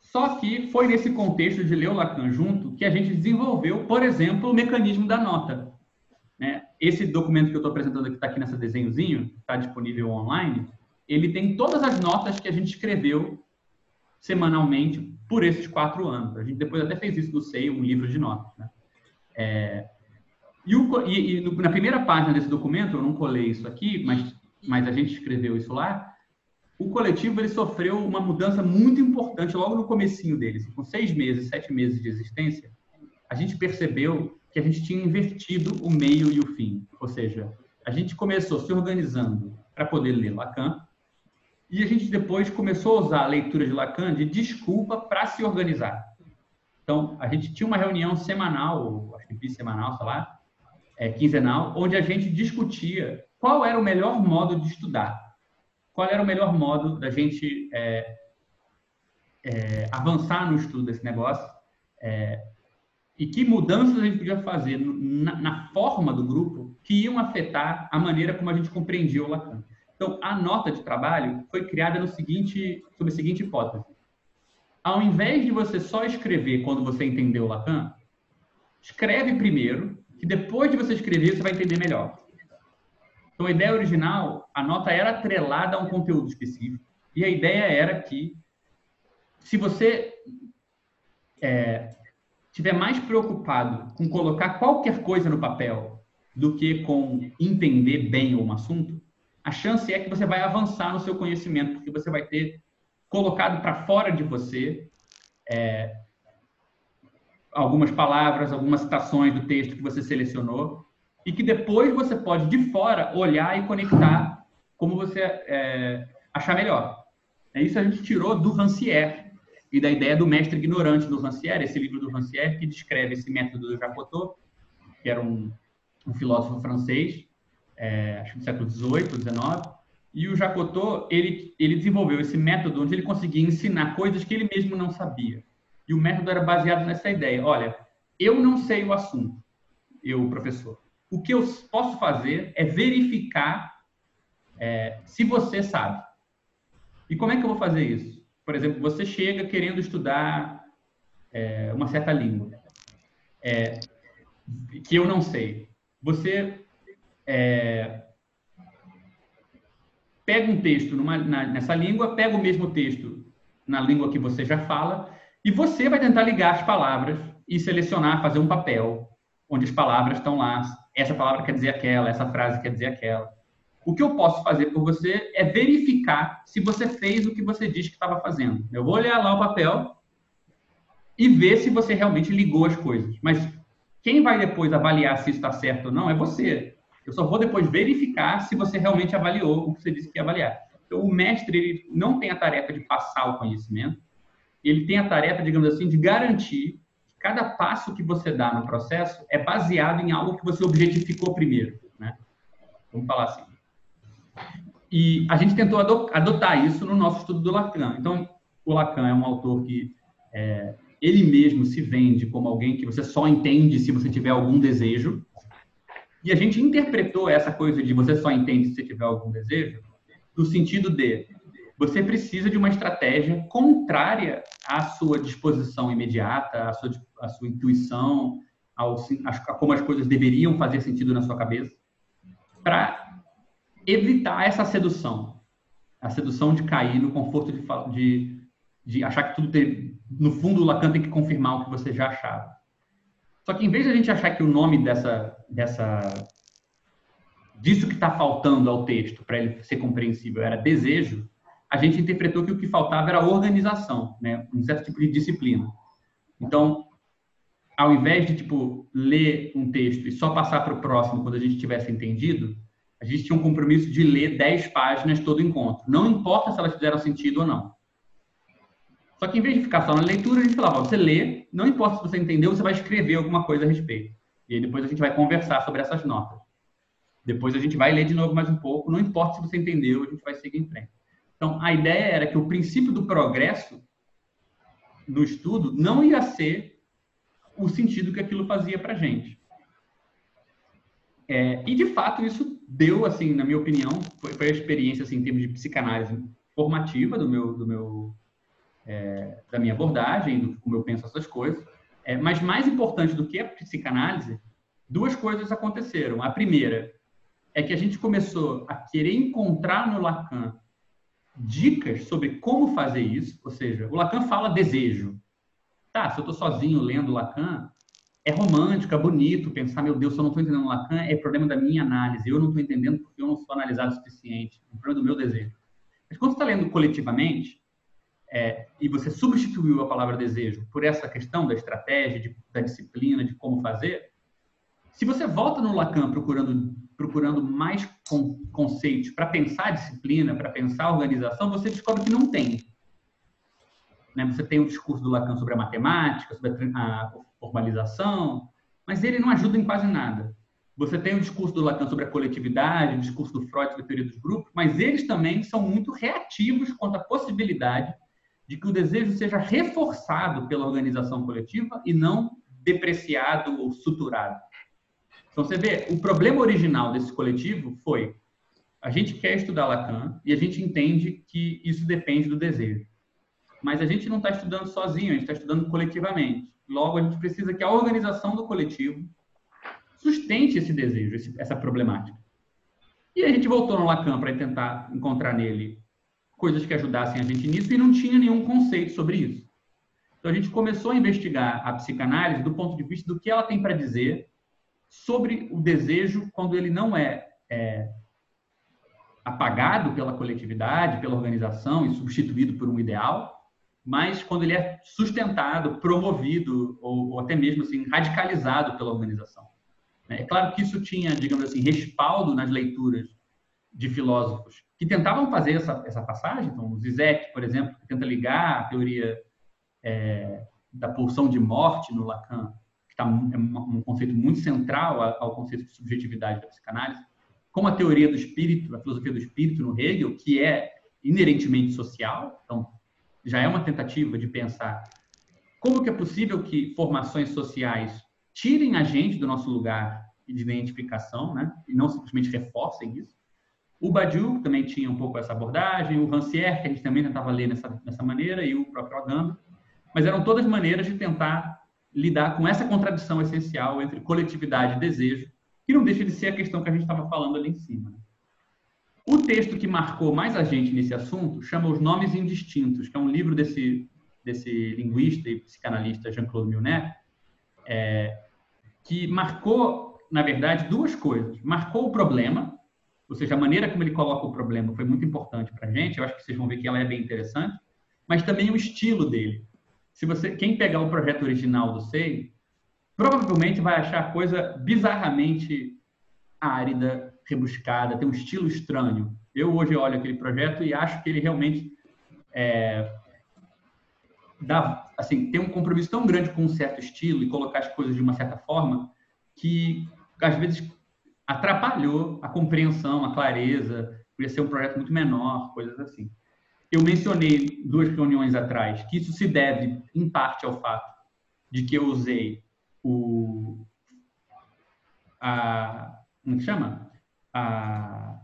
A: Só que foi nesse contexto de ler o Lacan junto que a gente desenvolveu, por exemplo, o mecanismo da nota. Né? Esse documento que eu estou apresentando aqui, está aqui nesse desenhozinho, está disponível online, ele tem todas as notas que a gente escreveu semanalmente por esses quatro anos. A gente depois até fez isso no SEI, um livro de notas. Né? É, e, o, e, e na primeira página desse documento, eu não colei isso aqui, mas, mas a gente escreveu isso lá, o coletivo ele sofreu uma mudança muito importante logo no comecinho dele. Com seis meses, sete meses de existência, a gente percebeu que a gente tinha invertido o meio e o fim. Ou seja, a gente começou se organizando para poder ler Lacan, E a gente depois começou a usar a leitura de Lacan de desculpa para se organizar. Então, a gente tinha uma reunião semanal, acho que bissemanal, sei lá, é, quinzenal, onde a gente discutia qual era o melhor modo de estudar, qual era o melhor modo da gente é, é, avançar no estudo desse negócio é, e que mudanças a gente podia fazer na, na, forma do grupo que iam afetar a maneira como a gente compreendia o Lacan. Então, a nota de trabalho foi criada no seguinte, sob a seguinte hipótese. Ao invés de você só escrever quando você entendeu o Lacan, escreve primeiro, que depois de você escrever, você vai entender melhor. Então, a ideia original, a nota era atrelada a um conteúdo específico. E a ideia era que, se você é, tiver mais preocupado com colocar qualquer coisa no papel do que com entender bem um assunto, a chance é que você vai avançar no seu conhecimento, porque você vai ter colocado para fora de você é, algumas palavras, algumas citações do texto que você selecionou, e que depois você pode, de fora, olhar e conectar como você é, achar melhor. É isso a gente tirou do Rancière, e da ideia do mestre ignorante do Rancière, esse livro do Rancière que descreve esse método do Jacotot, que era um, um filósofo francês, é, acho que do século XVIII, XIX, e o Jacotot, ele, ele desenvolveu esse método onde ele conseguia ensinar coisas que ele mesmo não sabia. E o método era baseado nessa ideia, olha, eu não sei o assunto, eu, professor. O que eu posso fazer é verificar é, se você sabe. E como é que eu vou fazer isso? por exemplo, você chega querendo estudar é, uma certa língua, é, que eu não sei. Você é, pega um texto numa, na, nessa língua, pega o mesmo texto na língua que você já fala, e você vai tentar ligar as palavras e selecionar, fazer um papel onde as palavras estão lá. Essa palavra quer dizer aquela, essa frase quer dizer aquela. O que eu posso fazer por você é verificar se você fez o que você disse que estava fazendo. Eu vou olhar lá o papel e ver se você realmente ligou as coisas. Mas quem vai depois avaliar se está certo ou não é você. Eu só vou depois verificar se você realmente avaliou o que você disse que ia avaliar. Então, o mestre ele não tem a tarefa de passar o conhecimento, ele tem a tarefa, digamos assim, de garantir que cada passo que você dá no processo é baseado em algo que você objetificou primeiro. Né? Vamos falar assim. E a gente tentou adotar isso no nosso estudo do Lacan. Então, o Lacan é um autor que é, ele mesmo se vende como alguém que você só entende se você tiver algum desejo. E a gente interpretou essa coisa de você só entende se tiver algum desejo no sentido de você precisa de uma estratégia contrária à sua disposição imediata, à sua, à sua intuição, ao, a como as coisas deveriam fazer sentido na sua cabeça, para evitar essa sedução. A sedução de cair no conforto de, de, de achar que tudo tem. No fundo, o Lacan tem que confirmar o que você já achava. Só que em vez de a gente achar que o nome dessa, dessa disso que está faltando ao texto para ele ser compreensível era desejo, a gente interpretou que o que faltava era organização, né? um certo tipo de disciplina. Então, ao invés de tipo ler um texto e só passar para o próximo quando a gente tivesse entendido, a gente tinha um compromisso de ler 10 páginas todo encontro. Não importa se elas fizeram sentido ou não. Só que em vez de ficar só na leitura, a gente falava, você lê, não importa se você entendeu, você vai escrever alguma coisa a respeito. E aí depois a gente vai conversar sobre essas notas. Depois a gente vai ler de novo mais um pouco, não importa se você entendeu, a gente vai seguir em frente. Então, a ideia era que o princípio do progresso no estudo não ia ser o sentido que aquilo fazia para gente. É, e de fato isso deu, assim, na minha opinião, foi, foi a experiência assim, em termos de psicanálise formativa do meu, do meu, é, da minha abordagem, do como eu penso essas coisas. É, mas mais importante do que a psicanálise, duas coisas aconteceram. A primeira é que a gente começou a querer encontrar no Lacan dicas sobre como fazer isso, ou seja, o Lacan fala desejo. Tá, se eu estou sozinho lendo Lacan, é romântico, é bonito pensar, meu Deus, se eu não estou entendendo Lacan, é problema da minha análise. Eu não estou entendendo porque eu não sou analisado o suficiente. É problema do meu desejo. Mas quando você está lendo coletivamente, é, e você substituiu a palavra desejo por essa questão da estratégia, de, da disciplina, de como fazer, se você volta no Lacan procurando, procurando mais conceitos para pensar a disciplina, para pensar a organização, você descobre que não tem. Né? Você tem o discurso do Lacan sobre a matemática, sobre a formalização, mas ele não ajuda em quase nada. Você tem o discurso do Lacan sobre a coletividade, o discurso do Freud sobre a teoria dos grupos, mas eles também são muito reativos quanto à possibilidade de que o desejo seja reforçado pela organização coletiva e não depreciado ou suturado. Então você vê, o problema original desse coletivo foi a gente quer estudar Lacan e a gente entende que isso depende do desejo. Mas a gente não está estudando sozinho, a gente está estudando coletivamente. Logo, a gente precisa que a organização do coletivo sustente esse desejo, essa problemática. E a gente voltou no Lacan para tentar encontrar nele coisas que ajudassem a gente nisso e não tinha nenhum conceito sobre isso. Então a gente começou a investigar a psicanálise do ponto de vista do que ela tem para dizer sobre o desejo quando ele não é, é apagado pela coletividade, pela organização e substituído por um ideal, mas quando ele é sustentado, promovido ou, ou até mesmo assim radicalizado pela organização. É claro que isso tinha, digamos assim, respaldo nas leituras de filósofos que tentavam fazer essa, essa passagem. Então, o Zizek, por exemplo, que tenta ligar a teoria é, da pulsão de morte no Lacan, que tá, é um conceito muito central ao conceito de subjetividade da psicanálise, com a teoria do espírito, a filosofia do espírito no Hegel, que é inerentemente social. Então, já é uma tentativa de pensar como que é possível que formações sociais tirem a gente do nosso lugar de identificação, né? E não simplesmente reforcem isso. O Badiou também tinha um pouco essa abordagem, o Rancière, que a gente também tentava ler nessa, dessa maneira, e o próprio Agamben. Mas eram todas maneiras de tentar lidar com essa contradição essencial entre coletividade e desejo, que não deixa de ser a questão que a gente estava falando ali em cima. Né? O texto que marcou mais a gente nesse assunto chama Os Nomes Indistintos, que é um livro desse, desse linguista e psicanalista Jean-Claude Milner, é, que marcou, na verdade, duas coisas. Marcou o problema, ou seja, a maneira como ele coloca o problema foi muito importante para a gente. Eu acho que vocês vão ver que ela é bem interessante, mas também o estilo dele. Se você, quem pegar o projeto original do SEI, provavelmente vai achar coisa bizarramente árida, rebuscada, tem um estilo estranho. Eu hoje olho aquele projeto e acho que ele realmente é, dá, assim, tem um compromisso tão grande com um certo estilo e colocar as coisas de uma certa forma que às vezes atrapalhou a compreensão, a clareza, podia ser um projeto muito menor, coisas assim. Eu mencionei duas reuniões atrás que isso se deve, em parte, ao fato de que eu usei o. A, como que chama? A,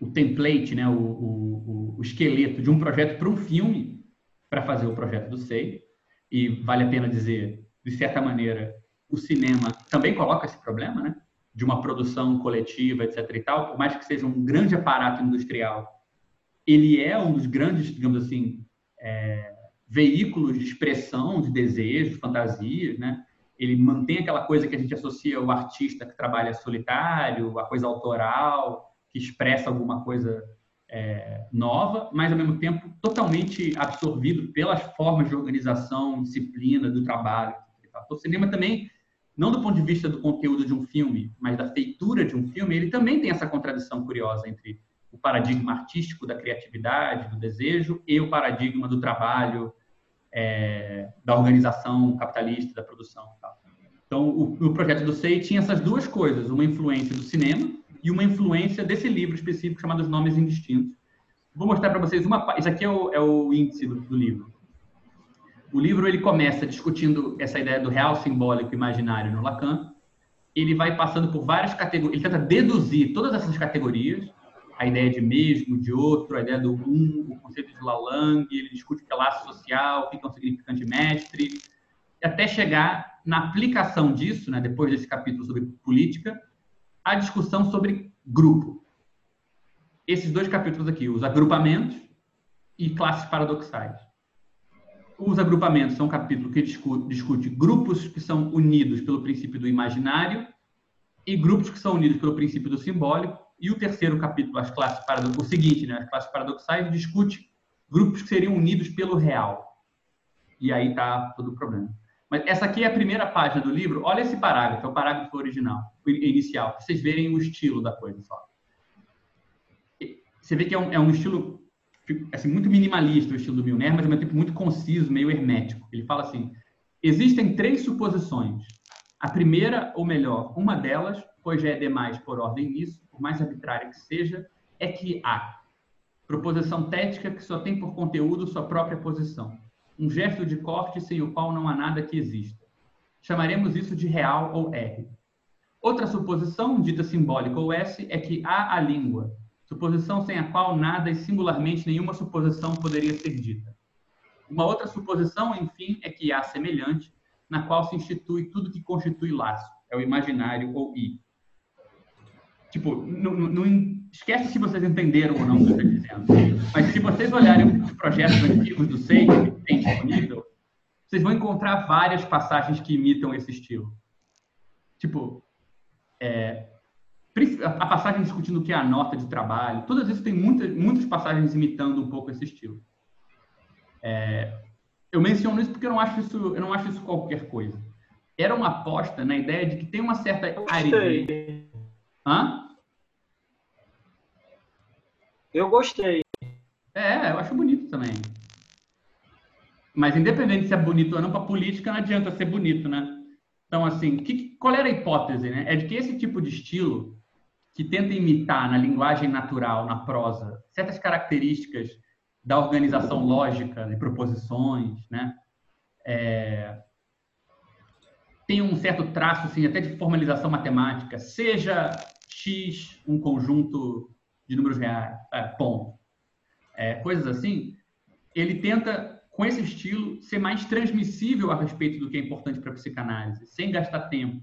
A: o template, né, o, o, o esqueleto de um projeto para um filme para fazer o projeto do SEI. E vale a pena dizer, de certa maneira, o cinema também coloca esse problema, né? De uma produção coletiva, etc. e tal, por mais que seja um grande aparato industrial, ele é um dos grandes, digamos assim, é, veículos de expressão de desejos, fantasias, né? Ele mantém aquela coisa que a gente associa ao artista que trabalha solitário, a coisa autoral, que expressa alguma coisa é, nova, mas ao mesmo tempo totalmente absorvido pelas formas de organização, disciplina do trabalho. Então, o cinema também, não do ponto de vista do conteúdo de um filme, mas da feitura de um filme, ele também tem essa contradição curiosa entre o paradigma artístico da criatividade, do desejo, e o paradigma do trabalho, é, da organização capitalista, da produção. Então, o, o projeto do SEI tinha essas duas coisas, uma influência do cinema, e uma influência desse livro específico chamado Os Nomes Indistintos. Vou mostrar para vocês uma. Isso aqui é o, é o índice do, do, livro. O livro ele começa discutindo essa ideia do real simbólico imaginário no Lacan. Ele vai passando por várias categorias. Ele tenta deduzir todas essas categorias. A ideia de mesmo, de outro, a ideia do um, o conceito de Lalang. Ele discute o que é laço social, o que é um significante mestre. Até chegar na aplicação disso, né, depois desse capítulo sobre política, a discussão sobre grupo. Esses dois capítulos aqui, os agrupamentos e classes paradoxais. Os agrupamentos são um capítulo que discute, grupos que são unidos pelo princípio do imaginário e grupos que são unidos pelo princípio do simbólico. E o terceiro capítulo, as classes paradoxais, o seguinte, né, as classes paradoxais, discute grupos que seriam unidos pelo real. E aí está todo o problema. Mas essa aqui é a primeira página do livro. Olha esse parágrafo, é o parágrafo original, inicial, para vocês verem o estilo da coisa só. Você vê que é um, é um estilo assim, muito minimalista, o estilo do Milner, mas é um tipo muito conciso, meio hermético. Ele fala assim: existem três suposições. A primeira, ou melhor, uma delas, pois já é demais por ordem nisso, por mais arbitrária que seja, é que há proposição tética que só tem por conteúdo sua própria posição um gesto de corte sem o qual não há nada que exista. Chamaremos isso de real ou R. Outra suposição, dita simbólica ou S, é que há a língua, suposição sem a qual nada e singularmente nenhuma suposição poderia ser dita. Uma outra suposição, enfim, é que há semelhante, na qual se institui tudo que constitui laço, é o imaginário ou I. Tipo, não, não, esquece se vocês entenderam ou não o que eu estou dizendo. Mas se vocês olharem os projetos antigos do SEI, que tem disponível, vocês vão encontrar várias passagens que imitam esse estilo. Tipo, é, a passagem discutindo o que é a nota de trabalho, todas isso tem muitas, muitas passagens imitando um pouco esse estilo. É, eu menciono isso porque eu não acho isso, eu não acho isso qualquer coisa. Era uma aposta na ideia de que tem uma certa aridez. Hã?
G: Eu gostei.
A: É, eu acho bonito também. Mas independente se é bonito ou não, para política não adianta ser bonito, né? Então, assim, que, qual era a hipótese, né? É de que esse tipo de estilo, que tenta imitar na linguagem natural, na prosa, certas características da organização lógica de proposições, né? É, tem um certo traço, assim, até de formalização matemática, seja X um conjunto de números reais, é, ponto, é, coisas assim, ele tenta, com esse estilo, ser mais transmissível a respeito do que é importante para a psicanálise, sem gastar tempo,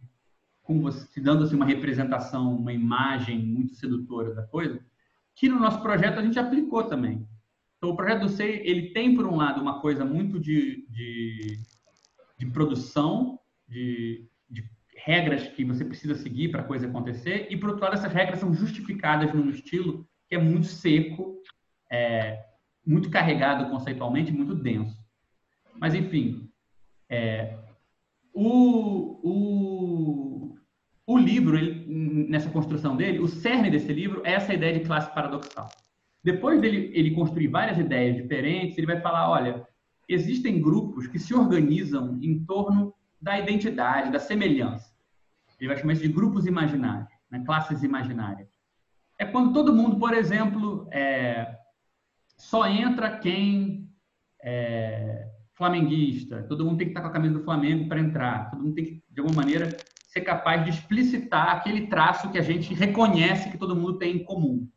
A: com você, dando assim, uma representação, uma imagem muito sedutora da coisa, que no nosso projeto a gente aplicou também. Então, o projeto do SEI, ele tem, por um lado, uma coisa muito de, de, de produção, de, de regras que você precisa seguir para a coisa acontecer, e por outro lado, essas regras são justificadas num estilo que é muito seco, é, muito carregado conceitualmente, muito denso. Mas, enfim, é, o, o, o livro, ele, nessa construção dele, o cerne desse livro é essa ideia de classe paradoxal. Depois dele ele construir várias ideias diferentes, ele vai falar, olha, existem grupos que se organizam em torno da identidade, da semelhança. Ele vai chamar isso de grupos imaginários, né? classes imaginárias. É quando todo mundo, por exemplo, é, só entra quem é flamenguista, todo mundo tem que estar com a camisa do Flamengo para entrar, todo mundo tem que, de alguma maneira, ser capaz de explicitar aquele traço que a gente reconhece que todo mundo tem em comum.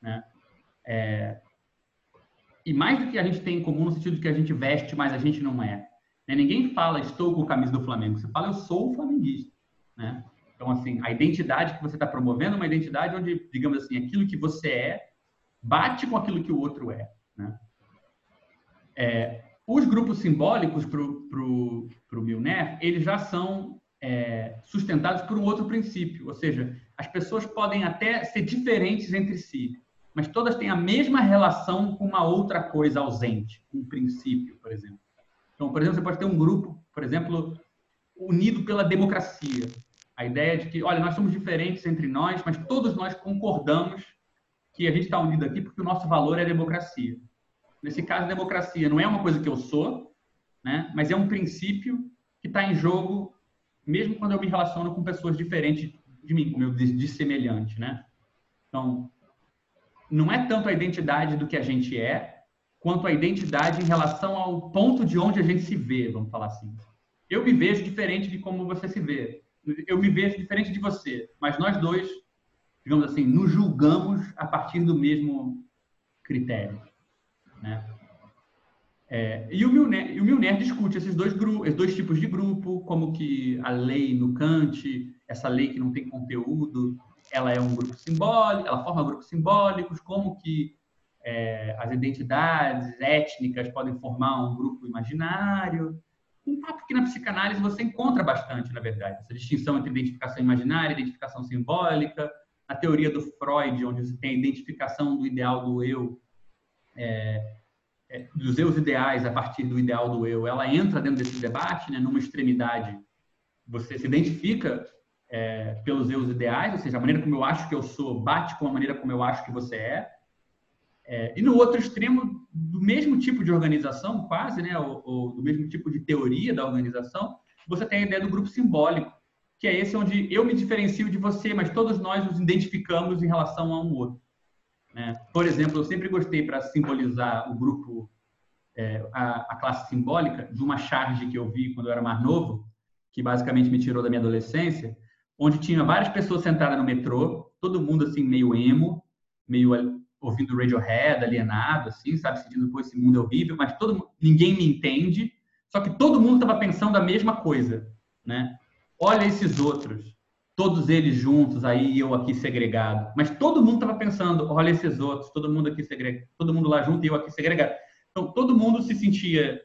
A: Né? É, e mais do que a gente tem em comum, no sentido de que a gente veste, mas a gente não é. Né? Ninguém fala, estou com a camisa do Flamengo. Você fala, eu sou flamenguista. Né? Então, assim, a identidade que você está promovendo é uma identidade onde, digamos assim, aquilo que você é bate com aquilo que o outro é. Né? é os grupos simbólicos para o Milner, eles já são é, sustentados por um outro princípio, ou seja, as pessoas podem até ser diferentes entre si, mas todas têm a mesma relação com uma outra coisa ausente, um princípio, por exemplo. Então, por exemplo, você pode ter um grupo, por exemplo, unido pela democracia. A ideia de que, olha, nós somos diferentes entre nós, mas todos nós concordamos que a gente está unido aqui porque o nosso valor é a democracia. Nesse caso, a democracia não é uma coisa que eu sou, né? mas é um princípio que está em jogo, mesmo quando eu me relaciono com pessoas diferentes de mim, como eu disse, semelhante. Né? Então, não é tanto a identidade do que a gente é, quanto a identidade em relação ao ponto de onde a gente se vê, vamos falar assim. Eu me vejo diferente de como você se vê. Eu me vejo diferente de você, mas nós dois digamos assim, nos julgamos a partir do mesmo critério. Né? É, e o Milner, o Milner discute esses dois, esses dois tipos de grupo, como que a lei no Kant, essa lei que não tem conteúdo, ela é um grupo simbólico, ela forma grupos simbólicos, como que é, as identidades étnicas podem formar um grupo imaginário. Um papo que na psicanálise você encontra bastante, na verdade, essa distinção entre identificação imaginária e identificação simbólica, a teoria do Freud, onde você tem a identificação do ideal do eu, é, é, dos eu ideais a partir do ideal do eu, ela entra dentro desse debate, né, numa extremidade. Você se identifica é, pelos eu ideais, ou seja, a maneira como eu acho que eu sou bate com a maneira como eu acho que você é. é e no outro extremo, do mesmo tipo de organização, quase, né, ou, ou do mesmo tipo de teoria da organização, você tem a ideia do grupo simbólico, que é esse onde eu me diferencio de você, mas todos nós nos identificamos em relação a um outro. Né? Por exemplo, eu sempre gostei para simbolizar o grupo, é, a, a, classe simbólica, de uma charge que eu vi quando eu era mais novo, que basicamente me tirou da minha adolescência, onde tinha várias pessoas sentadas no metrô, todo mundo assim meio emo, meio ouvindo Radiohead, alienado, assim, sabe, sentindo pô, esse mundo é horrível, mas todo ninguém me entende, só que todo mundo estava pensando a mesma coisa, né? Olha esses outros, todos eles juntos, aí eu aqui segregado. Mas todo mundo estava pensando, olha esses outros, todo mundo aqui segregado, todo mundo lá junto e eu aqui segregado. Então todo mundo se sentia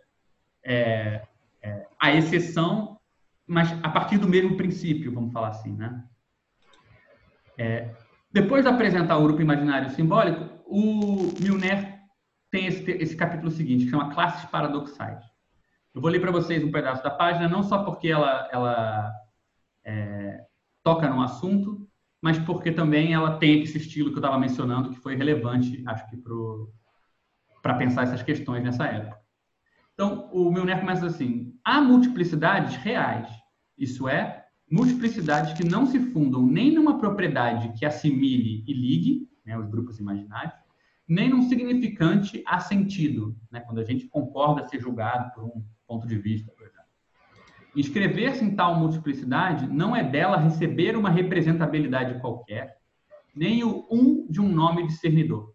A: é, é, a exceção, mas a partir do mesmo princípio, vamos falar assim, né? É, depois de apresentar o grupo imaginário simbólico, o Milner tem esse, esse capítulo seguinte, que chama Classes Paradoxais. Eu vou ler para vocês um pedaço da página, não só porque ela, ela é, toca no assunto, mas porque também ela tem esse estilo que eu estava mencionando, que foi relevante, acho que, para pensar essas questões nessa época. Então, o Milner começa assim: há multiplicidades reais, isso é, multiplicidades que não se fundam nem numa propriedade que assimile e ligue, né, os grupos imaginários, nem num significante assentido, né, quando a gente concorda ser julgado por um ponto de vista. Inscrever-se em tal multiplicidade não é dela receber uma representabilidade qualquer, nem o um de um nome discernidor.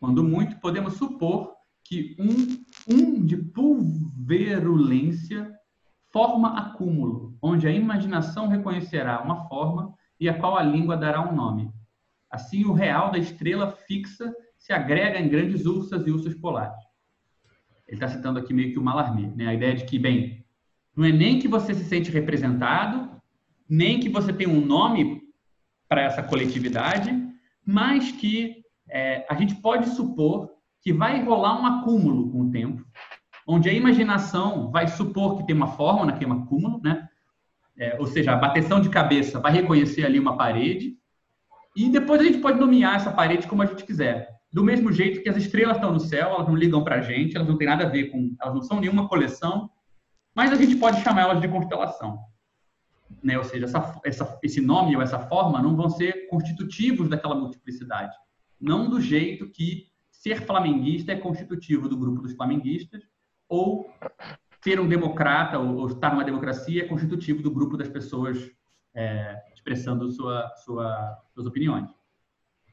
A: Quando muito, podemos supor que um, um de pulverulência forma acúmulo, onde a imaginação reconhecerá uma forma e a qual a língua dará um nome. Assim, o real da estrela fixa se agrega em grandes ursas e ursas polares. Ele está citando aqui meio que o Mallarmé, né? a ideia de que, bem, não é nem que você se sente representado, nem que você tem um nome para essa coletividade, mas que é, a gente pode supor que vai rolar um acúmulo com o tempo, onde a imaginação vai supor que tem uma forma naquele acúmulo, né? É, ou seja, a bateção de cabeça vai reconhecer ali uma parede, e depois a gente pode nomear essa parede como a gente quiser. Do mesmo jeito que as estrelas estão no céu, elas não ligam para a gente, elas não têm nada a ver com, elas não são nenhuma coleção mas a gente pode chamar elas de constelação. Né? Ou seja, essa, essa, esse nome ou essa forma não vão ser constitutivos daquela multiplicidade. Não do jeito que ser flamenguista é constitutivo do grupo dos flamenguistas, ou ser um democrata ou, ou estar numa democracia é constitutivo do grupo das pessoas é, expressando sua, sua, suas opiniões.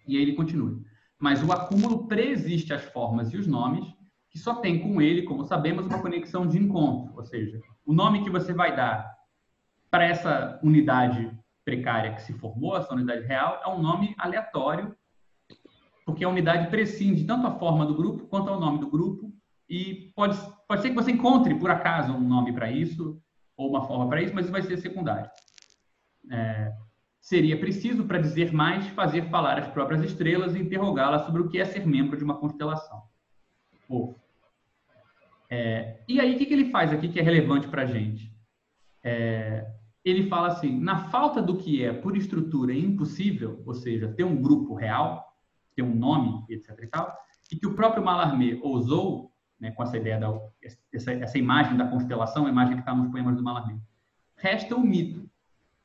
A: E aí ele continua. Mas o acúmulo preexiste às formas e os nomes, que só tem com ele, como sabemos, uma conexão de encontro, ou seja, o nome que você vai dar para essa unidade precária que se formou, essa unidade real, é um nome aleatório, porque a unidade prescinde tanto a forma do grupo quanto ao nome do grupo, e pode, pode ser que você encontre, por acaso, um nome para isso, ou uma forma para isso, mas isso vai ser secundário. É, seria preciso, para dizer mais, fazer falar as próprias estrelas e interrogá-las sobre o que é ser membro de uma constelação. Ou, é, e aí, o que, que ele faz aqui que é relevante para a gente? É, ele fala assim: na falta do que é por estrutura impossível, ou seja, ter um grupo real, ter um nome, etc. e tal, e que o próprio Mallarmé ousou, né, com essa ideia da essa, essa imagem da constelação, a imagem que está nos poemas do Mallarmé, resta o mito,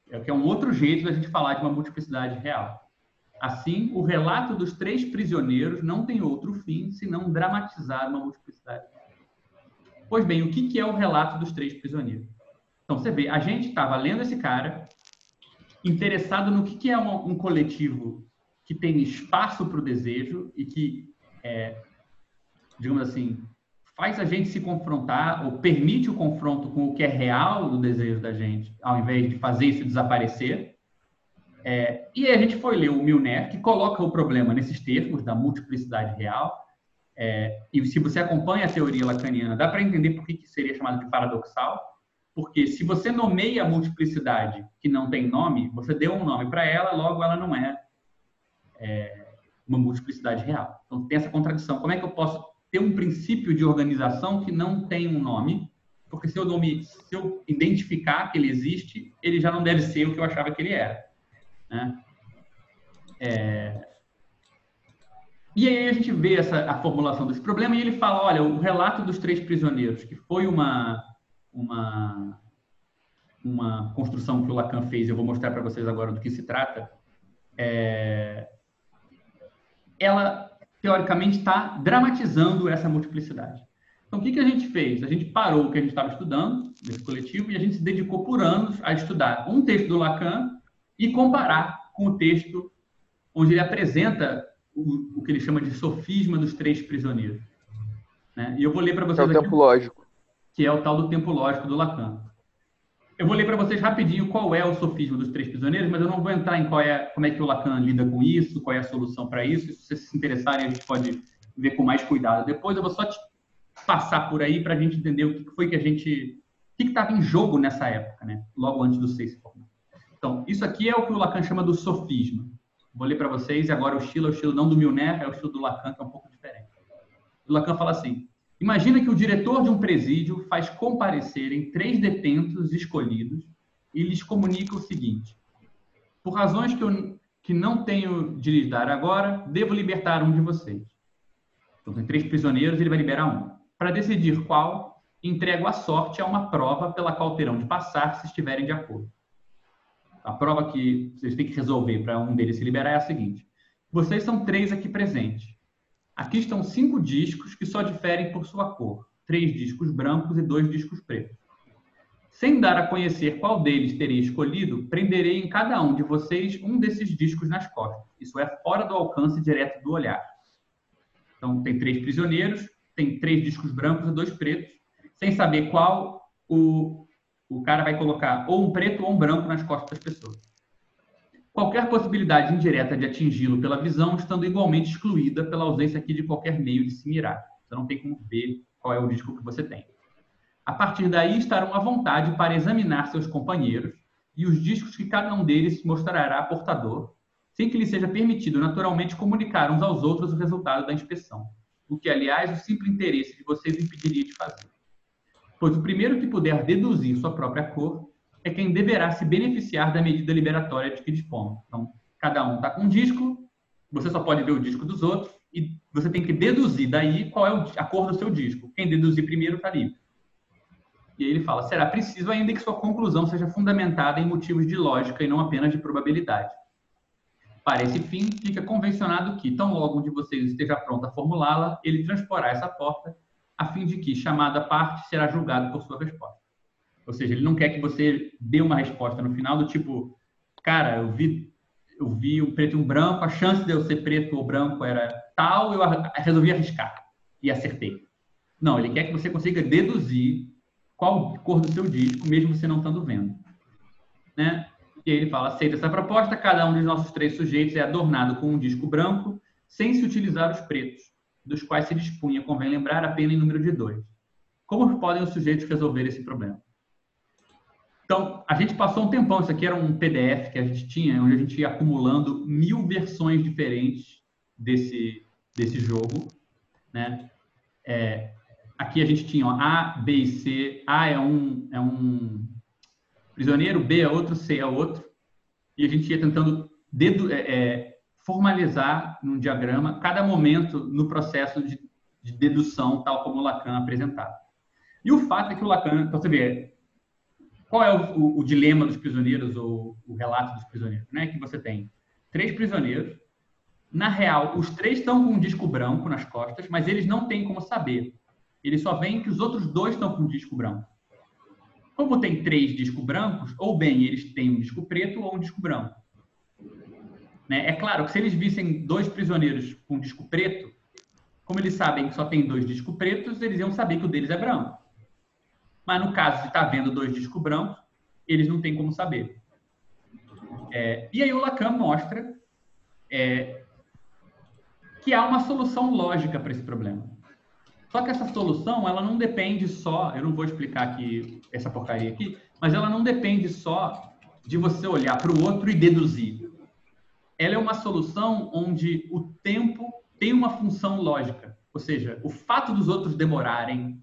A: é que é um outro jeito da gente falar de uma multiplicidade real. Assim, o relato dos três prisioneiros não tem outro fim senão dramatizar uma multiplicidade Pois bem, o que, é o relato dos três prisioneiros? Então, você vê, a gente estava lendo esse cara, interessado no que, que é um, um coletivo que tem espaço para o desejo e que, é, digamos assim, faz a gente se confrontar ou permite o confronto com o que é real do desejo da gente, ao invés de fazer isso desaparecer. É, e a gente foi ler o Milner, que coloca o problema nesses termos da multiplicidade real, é, e se você acompanha a teoria lacaniana, dá para entender por que, que seria chamado de paradoxal, porque se você nomeia a multiplicidade que não tem nome, você deu um nome para ela, logo ela não é, é, uma multiplicidade real. Então tem essa contradição. Como é que eu posso ter um princípio de organização que não tem um nome, porque se eu, nome, se eu identificar que ele existe, ele já não deve ser o que eu achava que ele era. Né? É... E aí a gente vê essa, a formulação desse problema e ele fala, olha, o relato dos três prisioneiros, que foi uma, uma, uma construção que o Lacan fez, eu vou mostrar para vocês agora do que se trata, é... ela, teoricamente, está dramatizando essa multiplicidade. Então, o que, que a gente fez? A gente parou o que a gente estava estudando nesse coletivo e a gente se dedicou por anos a estudar um texto do Lacan e comparar com o texto onde ele apresenta o, o que ele chama de sofisma dos três prisioneiros. Né? E eu vou ler para vocês.
J: Que é o tempo lógico.
A: Que é o tal do tempo lógico do Lacan. Eu vou ler para vocês rapidinho qual é o sofisma dos três prisioneiros, mas eu não vou entrar em qual é, como é que o Lacan lida com isso, qual é a solução para isso. Se vocês se interessarem, a gente pode ver com mais cuidado. Depois eu vou só te passar por aí para a gente entender o que foi que a gente. O que estava em jogo nessa época, né? logo antes do seis formar. Então, isso aqui é o que o Lacan chama do sofisma. Vou ler para vocês, agora o estilo é o estilo não do Milner, é o estilo do Lacan, que é um pouco diferente. O Lacan fala assim: imagina que o diretor de um presídio faz comparecerem três detentos escolhidos e lhes comunica o seguinte: por razões que eu que não tenho de lhes dar agora, devo libertar um de vocês. Então, tem três prisioneiros, ele vai liberar um. Para decidir qual, entrego a sorte a uma prova pela qual terão de passar se estiverem de acordo. A prova que vocês têm que resolver para um deles se liberar é a seguinte: vocês são três aqui presentes. Aqui estão cinco discos que só diferem por sua cor: três discos brancos e dois discos pretos. Sem dar a conhecer qual deles teria escolhido, prenderei em cada um de vocês um desses discos nas costas. Isso é fora do alcance direto do olhar. Então, tem três prisioneiros, tem três discos brancos e dois pretos, sem saber qual o, o cara vai colocar ou um preto ou um branco nas costas das pessoas. Qualquer possibilidade indireta de atingi-lo pela visão estando igualmente excluída pela ausência aqui de qualquer meio de se mirar. Você não tem como ver qual é o disco que você tem. A partir daí estarão à vontade para examinar seus companheiros e os discos que cada um deles mostrará portador, sem que lhe seja permitido naturalmente comunicar uns aos outros o resultado da inspeção o que, aliás, o simples interesse de vocês impediria de fazer. Pois o primeiro que puder deduzir sua própria cor é quem deverá se beneficiar da medida liberatória de que dispõe. Então, cada um está com um disco, você só pode ver o disco dos outros, e você tem que deduzir daí qual é a cor do seu disco. Quem deduzir primeiro está livre. E aí ele fala: será preciso ainda que sua conclusão seja fundamentada em motivos de lógica e não apenas de probabilidade. Para esse fim, fica convencionado que, tão logo um de vocês esteja pronto a formulá-la, ele transporá essa porta, a fim de que, chamada parte, será julgado por sua resposta. Ou seja, ele não quer que você dê uma resposta no final do tipo, cara, eu vi, eu vi um preto e um branco, a chance de eu ser preto ou branco era tal, eu resolvi arriscar e acertei. Não, ele quer que você consiga deduzir qual cor do seu disco, mesmo você não estando vendo. Né? E ele fala: aceita essa proposta, cada um dos nossos três sujeitos é adornado com um disco branco, sem se utilizar os pretos, dos quais se dispunha, convém lembrar, apenas em número de dois. Como podem os sujeitos resolver esse problema? Então, a gente passou um tempão, isso aqui era um PDF que a gente tinha, onde a gente ia acumulando mil versões diferentes desse, desse jogo. Né? É, aqui a gente tinha ó, A, B e C. A é um, é um prisioneiro, B é outro, C é outro, e a gente ia tentando dedo, é, é, formalizar num diagrama cada momento no processo de, de, dedução, tal como o Lacan apresentava. E o fato é que o Lacan, então você vê, qual é o, o, o dilema dos prisioneiros, ou o relato dos prisioneiros? Né? Que você tem três prisioneiros, na real, os três estão com um disco branco nas costas, mas eles não têm como saber. Eles só veem que os outros dois estão com um disco branco. Como tem três discos brancos, ou bem eles têm um disco preto ou um disco branco. Né? É claro que se eles vissem dois prisioneiros com disco preto, como eles sabem que só tem dois discos pretos, eles iam saber que o deles é branco. Mas no caso de estar tá vendo dois discos brancos, eles não têm como saber. É, e aí o Lacan mostra é, que há uma solução lógica para esse problema. Só que essa solução, ela não depende só, eu não vou explicar aqui essa porcaria aqui, mas ela não depende só de você olhar para o outro e deduzir. Ela é uma solução onde o tempo tem uma função lógica. Ou seja, o fato dos outros demorarem,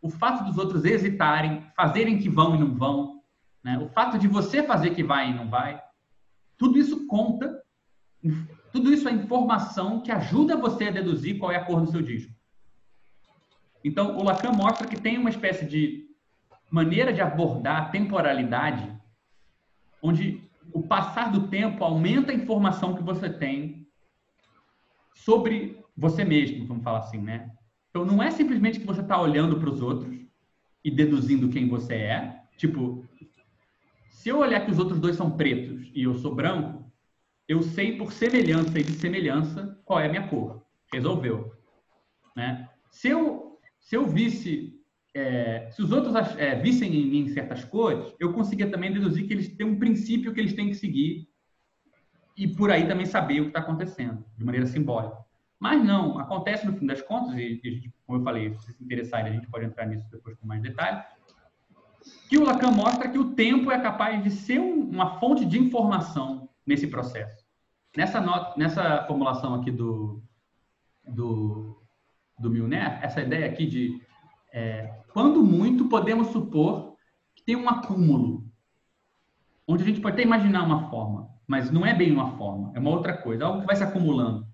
A: o fato dos outros hesitarem, fazerem que vão e não vão, né? o fato de você fazer que vai e não vai, tudo isso conta, tudo isso é informação que ajuda você a deduzir qual é a cor do seu disco. Então, o Lacan mostra que tem uma espécie de maneira de abordar a temporalidade, onde o passar do tempo aumenta a informação que você tem sobre você mesmo, vamos falar assim, né? Então, não é simplesmente que você está olhando para os outros e deduzindo quem você é. Tipo, se eu olhar que os outros dois são pretos e eu sou branco, eu sei por semelhança e de semelhança qual é a minha cor. Resolveu. Né? Se eu, se eu visse, é, se os outros é, vissem em mim certas cores, eu conseguia também deduzir que eles têm um princípio que eles têm que seguir e por aí também saber o que está acontecendo, de maneira simbólica. Mas não, acontece no fim das contas, e, e como eu falei, se se interessarem, a gente pode entrar nisso depois com mais detalhe, que o Lacan mostra que o tempo é capaz de ser um, uma fonte de informação nesse processo. Nessa, nota, nessa formulação aqui do, do, do Milner, essa ideia aqui de é, quando muito podemos supor que tem um acúmulo, onde a gente pode até imaginar uma forma, mas não é bem uma forma, é uma outra coisa, algo que vai se acumulando.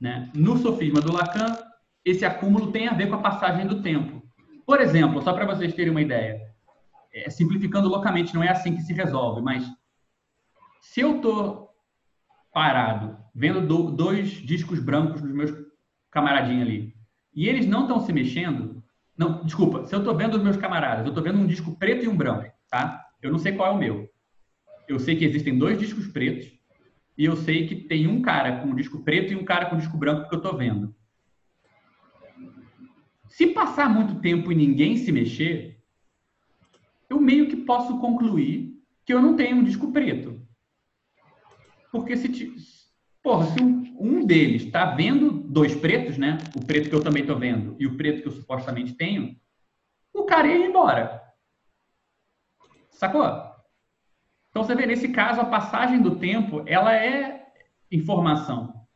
A: Né? No sofisma do Lacan, esse acúmulo tem a ver com a passagem do tempo. Por exemplo, só para vocês terem uma ideia, é, simplificando loucamente, não é assim que se resolve, mas se eu estou parado, vendo do, dois discos brancos dos meus camaradinhos ali, e eles não estão se mexendo, não, desculpa, se eu estou vendo os meus camaradas, eu estou vendo um disco preto e um branco, tá? Eu não sei qual é o meu. Eu sei que existem dois discos pretos e eu sei que tem um cara com um disco preto e um cara com um disco branco que eu estou vendo. Se passar muito tempo e ninguém se mexer, eu meio que posso concluir que eu não tenho um disco preto. Porque se, porra, se um, um deles está vendo dois pretos, né? O preto que eu também estou vendo e o preto que eu supostamente tenho, o cara ia embora. Sacou? Então você vê, nesse caso, a passagem do tempo, ela é informação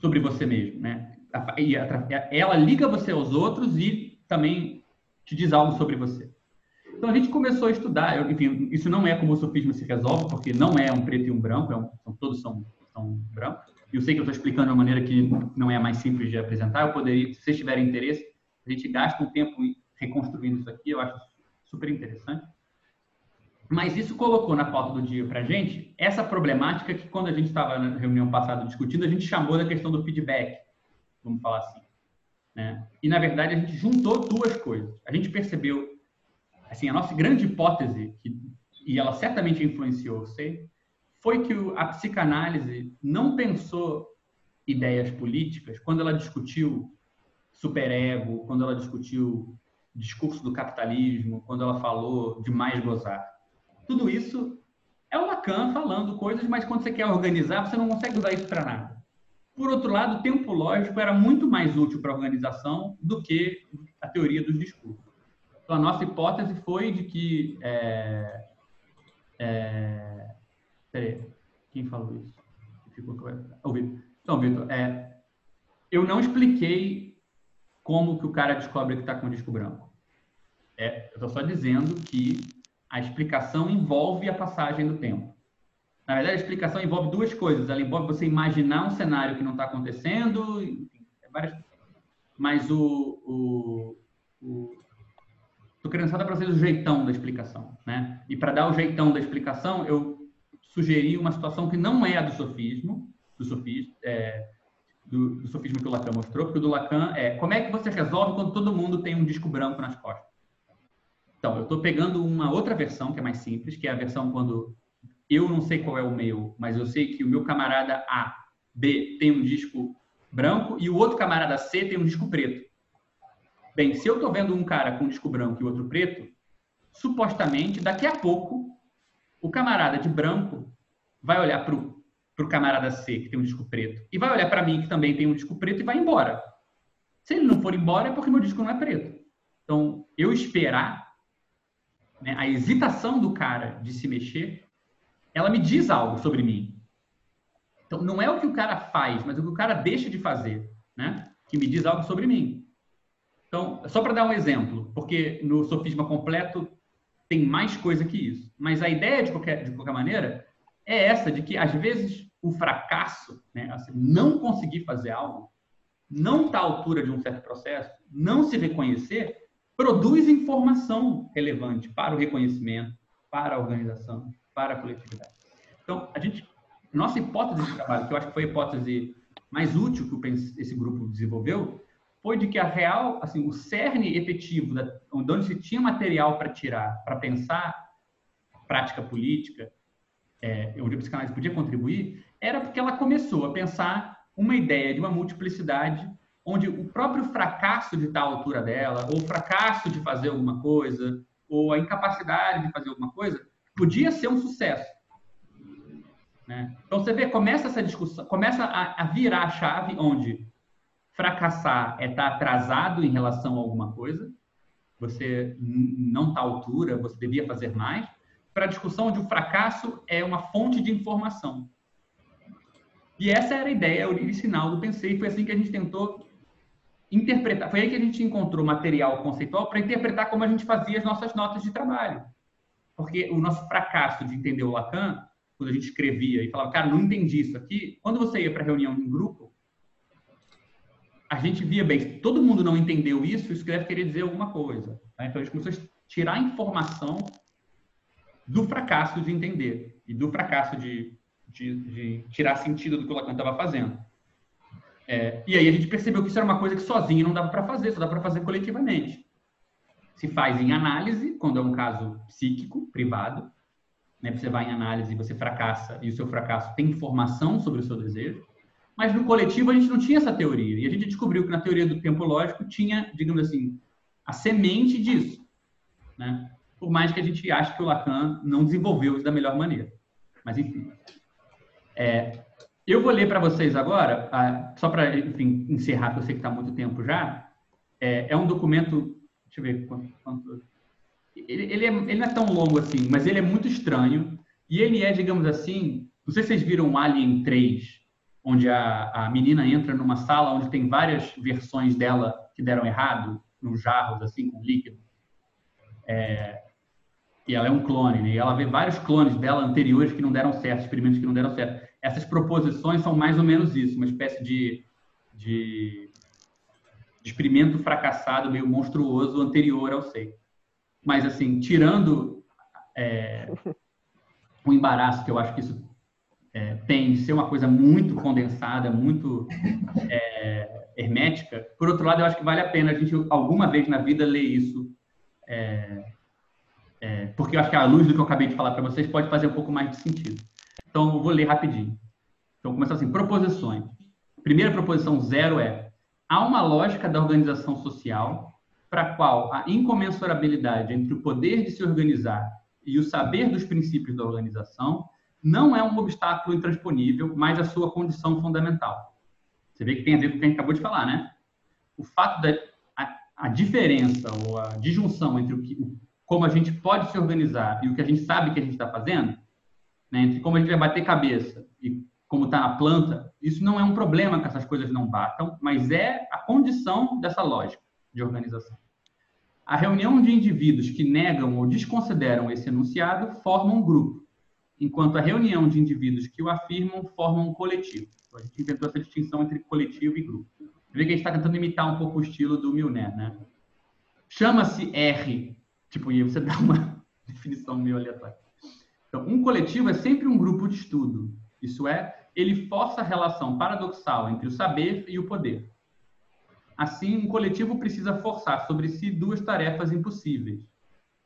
A: sobre você mesmo, né? E ela liga você aos outros e também te diz algo sobre você. Então a gente começou a estudar, enfim, isso não é como o sofisma se resolve, porque não é um preto e um branco, é um, todos são, E eu sei que eu estou explicando de uma maneira que não é a mais simples de apresentar, eu poderia, se vocês tiverem interesse, a gente gasta um tempo reconstruindo isso aqui, eu acho super interessante. Mas isso colocou na pauta do dia para a gente essa problemática que, quando a gente estava na reunião passada discutindo, a gente chamou da questão do feedback, vamos falar assim. Né? E, na verdade, a gente juntou duas coisas. A gente percebeu, assim, a nossa grande hipótese, que, e ela certamente influenciou você, foi que a psicanálise não pensou ideias políticas quando ela discutiu superego, quando ela discutiu discurso do capitalismo, quando ela falou de mais gozar. Tudo isso é o Lacan falando coisas, mas quando você quer organizar, você não consegue usar isso para nada. Por outro lado, o tempo lógico era muito mais útil para a organização do que a teoria dos discursos. Então, a nossa hipótese foi de que. É, é, peraí, quem falou isso? Ficou ouvido. Então, Vitor, é, eu não expliquei como que o cara descobre que está com o disco branco. É, eu estou só dizendo que a explicação envolve a passagem do tempo. Na verdade, a explicação envolve duas coisas. Ela envolve você imaginar um cenário que não está acontecendo, enfim, é várias Mas o. Estou querendo só dar para vocês o jeitão da explicação. Né? E para dar o jeitão da explicação, eu sugeri uma situação que não é a do sofismo, do sofismo, é, do, do, sofismo que o Lacan mostrou, porque o do Lacan é como é que você resolve quando todo mundo tem um disco branco nas costas? Então, eu estou pegando uma outra versão que é mais simples, que é a versão quando eu não sei qual é o meu, mas eu sei que o meu camarada A, B tem um disco branco e o outro camarada C tem um disco preto. Bem, se eu estou vendo um cara com um disco branco e outro preto, supostamente, daqui a pouco, o camarada de branco vai olhar para o camarada C, que tem um disco preto, e vai olhar para mim, que também tem um disco preto, e vai embora. Se ele não for embora, é porque meu disco não é preto. Então, eu esperar né, a hesitação do cara de se mexer, ela me diz algo sobre mim. Então, não é o que o cara faz, mas o que o cara deixa de fazer, né? que me diz algo sobre mim. Então, só para dar um exemplo, porque no sofisma completo tem mais coisa que isso. Mas a ideia, de qualquer, de qualquer maneira, é essa de que, às vezes, o fracasso, né, assim, não conseguir fazer algo, não estar tá à altura de um certo processo, não se reconhecer, produz informação relevante para o reconhecimento, para a organização, para a coletividade. Então, a gente, nossa hipótese de trabalho, que eu acho que foi a hipótese mais útil que esse grupo desenvolveu, foi de que a real, assim, o cerne efetivo, da, onde se tinha material para tirar, para pensar prática política, é, onde a psicanálise podia contribuir, era porque ela começou a pensar uma ideia de uma multiplicidade onde o próprio fracasso de à altura dela, ou o fracasso de fazer alguma coisa, ou a incapacidade de fazer alguma coisa, podia ser um sucesso. Né? Então você vê, começa essa discussão, começa a, a virar a chave onde fracassar é estar atrasado em relação a alguma coisa, você não está à altura, você devia fazer mais, para a discussão onde o fracasso é uma fonte de informação. E essa era a ideia original do Pensei, foi assim que a gente tentou interpretar. Foi aí que a gente encontrou material conceitual para interpretar como a gente fazia as nossas notas de trabalho. Porque o nosso fracasso de entender o Lacan, quando a gente escrevia e falava, cara, não entendi isso aqui, quando você ia para a reunião em grupo, a gente via bem, se todo mundo não entendeu isso, isso deve querer dizer alguma coisa. Tá? Então a gente começou a tirar informação do fracasso de entender e do fracasso de, de, de tirar sentido do que o Lacan estava fazendo. É, e aí a gente percebeu que isso era uma coisa que sozinho não dava para fazer, só dá para fazer coletivamente. Se faz em análise, quando é um caso psíquico, privado, né? Você vai em análise, você fracassa e o seu fracasso tem informação sobre o seu desejo. Mas no coletivo a gente não tinha essa teoria e a gente descobriu que na teoria do tempo lógico tinha, digamos assim, a semente disso, né? Por mais que a gente ache que o Lacan não desenvolveu isso da melhor maneira. Mas enfim, é, eu vou ler para vocês agora, só para encerrar, porque eu sei que está muito tempo já. É, é, um documento, deixa eu ver quanto. quanto ele, ele, é, ele, não é tão longo assim, mas ele é muito estranho. E ele é, digamos assim, não sei se vocês viram Alien 3, onde a, a menina entra numa sala onde tem várias versões dela que deram errado, nos jarros, assim, com líquido. É, e ela é um clone, né? E ela vê vários clones dela anteriores que não deram certo, experimentos que não deram certo essas proposições são mais ou menos isso, uma espécie de, de, de experimento fracassado, meio monstruoso, anterior ao sei. Mas, assim, tirando é, <laughs> o embaraço que eu acho que isso é, tem ser uma coisa muito condensada, muito é, hermética, por outro lado, eu acho que vale a pena a gente, alguma vez na vida, ler isso. É, é, porque eu acho que a luz do que eu acabei de falar para vocês pode fazer um pouco mais de sentido. Então, eu vou ler rapidinho. Então, começar assim, proposições. Primeira proposição zero é, há uma lógica da organização social para a qual a incomensurabilidade entre o poder de se organizar e o saber dos princípios da organização não é um obstáculo intransponível, mas a sua condição fundamental. Você vê que tem a ver com o que a gente acabou de falar, né? O fato da a, a diferença ou a disjunção entre o que, como a gente pode se organizar e o que a gente sabe que a gente está fazendo né, entre como a gente vai bater cabeça e como está na planta, isso não é um problema que essas coisas não batam, mas é a condição dessa lógica de organização. A reunião de indivíduos que negam ou desconsideram esse enunciado forma um grupo, enquanto a reunião de indivíduos que o afirmam forma um coletivo. Então, a gente inventou essa distinção entre coletivo e grupo. Você vê que a gente está tentando imitar um pouco o estilo do Milner, né? Chama-se R, tipo, e você <laughs> dá uma definição meio aleatória. Então, um coletivo é sempre um grupo de estudo. Isso é, ele força a relação paradoxal entre o saber e o poder. Assim, um coletivo precisa forçar sobre si duas tarefas impossíveis: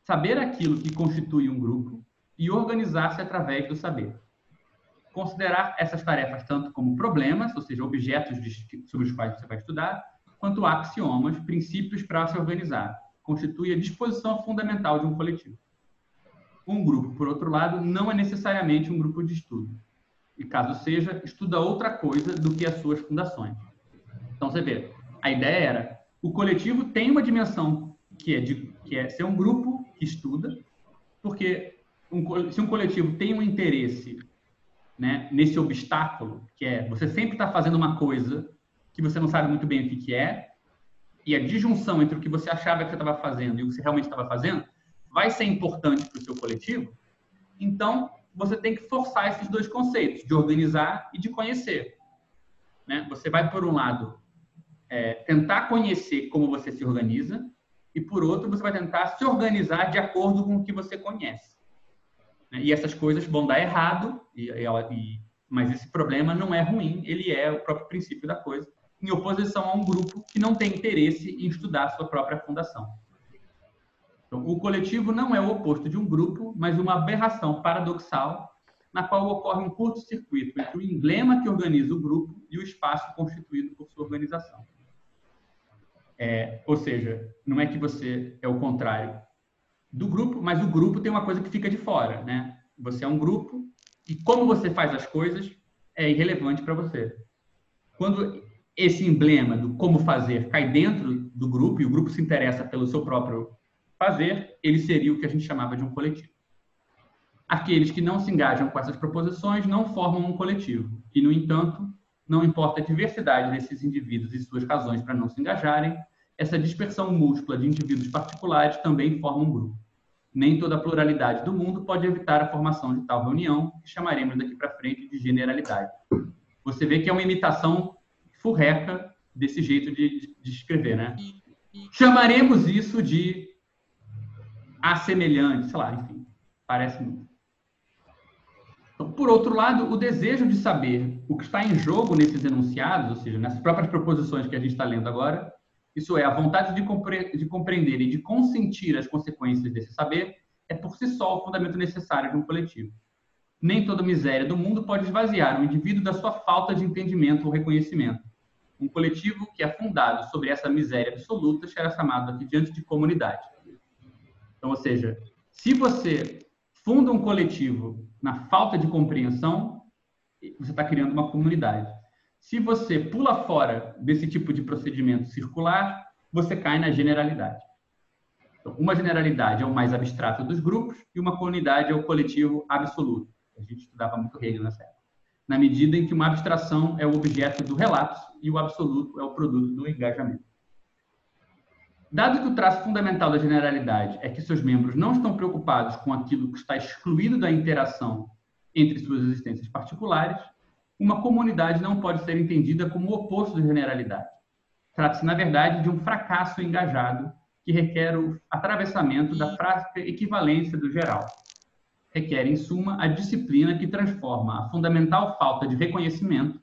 A: saber aquilo que constitui um grupo e organizar-se através do saber. Considerar essas tarefas tanto como problemas, ou seja, objetos sobre os quais você vai estudar, quanto axiomas, princípios para se organizar, constitui a disposição fundamental de um coletivo. Um grupo, por outro lado, não é necessariamente um grupo de estudo. E caso seja, estuda outra coisa do que as suas fundações. Então você vê, a ideia era, o coletivo tem uma dimensão que é, de, que é ser um grupo que estuda, porque um, se um coletivo tem um interesse né, nesse obstáculo, que é você sempre está fazendo uma coisa que você não sabe muito bem o que, que é, e a disjunção entre o que você achava que você estava fazendo e o que você realmente estava fazendo vai ser importante para o seu coletivo, então você tem que forçar esses dois conceitos, de organizar e de conhecer. Né? Você vai, por um lado, é, tentar conhecer como você se organiza, e por outro, você vai tentar se organizar de acordo com o que você conhece. Né? E essas coisas vão dar errado, e, e, mas esse problema não é ruim, ele é o próprio princípio da coisa, em oposição a um grupo que não tem interesse em estudar sua própria fundação. Então, o coletivo não é o oposto de um grupo, mas uma aberração paradoxal na qual ocorre um curto-circuito entre o emblema que organiza o grupo e o espaço constituído por sua organização. É, ou seja, não é que você é o contrário do grupo, mas o grupo tem uma coisa que fica de fora, né? Você é um grupo e como você faz as coisas é irrelevante para você. Quando esse emblema do como fazer cai dentro do grupo e o grupo se interessa pelo seu próprio fazer, ele seria o que a gente chamava de um coletivo. Aqueles que não se engajam com essas proposições não formam um coletivo. E, no entanto, não importa a diversidade desses indivíduos e suas razões para não se engajarem, essa dispersão múltipla de indivíduos particulares também forma um grupo. Nem toda a pluralidade do mundo pode evitar a formação de tal reunião, que chamaremos daqui para frente de generalidade. Você vê que é uma imitação furreca desse jeito de, de escrever, né? Chamaremos isso de assemelhante, sei lá, enfim, parece muito. Então, por outro lado, o desejo de saber o que está em jogo nesses enunciados, ou seja, nessas próprias proposições que a gente está lendo agora, isso é, a vontade de, compre de compreender e de consentir as consequências desse saber, é por si só o fundamento necessário de um coletivo. Nem toda miséria do mundo pode esvaziar o indivíduo da sua falta de entendimento ou reconhecimento. Um coletivo que é fundado sobre essa miséria absoluta será chamado aqui diante de comunidade. Então, ou seja, se você funda um coletivo na falta de compreensão, você está criando uma comunidade. Se você pula fora desse tipo de procedimento circular, você cai na generalidade. Então, uma generalidade é o mais abstrato dos grupos e uma comunidade é o coletivo absoluto. A gente estudava muito Hegel nessa época. Na medida em que uma abstração é o objeto do relato e o absoluto é o produto do engajamento. Dado que o traço fundamental da generalidade é que seus membros não estão preocupados com aquilo que está excluído da interação entre suas existências particulares, uma comunidade não pode ser entendida como o oposto da generalidade. Trata-se, na verdade, de um fracasso engajado que requer o atravessamento da prática equivalência do geral. Requer, em suma, a disciplina que transforma a fundamental falta de reconhecimento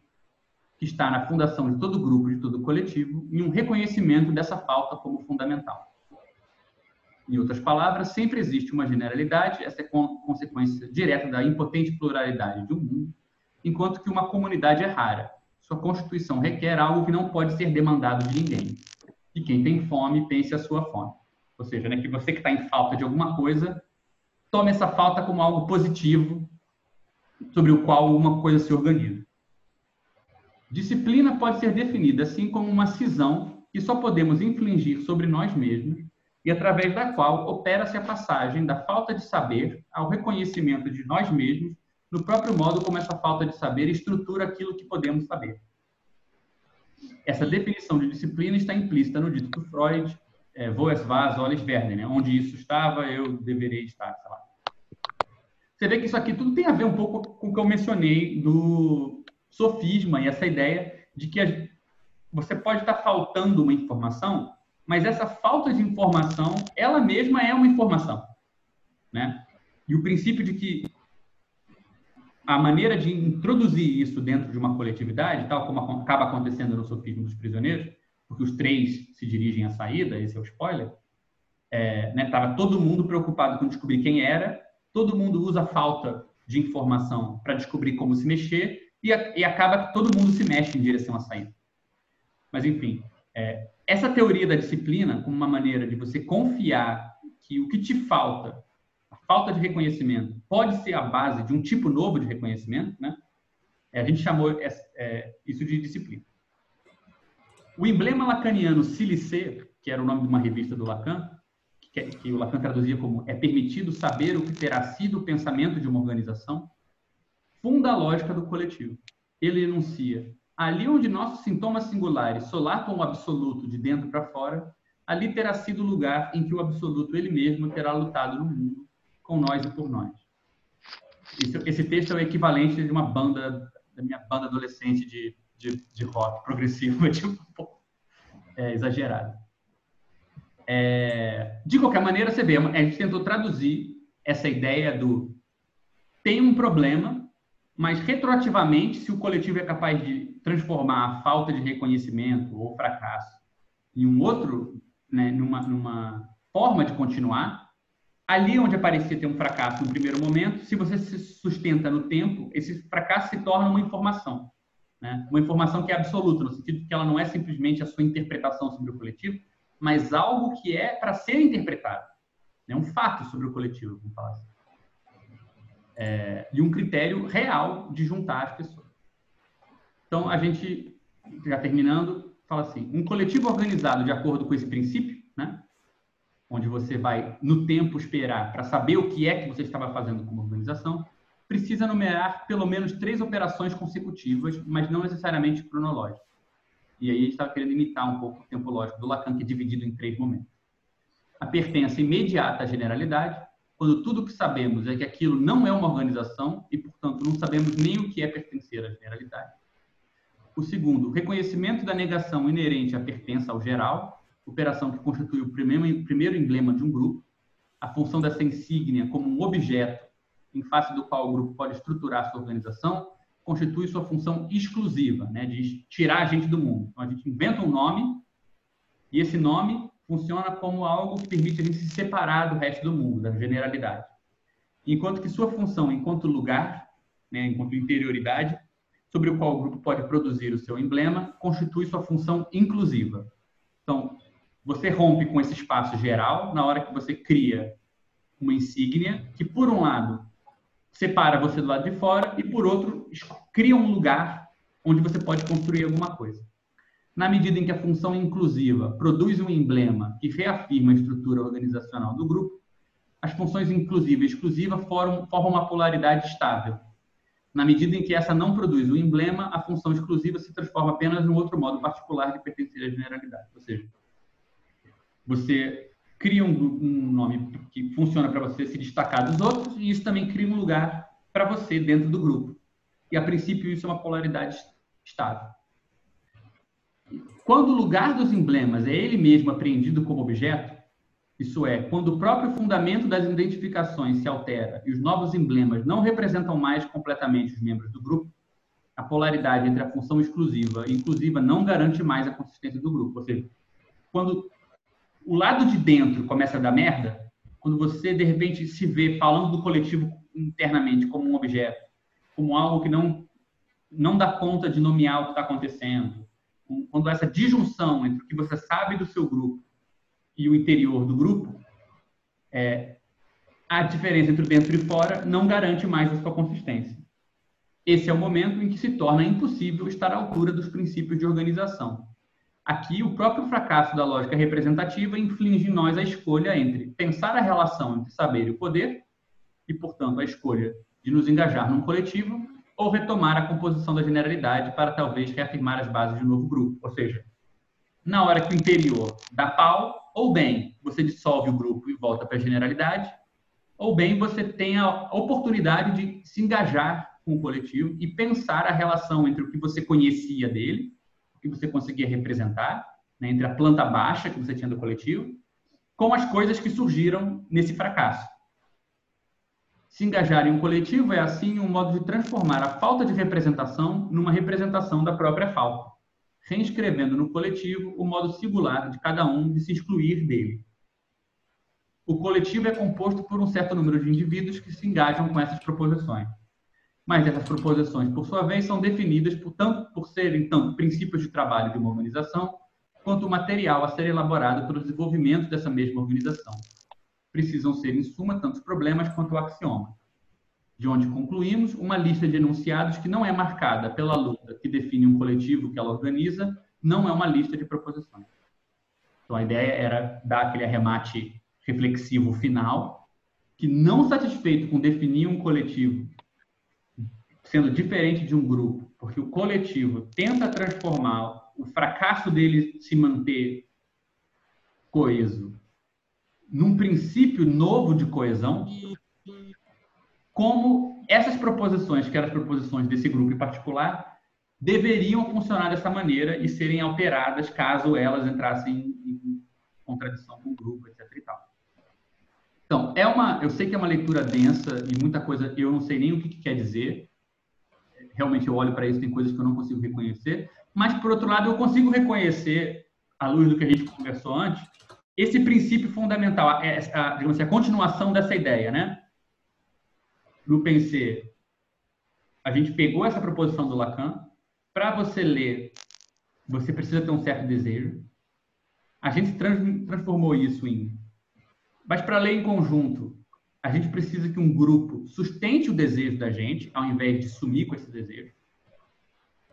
A: que está na fundação de todo grupo, de todo coletivo, e um reconhecimento dessa falta como fundamental. Em outras palavras, sempre existe uma generalidade, essa é consequência direta da impotente pluralidade de um mundo, enquanto que uma comunidade é rara. Sua constituição requer algo que não pode ser demandado de ninguém. E quem tem fome, pense a sua fome. Ou seja, né, que você que está em falta de alguma coisa, tome essa falta como algo positivo sobre o qual uma coisa se organiza. Disciplina pode ser definida assim como uma cisão que só podemos infligir sobre nós mesmos e através da qual opera-se a passagem da falta de saber ao reconhecimento de nós mesmos no próprio modo como essa falta de saber estrutura aquilo que podemos saber. Essa definição de disciplina está implícita no dito do Freud, é, Voes Vaz, Oles Werner, né? onde isso estava, eu deveria estar, sei lá. Você vê que isso aqui tudo tem a ver um pouco com o que eu mencionei do sofisma e essa ideia de que você pode estar faltando uma informação, mas essa falta de informação, ela mesma é uma informação, né? E o princípio de que a maneira de introduzir isso dentro de uma coletividade, tal como acaba acontecendo no sofismo dos prisioneiros, porque os três se dirigem à saída, esse é o spoiler, é, né, tava todo mundo preocupado com descobrir quem era, todo mundo usa a falta de informação para descobrir como se mexer, e, e acaba que todo mundo se mexe em direção à saída. Mas, enfim, é, essa teoria da disciplina, como uma maneira de você confiar que o que te falta, a falta de reconhecimento, pode ser a base de um tipo novo de reconhecimento, né? É, a gente chamou é, isso de disciplina. O emblema lacaniano Silicê, que era o nome de uma revista do Lacan, que o Lacan traduzia como é permitido saber o que terá sido o pensamento de uma organização, funda a lógica do coletivo. Ele enuncia ali onde nossos sintomas singulares solapam o absoluto de dentro para fora, ali terá sido o lugar em que o absoluto ele mesmo terá lutado no mundo, com nós e por nós. Esse, esse texto é o equivalente de uma banda, da minha banda adolescente de, de, de rock progressivo, <laughs> tipo, é, exagerado. É, de qualquer maneira, você vê, a gente tentou traduzir essa ideia do tem um problema, mas retroativamente, se o coletivo é capaz de transformar a falta de reconhecimento ou fracasso em um outro, né, numa, numa forma de continuar, ali onde aparecia ter um fracasso no primeiro momento, se você se sustenta no tempo, esse fracasso se torna uma informação. Né? Uma informação que é absoluta, no sentido que ela não é simplesmente a sua interpretação sobre o coletivo, mas algo que é para ser interpretado. É um fato sobre o coletivo, vamos falar assim. É, e um critério real de juntar as pessoas. Então, a gente, já terminando, fala assim: um coletivo organizado de acordo com esse princípio, né, onde você vai, no tempo, esperar para saber o que é que você estava fazendo como organização, precisa numerar pelo menos três operações consecutivas, mas não necessariamente cronológicas. E aí a gente estava querendo imitar um pouco o tempo lógico do Lacan, que é dividido em três momentos. A pertença imediata à generalidade, quando tudo o que sabemos é que aquilo não é uma organização e, portanto, não sabemos nem o que é pertencer à generalidade. O segundo, o reconhecimento da negação inerente à pertença ao geral, operação que constitui o primeiro, emblema de um grupo, a função dessa insígnia como um objeto em face do qual o grupo pode estruturar sua organização, constitui sua função exclusiva, né, de tirar a gente do mundo. Então, a gente inventa um nome e esse nome funciona como algo que permite a gente se separar do resto do mundo, da generalidade. Enquanto que sua função enquanto lugar, né, enquanto interioridade, sobre o qual o grupo pode produzir o seu emblema, constitui sua função inclusiva. Então, você rompe com esse espaço geral na hora que você cria uma insígnia que, por um lado, separa você do lado de fora e, por outro, cria um lugar onde você pode construir alguma coisa. Na medida em que a função inclusiva produz um emblema que reafirma a estrutura organizacional do grupo, as funções inclusiva e exclusiva formam, formam uma polaridade estável. Na medida em que essa não produz um emblema, a função exclusiva se transforma apenas num outro modo particular de pertencer à generalidade. Ou seja, você cria um, um nome que funciona para você se destacar dos outros e isso também cria um lugar para você dentro do grupo. E a princípio isso é uma polaridade estável. Quando o lugar dos emblemas é ele mesmo apreendido como objeto, isso é, quando o próprio fundamento das identificações se altera e os novos emblemas não representam mais completamente os membros do grupo, a polaridade entre a função exclusiva e inclusiva não garante mais a consistência do grupo. Ou seja, quando o lado de dentro começa a dar merda, quando você de repente se vê falando do coletivo internamente como um objeto, como algo que não não dá conta de nomear o que está acontecendo, quando essa disjunção entre o que você sabe do seu grupo e o interior do grupo, é, a diferença entre dentro e fora não garante mais a sua consistência. Esse é o momento em que se torna impossível estar à altura dos princípios de organização. Aqui, o próprio fracasso da lógica representativa inflige em nós a escolha entre pensar a relação entre saber e poder, e, portanto, a escolha de nos engajar num coletivo, ou retomar a composição da generalidade para talvez reafirmar as bases de um novo grupo. Ou seja, na hora que o interior dá pau, ou bem você dissolve o grupo e volta para a generalidade, ou bem você tem a oportunidade de se engajar com o coletivo e pensar a relação entre o que você conhecia dele que você conseguia representar, né, entre a planta baixa que você tinha do coletivo, com as coisas que surgiram nesse fracasso. Se engajar em um coletivo é, assim, um modo de transformar a falta de representação numa representação da própria falta, reescrevendo no coletivo o modo singular de cada um de se excluir dele. O coletivo é composto por um certo número de indivíduos que se engajam com essas proposições mas essas proposições, por sua vez, são definidas por, tanto por serem tanto princípios de trabalho de uma organização, quanto o material a ser elaborado pelo desenvolvimento dessa mesma organização. Precisam ser, em suma, tantos problemas quanto o axioma. De onde concluímos uma lista de enunciados que não é marcada pela luta que define um coletivo que ela organiza, não é uma lista de proposições. Então, a ideia era dar aquele arremate reflexivo final, que não satisfeito com definir um coletivo sendo diferente de um grupo porque o coletivo tenta transformar o fracasso dele se manter coeso num princípio novo de coesão, como essas proposições, que eram as proposições desse grupo em particular, deveriam funcionar dessa maneira e serem alteradas caso elas entrassem em contradição com o grupo, etc. E tal. Então, é uma, eu sei que é uma leitura densa e muita coisa eu não sei nem o que, que quer dizer. Realmente eu olho para isso, tem coisas que eu não consigo reconhecer. Mas, por outro lado, eu consigo reconhecer, à luz do que a gente conversou antes, esse princípio fundamental, a, a, digamos assim, a continuação dessa ideia, né? No Pensée, a gente pegou essa proposição do Lacan, para você ler, você precisa ter um certo desejo. A gente trans, transformou isso em. Mas para ler em conjunto, a gente precisa que um grupo sustente o desejo da gente, ao invés de sumir com esse desejo.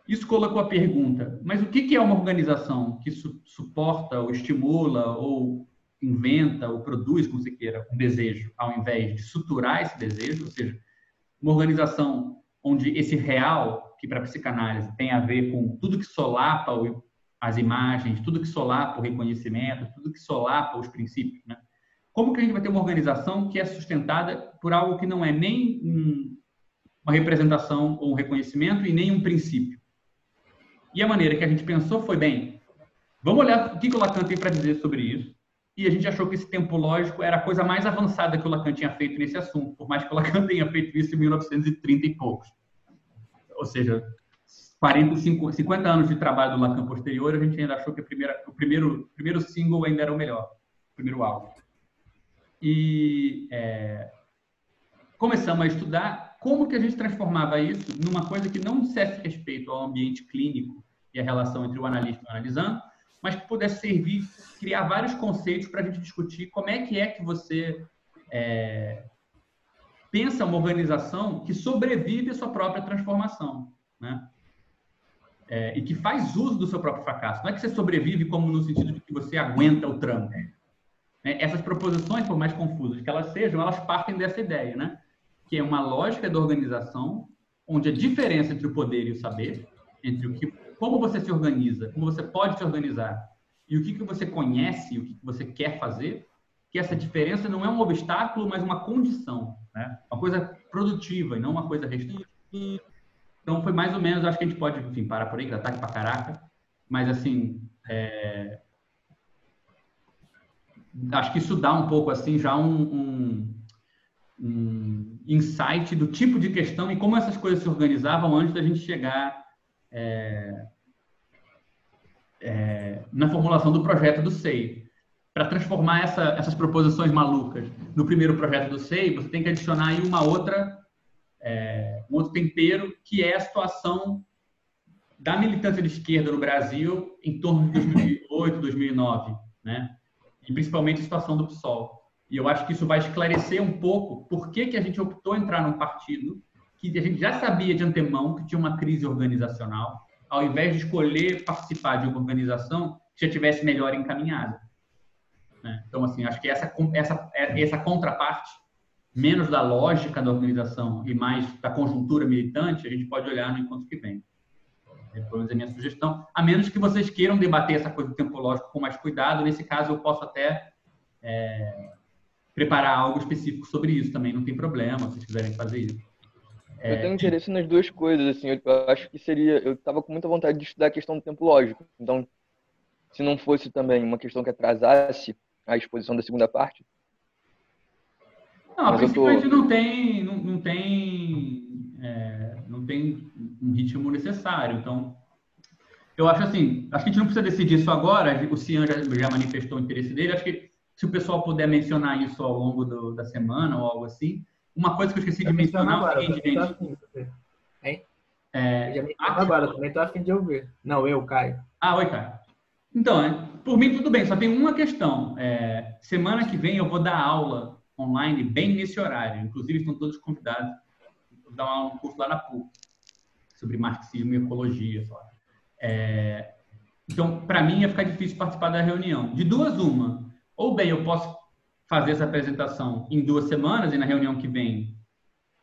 A: Isso colocou a pergunta: mas o que é uma organização que su suporta, ou estimula, ou inventa, ou produz, como você queira, um desejo, ao invés de suturar esse desejo? Ou seja, uma organização onde esse real, que para a psicanálise tem a ver com tudo que solapa as imagens, tudo que solapa o reconhecimento, tudo que solapa os princípios, né? Como que a gente vai ter uma organização que é sustentada por algo que não é nem um, uma representação ou um reconhecimento e nem um princípio? E a maneira que a gente pensou foi, bem, vamos olhar o que, que o Lacan tem para dizer sobre isso. E a gente achou que esse tempo lógico era a coisa mais avançada que o Lacan tinha feito nesse assunto, por mais que o Lacan <laughs> tenha feito isso em 1930 e poucos. Ou seja, 40, 50 anos de trabalho do Lacan posterior, a gente ainda achou que primeira, o primeiro, primeiro single ainda era o melhor, o primeiro álbum. E é, começamos a estudar como que a gente transformava isso numa coisa que não dissesse respeito ao ambiente clínico e a relação entre o analista e o analisando, mas que pudesse servir, criar vários conceitos para a gente discutir como é que é que você é, pensa uma organização que sobrevive à sua própria transformação, né? É, e que faz uso do seu próprio fracasso. Não é que você sobrevive como no sentido de que você aguenta o tranco. Né? Essas proposições, por mais confusas que elas sejam, elas partem dessa ideia, né? Que é uma lógica da organização onde a diferença entre o poder e o saber, entre o que, como você se organiza, como você pode se organizar e o que, que você conhece, o que, que você quer fazer, que essa diferença não é um obstáculo, mas uma condição, né? Uma coisa produtiva e não uma coisa restritiva. Então, foi mais ou menos, acho que a gente pode, enfim, parar por aí, que já tá pra caraca, mas, assim, é... acho que isso dá um pouco, assim, já um, um, um, insight do tipo de questão e como essas coisas se organizavam antes da gente chegar é... É... na formulação do projeto do SEI para transformar essa, essas proposições malucas no primeiro projeto do SEI, você tem que adicionar aí uma outra, é, um outro tempero, que é a situação da militância de esquerda no Brasil em torno de 2008, 2009, né? E principalmente a situação do PSOL. E eu acho que isso vai esclarecer um pouco por que, que a gente optou entrar num partido que a gente já sabia de antemão que tinha uma crise organizacional, ao invés de escolher participar de uma organização que já tivesse melhor encaminhada. Né? Então, assim, acho que essa, essa, essa contraparte, menos da lógica da organização e mais da conjuntura militante, a gente pode olhar no encontro que vem. Pelo menos é a minha sugestão. A menos que vocês queiram debater essa coisa do tempo lógico com mais cuidado, nesse caso eu posso até é, preparar algo específico sobre isso também, não tem problema, se vocês quiserem fazer isso.
J: É... Eu tenho interesse nas duas coisas, assim, eu acho que seria, eu estava com muita vontade de estudar a questão do tempo lógico, então, se não fosse também uma questão que atrasasse a exposição da segunda parte?
A: Não, a princípio tô... a gente não tem, não, não tem, é, não tem um ritmo necessário. Então, eu acho assim, acho que a gente não precisa decidir isso agora. O Cian já, já manifestou o interesse dele. Acho que se o pessoal puder mencionar isso ao longo do, da semana ou algo assim. Uma coisa que eu esqueci de mencionar agora, é o seguinte, gente.
G: Hein? É, eu já agora, também estou afim de ouvir. Não, eu, Caio.
A: Ah, oi, Caio. Então, é, por mim tudo bem, só tem uma questão. É, semana que vem eu vou dar aula online bem nesse horário. Inclusive estão todos convidados. Vou dar um curso lá na PUC sobre marxismo e ecologia. É, então, para mim ia ficar difícil participar da reunião. De duas uma, ou bem eu posso fazer essa apresentação em duas semanas e na reunião que vem,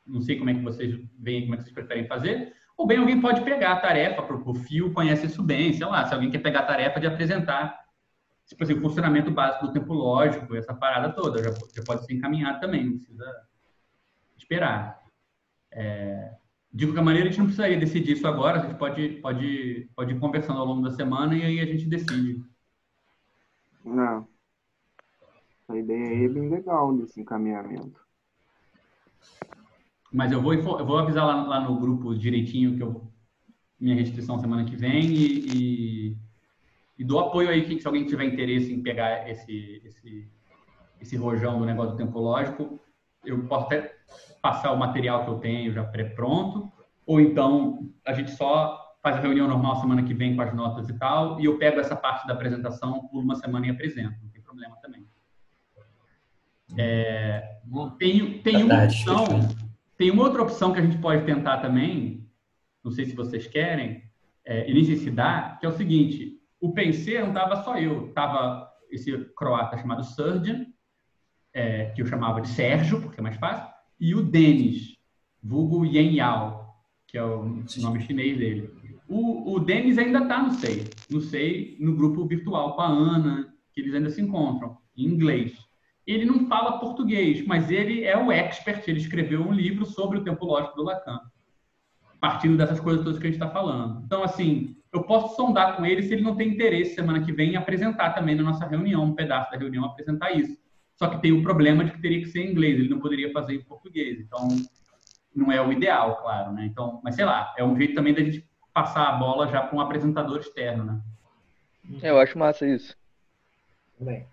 A: não sei como é que vocês veem, como é que vocês preferem fazer, ou bem alguém pode pegar a tarefa, o Fio conhece isso bem, sei lá, se alguém quer pegar a tarefa de apresentar tipo assim, o funcionamento básico do tempo lógico, essa parada toda, já, já pode ser encaminhado também, não precisa esperar. É, de qualquer maneira, a gente não precisaria decidir isso agora, a gente pode, pode, pode ir conversando ao longo da semana e aí a gente decide.
K: Não. A ideia aí é bem legal desse encaminhamento.
A: Mas eu vou, eu vou avisar lá, lá no grupo direitinho que eu minha restrição semana que vem e, e, e dou apoio aí se alguém tiver interesse em pegar esse, esse, esse rojão do negócio do tempo lógico, eu posso até passar o material que eu tenho já pré-pronto, ou então a gente só faz a reunião normal semana que vem com as notas e tal, e eu pego essa parte da apresentação por uma semana e apresento, não tem problema também. É, tem, tem uma opção tem uma outra opção que a gente pode tentar também, não sei se vocês querem, é, e nem sei se dá, que é o seguinte: o PC não estava só eu, estava esse croata chamado Surgeon, é, que eu chamava de Sérgio, porque é mais fácil, e o Denis, vulgo Yen Yao, que é o nome chinês dele. O, o Denis ainda está no SEI, no SEI, no grupo virtual com a Ana, que eles ainda se encontram, em inglês ele não fala português, mas ele é o expert, ele escreveu um livro sobre o tempo lógico do Lacan, partindo dessas coisas todas que a gente está falando. Então, assim, eu posso sondar com ele se ele não tem interesse semana que vem em apresentar também na nossa reunião, um pedaço da reunião, apresentar isso. Só que tem o problema de que teria que ser em inglês, ele não poderia fazer em português. Então, não é o ideal, claro, né? Então, mas sei lá, é um jeito também da gente passar a bola já para um apresentador externo, né?
J: É, eu acho massa isso.
B: Bem.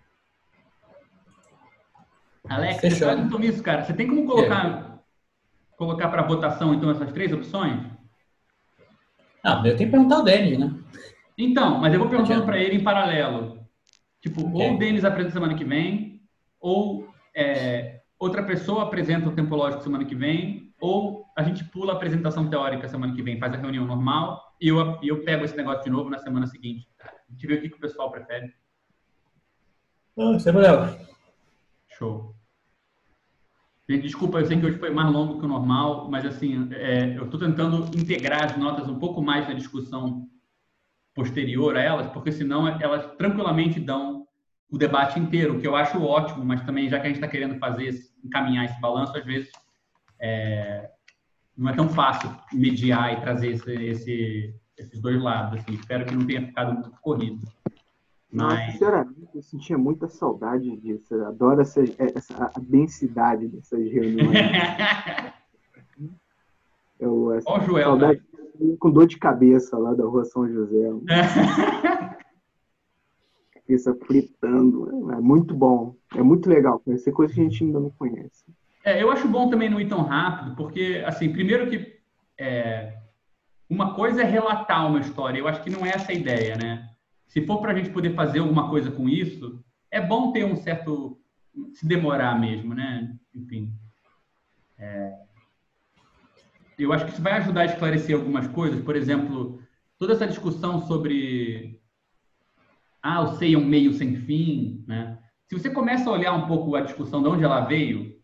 A: Alex, você faz então isso, cara. Você tem como colocar, é. colocar para votação, então, essas três opções?
E: Ah, eu tenho que perguntar ao Denis, né?
A: Então, mas eu vou perguntando para ele em paralelo. Tipo, okay. ou o Denis apresenta semana que vem, ou é, outra pessoa apresenta o tempo lógico semana que vem, ou a gente pula a apresentação teórica semana que vem, faz a reunião normal, e eu, eu pego esse negócio de novo na semana seguinte. A gente vê o que, que o pessoal prefere.
E: Ah, sem problema.
A: Show. Desculpa, eu sei que hoje foi mais longo que o normal, mas assim, é, eu estou tentando integrar as notas um pouco mais na discussão posterior a elas, porque senão elas tranquilamente dão o debate inteiro, que eu acho ótimo, mas também já que a gente está querendo fazer, encaminhar esse balanço, às vezes é, não é tão fácil mediar e trazer esse, esse, esses dois lados. Assim. Espero que não tenha ficado muito corrido.
K: Mas... sinceramente, eu sentia muita saudade disso. Eu adoro essa, essa, a densidade dessas reuniões. <laughs> eu, essa,
A: Ó, Joel,
K: saudade né? com dor de cabeça lá da rua São José. <laughs> cabeça fritando. É muito bom. É muito legal conhecer coisas que a gente ainda não conhece.
A: É, eu acho bom também não ir tão rápido, porque, assim, primeiro que é, uma coisa é relatar uma história. Eu acho que não é essa a ideia, né? se for para a gente poder fazer alguma coisa com isso, é bom ter um certo. se demorar mesmo, né? Enfim. É, eu acho que isso vai ajudar a esclarecer algumas coisas. Por exemplo, toda essa discussão sobre. Ah, o SEI é um meio sem fim, né? Se você começa a olhar um pouco a discussão de onde ela veio,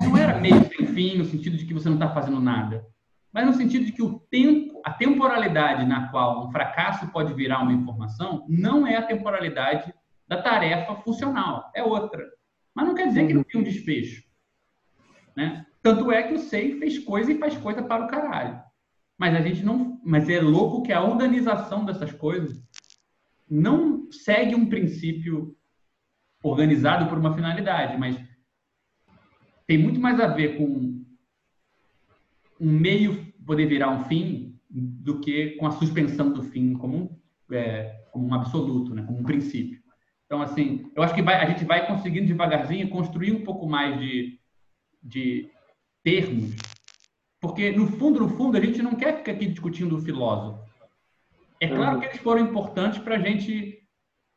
A: não era meio sem fim no sentido de que você não está fazendo nada mas no sentido de que o tempo, a temporalidade na qual um fracasso pode virar uma informação não é a temporalidade da tarefa funcional, é outra. Mas não quer dizer que não tem um desfecho. Né? Tanto é que o SEI fez coisa e faz coisa para o caralho. Mas a gente não. Mas é louco que a organização dessas coisas não segue um princípio organizado por uma finalidade, mas tem muito mais a ver com um meio poder virar um fim do que com a suspensão do fim como um, é, como um absoluto, né? como um princípio. Então, assim, eu acho que vai, a gente vai conseguindo devagarzinho construir um pouco mais de, de termos, porque no fundo, no fundo, a gente não quer ficar aqui discutindo o filósofo. É claro que eles foram importantes para a gente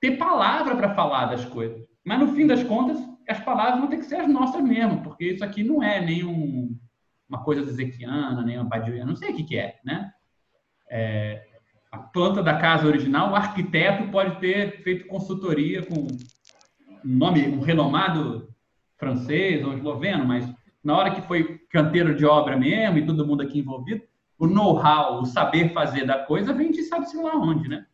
A: ter palavra para falar das coisas, mas no fim das contas, as palavras vão ter que ser as nossas mesmo, porque isso aqui não é nenhum uma coisa zequiana, nem uma badiana, não sei o que, que é, né? É, a planta da casa original, o arquiteto pode ter feito consultoria com um nome, um renomado francês ou esloveno, mas na hora que foi canteiro de obra mesmo e todo mundo aqui envolvido, o know-how, o saber fazer da coisa vem de sabe-se lá onde, né?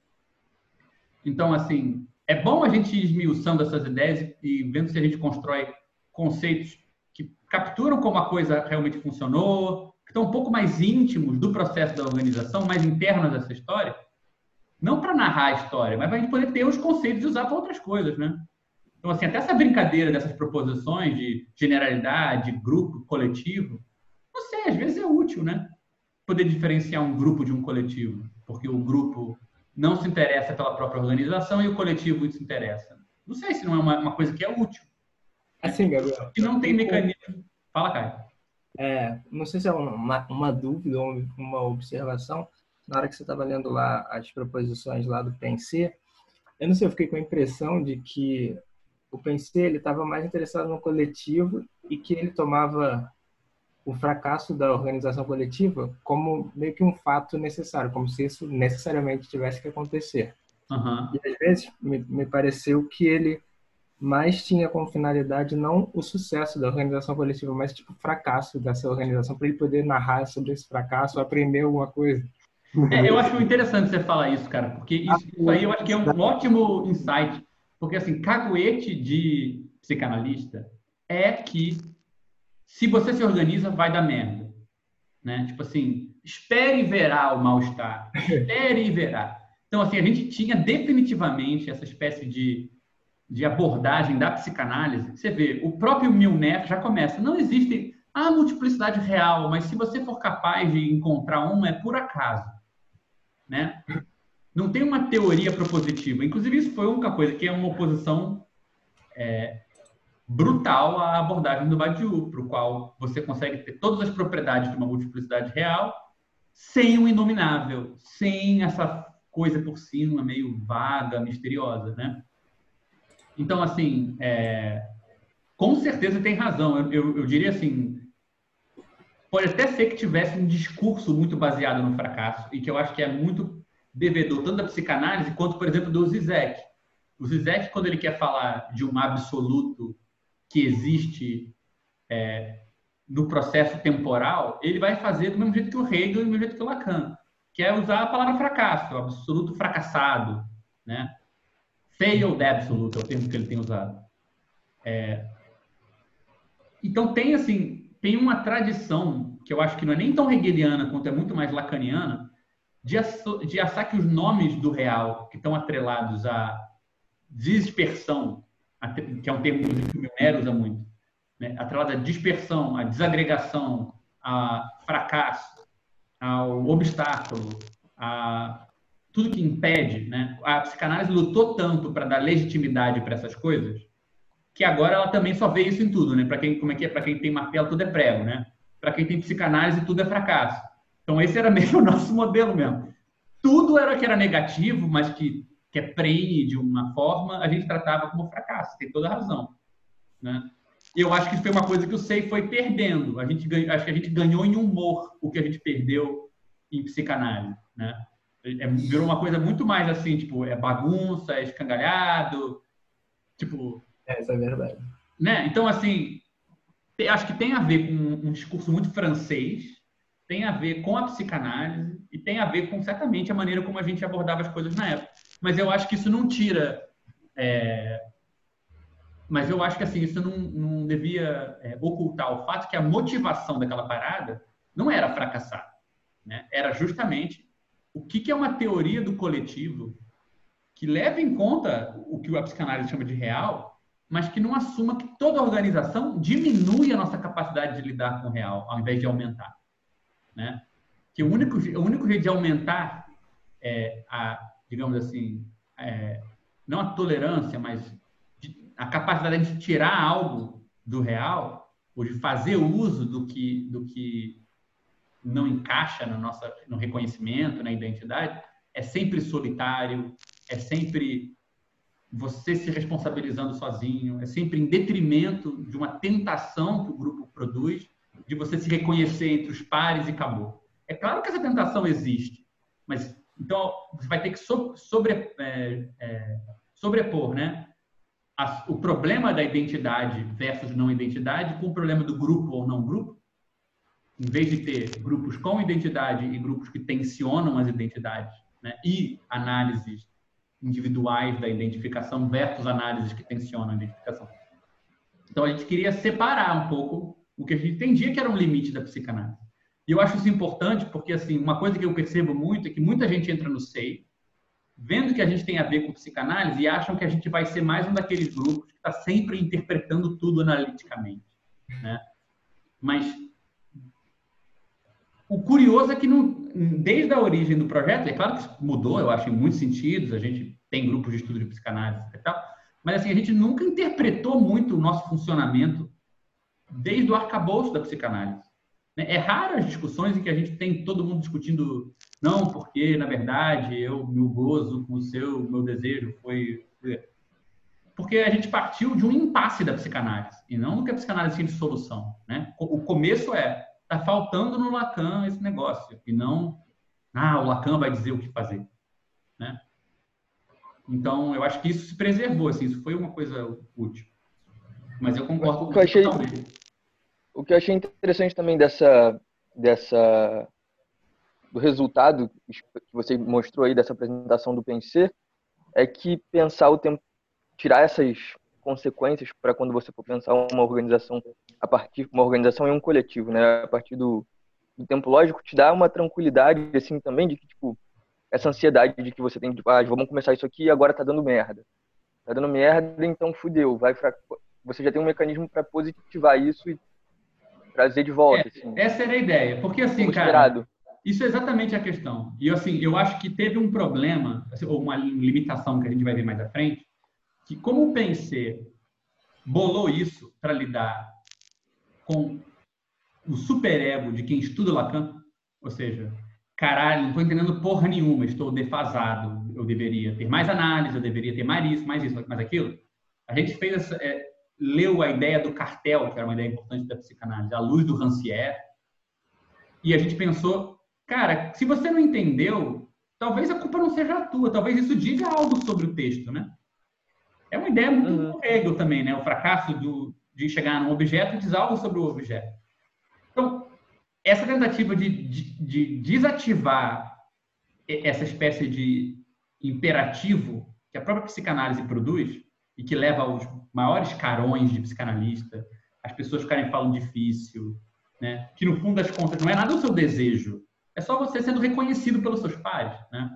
A: Então, assim, é bom a gente ir esmiuçando essas ideias e vendo se a gente constrói conceitos que capturam como a coisa realmente funcionou, que estão um pouco mais íntimos do processo da organização, mais internos dessa história, não para narrar a história, mas para a gente poder ter os conceitos e usar para outras coisas, né? Então, assim, até essa brincadeira dessas proposições de generalidade, grupo, coletivo, não sei, às vezes é útil, né? Poder diferenciar um grupo de um coletivo, porque o grupo não se interessa pela própria organização e o coletivo se interessa. Não sei se não é uma, uma coisa que é útil.
L: Assim, Gabriel.
A: E não tem mecanismo. Fala, Caio.
L: É, não sei se é uma, uma dúvida ou uma observação. Na hora que você estava lendo lá as proposições lá do PNC, eu não sei, eu fiquei com a impressão de que o PNC ele estava mais interessado no coletivo e que ele tomava o fracasso da organização coletiva como meio que um fato necessário, como se isso necessariamente tivesse que acontecer.
A: Uhum.
L: E às vezes me, me pareceu que ele mais tinha como finalidade não o sucesso da organização coletiva, mas tipo o fracasso dessa organização para ele poder narrar sobre esse fracasso, aprender alguma coisa.
A: É, eu acho interessante você falar isso, cara, porque isso, isso aí eu acho que é um ótimo insight, porque assim, caguete de psicanalista é que se você se organiza, vai dar merda. Né? Tipo assim, espere e verá o mal-estar. Espere e verá. Então, assim, a gente tinha definitivamente essa espécie de, de abordagem da psicanálise. Você vê, o próprio Milner já começa. Não existe a multiplicidade real, mas se você for capaz de encontrar uma, é por acaso. Né? Não tem uma teoria propositiva. Inclusive, isso foi uma coisa que é uma oposição é, brutal a abordagem do Badiou, para o qual você consegue ter todas as propriedades de uma multiplicidade real sem o inominável, sem essa coisa por cima meio vaga, misteriosa, né? Então, assim, é... com certeza tem razão. Eu, eu, eu, diria assim, pode até ser que tivesse um discurso muito baseado no fracasso e que eu acho que é muito devedor tanto da psicanálise quanto, por exemplo, do Zizek. O Zizek, quando ele quer falar de um absoluto que existe é, no processo temporal, ele vai fazer do mesmo jeito que o Hegel e do mesmo jeito que o Lacan, que é usar a palavra fracasso, absoluto fracassado, né? Failed absolute é o termo que ele tem usado. É... Então tem assim, tem uma tradição que eu acho que não é nem tão hegeliana quanto é muito mais lacaniana, de, de achar que os nomes do real que estão atrelados à dispersão que é um termo que o Milner usa muito, né? atrelada à dispersão, à desagregação, a fracasso, ao obstáculo, a tudo que impede, né? A psicanálise lutou tanto para dar legitimidade para essas coisas, que agora ela também só vê isso em tudo, né? Para quem como é que é? Para quem tem martelo tudo é prego, né? Para quem tem psicanálise tudo é fracasso. Então esse era <laughs> meio o nosso modelo mesmo. Tudo era que era negativo, mas que que é prenhe de uma forma, a gente tratava como fracasso. Tem toda a razão. Né? Eu acho que foi uma coisa que o SEI foi perdendo. A gente ganhou, acho que a gente ganhou em humor o que a gente perdeu em psicanálise. Né? É, virou uma coisa muito mais assim, tipo, é bagunça, é escangalhado. Tipo.
L: É, isso é verdade.
A: Né? Então, assim, acho que tem a ver com um discurso muito francês, tem a ver com a psicanálise e tem a ver com, certamente, a maneira como a gente abordava as coisas na época. Mas eu acho que isso não tira. É... Mas eu acho que assim, isso não, não devia é, ocultar o fato que a motivação daquela parada não era fracassar. Né? Era justamente o que, que é uma teoria do coletivo que leva em conta o que a psicanálise chama de real, mas que não assuma que toda organização diminui a nossa capacidade de lidar com o real, ao invés de aumentar né? Que o único, o único jeito de aumentar é, a, digamos assim, é, não a tolerância, mas a capacidade de tirar algo do real, ou de fazer uso do que, do que não encaixa no, nosso, no reconhecimento, na identidade, é sempre solitário, é sempre você se responsabilizando sozinho, é sempre em detrimento de uma tentação que o grupo produz de você se reconhecer entre os pares e acabou. É claro que essa tentação existe, mas então você vai ter que sobre, é, é, sobrepor, né? o problema da identidade versus não identidade com o problema do grupo ou não grupo em vez de ter grupos com identidade e grupos que tensionam as identidades, né, e análises individuais da identificação versus análises que tensionam a identificação. Então, a gente queria separar um pouco o que a gente entendia que era um limite da psicanálise. E eu acho isso importante porque, assim, uma coisa que eu percebo muito é que muita gente entra no SEI vendo que a gente tem a ver com psicanálise e acham que a gente vai ser mais um daqueles grupos que está sempre interpretando tudo analiticamente, né? Mas o curioso é que não, desde a origem do projeto, é claro que mudou, eu acho, em muitos sentidos, a gente tem grupos de estudo de psicanálise e tal, mas assim, a gente nunca interpretou muito o nosso funcionamento desde o arcabouço da psicanálise. Né? É raro as discussões em que a gente tem todo mundo discutindo, não, porque, na verdade, eu, meu gozo com o seu, meu desejo foi... Porque a gente partiu de um impasse da psicanálise, e não do que a psicanálise tinha de solução. Né? O começo é, está faltando no Lacan esse negócio, e não, ah, o Lacan vai dizer o que fazer. Né? Então, eu acho que isso se preservou, assim, isso foi uma coisa útil. Mas eu concordo
J: com o que eu achei, o que eu achei interessante também dessa, dessa do resultado que você mostrou aí dessa apresentação do Pensar é que pensar o tempo, tirar essas consequências para quando você for pensar uma organização a partir uma organização e um coletivo, né? A partir do, do tempo lógico te dá uma tranquilidade assim também de que tipo essa ansiedade de que você tem, tipo, ah, vamos começar isso aqui e agora tá dando merda. Tá dando merda, então fudeu. Vai fra... Você já tem um mecanismo para positivar isso e trazer de volta. É,
A: assim. Essa era a ideia. Porque assim, cara, isso é exatamente a questão. E assim, eu acho que teve um problema, assim, ou uma limitação que a gente vai ver mais à frente, que como o PNC bolou isso para lidar com o superego de quem estuda Lacan, ou seja, caralho, não estou entendendo porra nenhuma, estou defasado, eu deveria ter mais análise, eu deveria ter mais isso, mais isso, mais aquilo. A gente fez essa, é, leu a ideia do cartel, que era uma ideia importante da psicanálise, à luz do Rancière, e a gente pensou, cara, se você não entendeu, talvez a culpa não seja a tua, talvez isso diga algo sobre o texto, né? É uma ideia muito uhum. Hegel também, né? O fracasso do, de chegar num objeto diz algo sobre o objeto. Então, essa tentativa de, de, de desativar essa espécie de imperativo que a própria psicanálise produz e que leva aos maiores carões de psicanalista, as pessoas ficarem falando difícil, né? que no fundo das contas não é nada o seu desejo, é só você sendo reconhecido pelos seus pares. Né?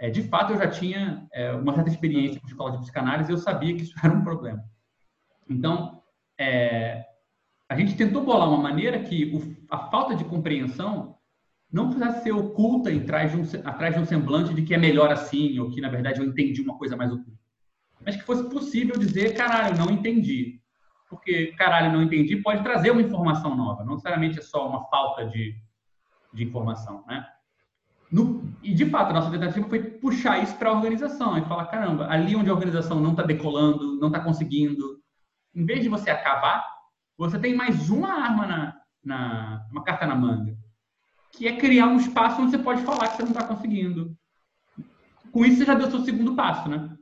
A: É, de fato, eu já tinha é, uma certa experiência com escola de psicanálise e eu sabia que isso <laughs> era um problema. Então, é, a gente tentou bolar uma maneira que o, a falta de compreensão não precisasse ser oculta atrás de, um, atrás de um semblante de que é melhor assim, ou que, na verdade, eu entendi uma coisa mais oculta. Mas que fosse possível dizer, caralho, não entendi. Porque, caralho, não entendi pode trazer uma informação nova, não necessariamente é só uma falta de, de informação, né? No, e, de fato, a nossa tentativa foi puxar isso para a organização e falar, caramba, ali onde a organização não está decolando, não está conseguindo, em vez de você acabar, você tem mais uma arma na, na uma carta na manga, que é criar um espaço onde você pode falar que você não está conseguindo. Com isso, você já deu seu segundo passo, né?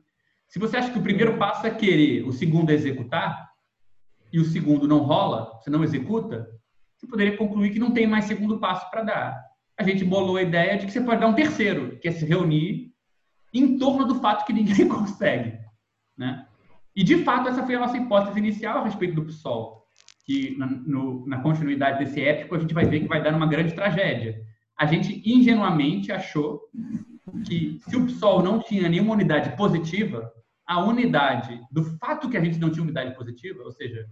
A: Se você acha que o primeiro passo é querer, o segundo é executar, e o segundo não rola, você não executa, você poderia concluir que não tem mais segundo passo para dar. A gente bolou a ideia de que você pode dar um terceiro, que é se reunir em torno do fato que ninguém <laughs> consegue. Né? E, de fato, essa foi a nossa hipótese inicial a respeito do PSOL que na, no, na continuidade desse épico a gente vai ver que vai dar uma grande tragédia. A gente ingenuamente achou que se o PSOL não tinha nenhuma unidade positiva, a unidade do fato que a gente não tinha unidade positiva, ou seja,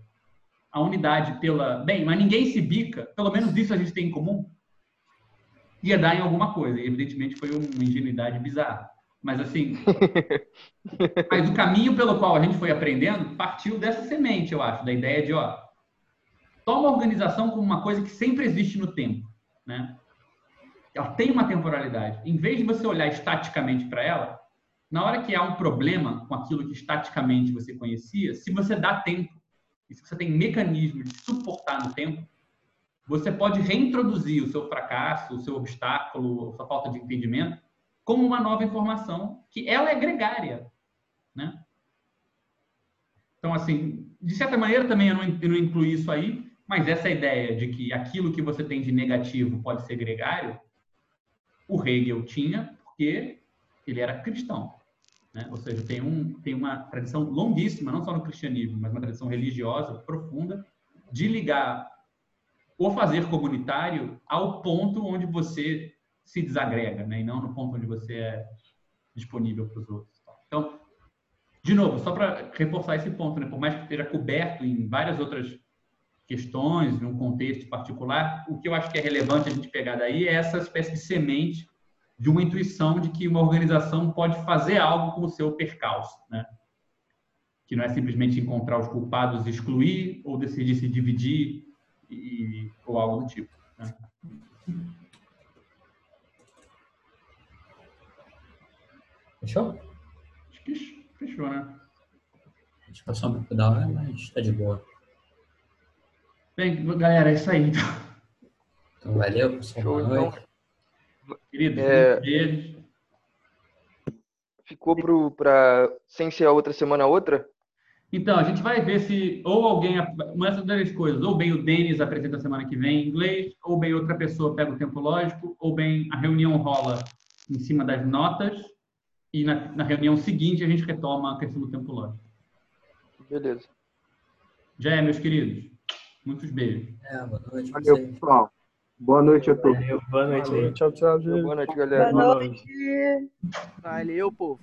A: a unidade pela. Bem, mas ninguém se bica, pelo menos isso a gente tem em comum, ia dar em alguma coisa. E, evidentemente, foi uma ingenuidade bizarra. Mas, assim. <laughs> mas o caminho pelo qual a gente foi aprendendo partiu dessa semente, eu acho, da ideia de, ó, toma a organização como uma coisa que sempre existe no tempo, né? Ela tem uma temporalidade. Em vez de você olhar estaticamente para ela, na hora que há um problema com aquilo que estaticamente você conhecia, se você dá tempo, e se você tem mecanismo de suportar no tempo, você pode reintroduzir o seu fracasso, o seu obstáculo, a sua falta de entendimento, como uma nova informação que ela é gregária, né? Então, assim, de certa maneira também eu não, eu não incluí isso aí, Mas essa ideia de que aquilo que você tem de negativo pode ser gregário, o Hegel tinha porque ele era cristão. Né? Ou seja, tem, um, tem uma tradição longuíssima, não só no cristianismo, mas uma tradição religiosa profunda, de ligar o fazer comunitário ao ponto onde você se desagrega, né? e não no ponto onde você é disponível para os outros. Então, de novo, só para reforçar esse ponto, né? por mais que esteja coberto em várias outras questões, num contexto particular, o que eu acho que é relevante a gente pegar daí é essa espécie de semente de uma intuição de que uma organização pode fazer algo com o seu percalço, né? Que não é simplesmente encontrar os culpados, excluir ou decidir se dividir e, ou algo do tipo. Né?
E: Fechou?
A: Acho que fechou, né?
E: A gente passou um pouco da hora, mas está de boa.
A: Bem, galera, é isso aí. Então,
E: então valeu, pessoal. Show, então.
A: Querido, é...
J: Ficou para sem ser a outra semana a outra?
A: Então, a gente vai ver se ou alguém, uma dessas duas coisas, ou bem o Denis apresenta semana que vem em inglês, ou bem outra pessoa pega o tempo lógico, ou bem a reunião rola em cima das notas e na, na reunião seguinte a gente retoma a questão do tempo lógico.
J: Beleza.
A: Já é, meus queridos. Muitos beijos.
E: É, boa noite.
K: Valeu, pessoal. Boa noite a todos.
L: Valeu, boa noite.
H: Tchau, tchau, gente.
J: Boa noite, galera.
B: Boa noite. Valeu, povo.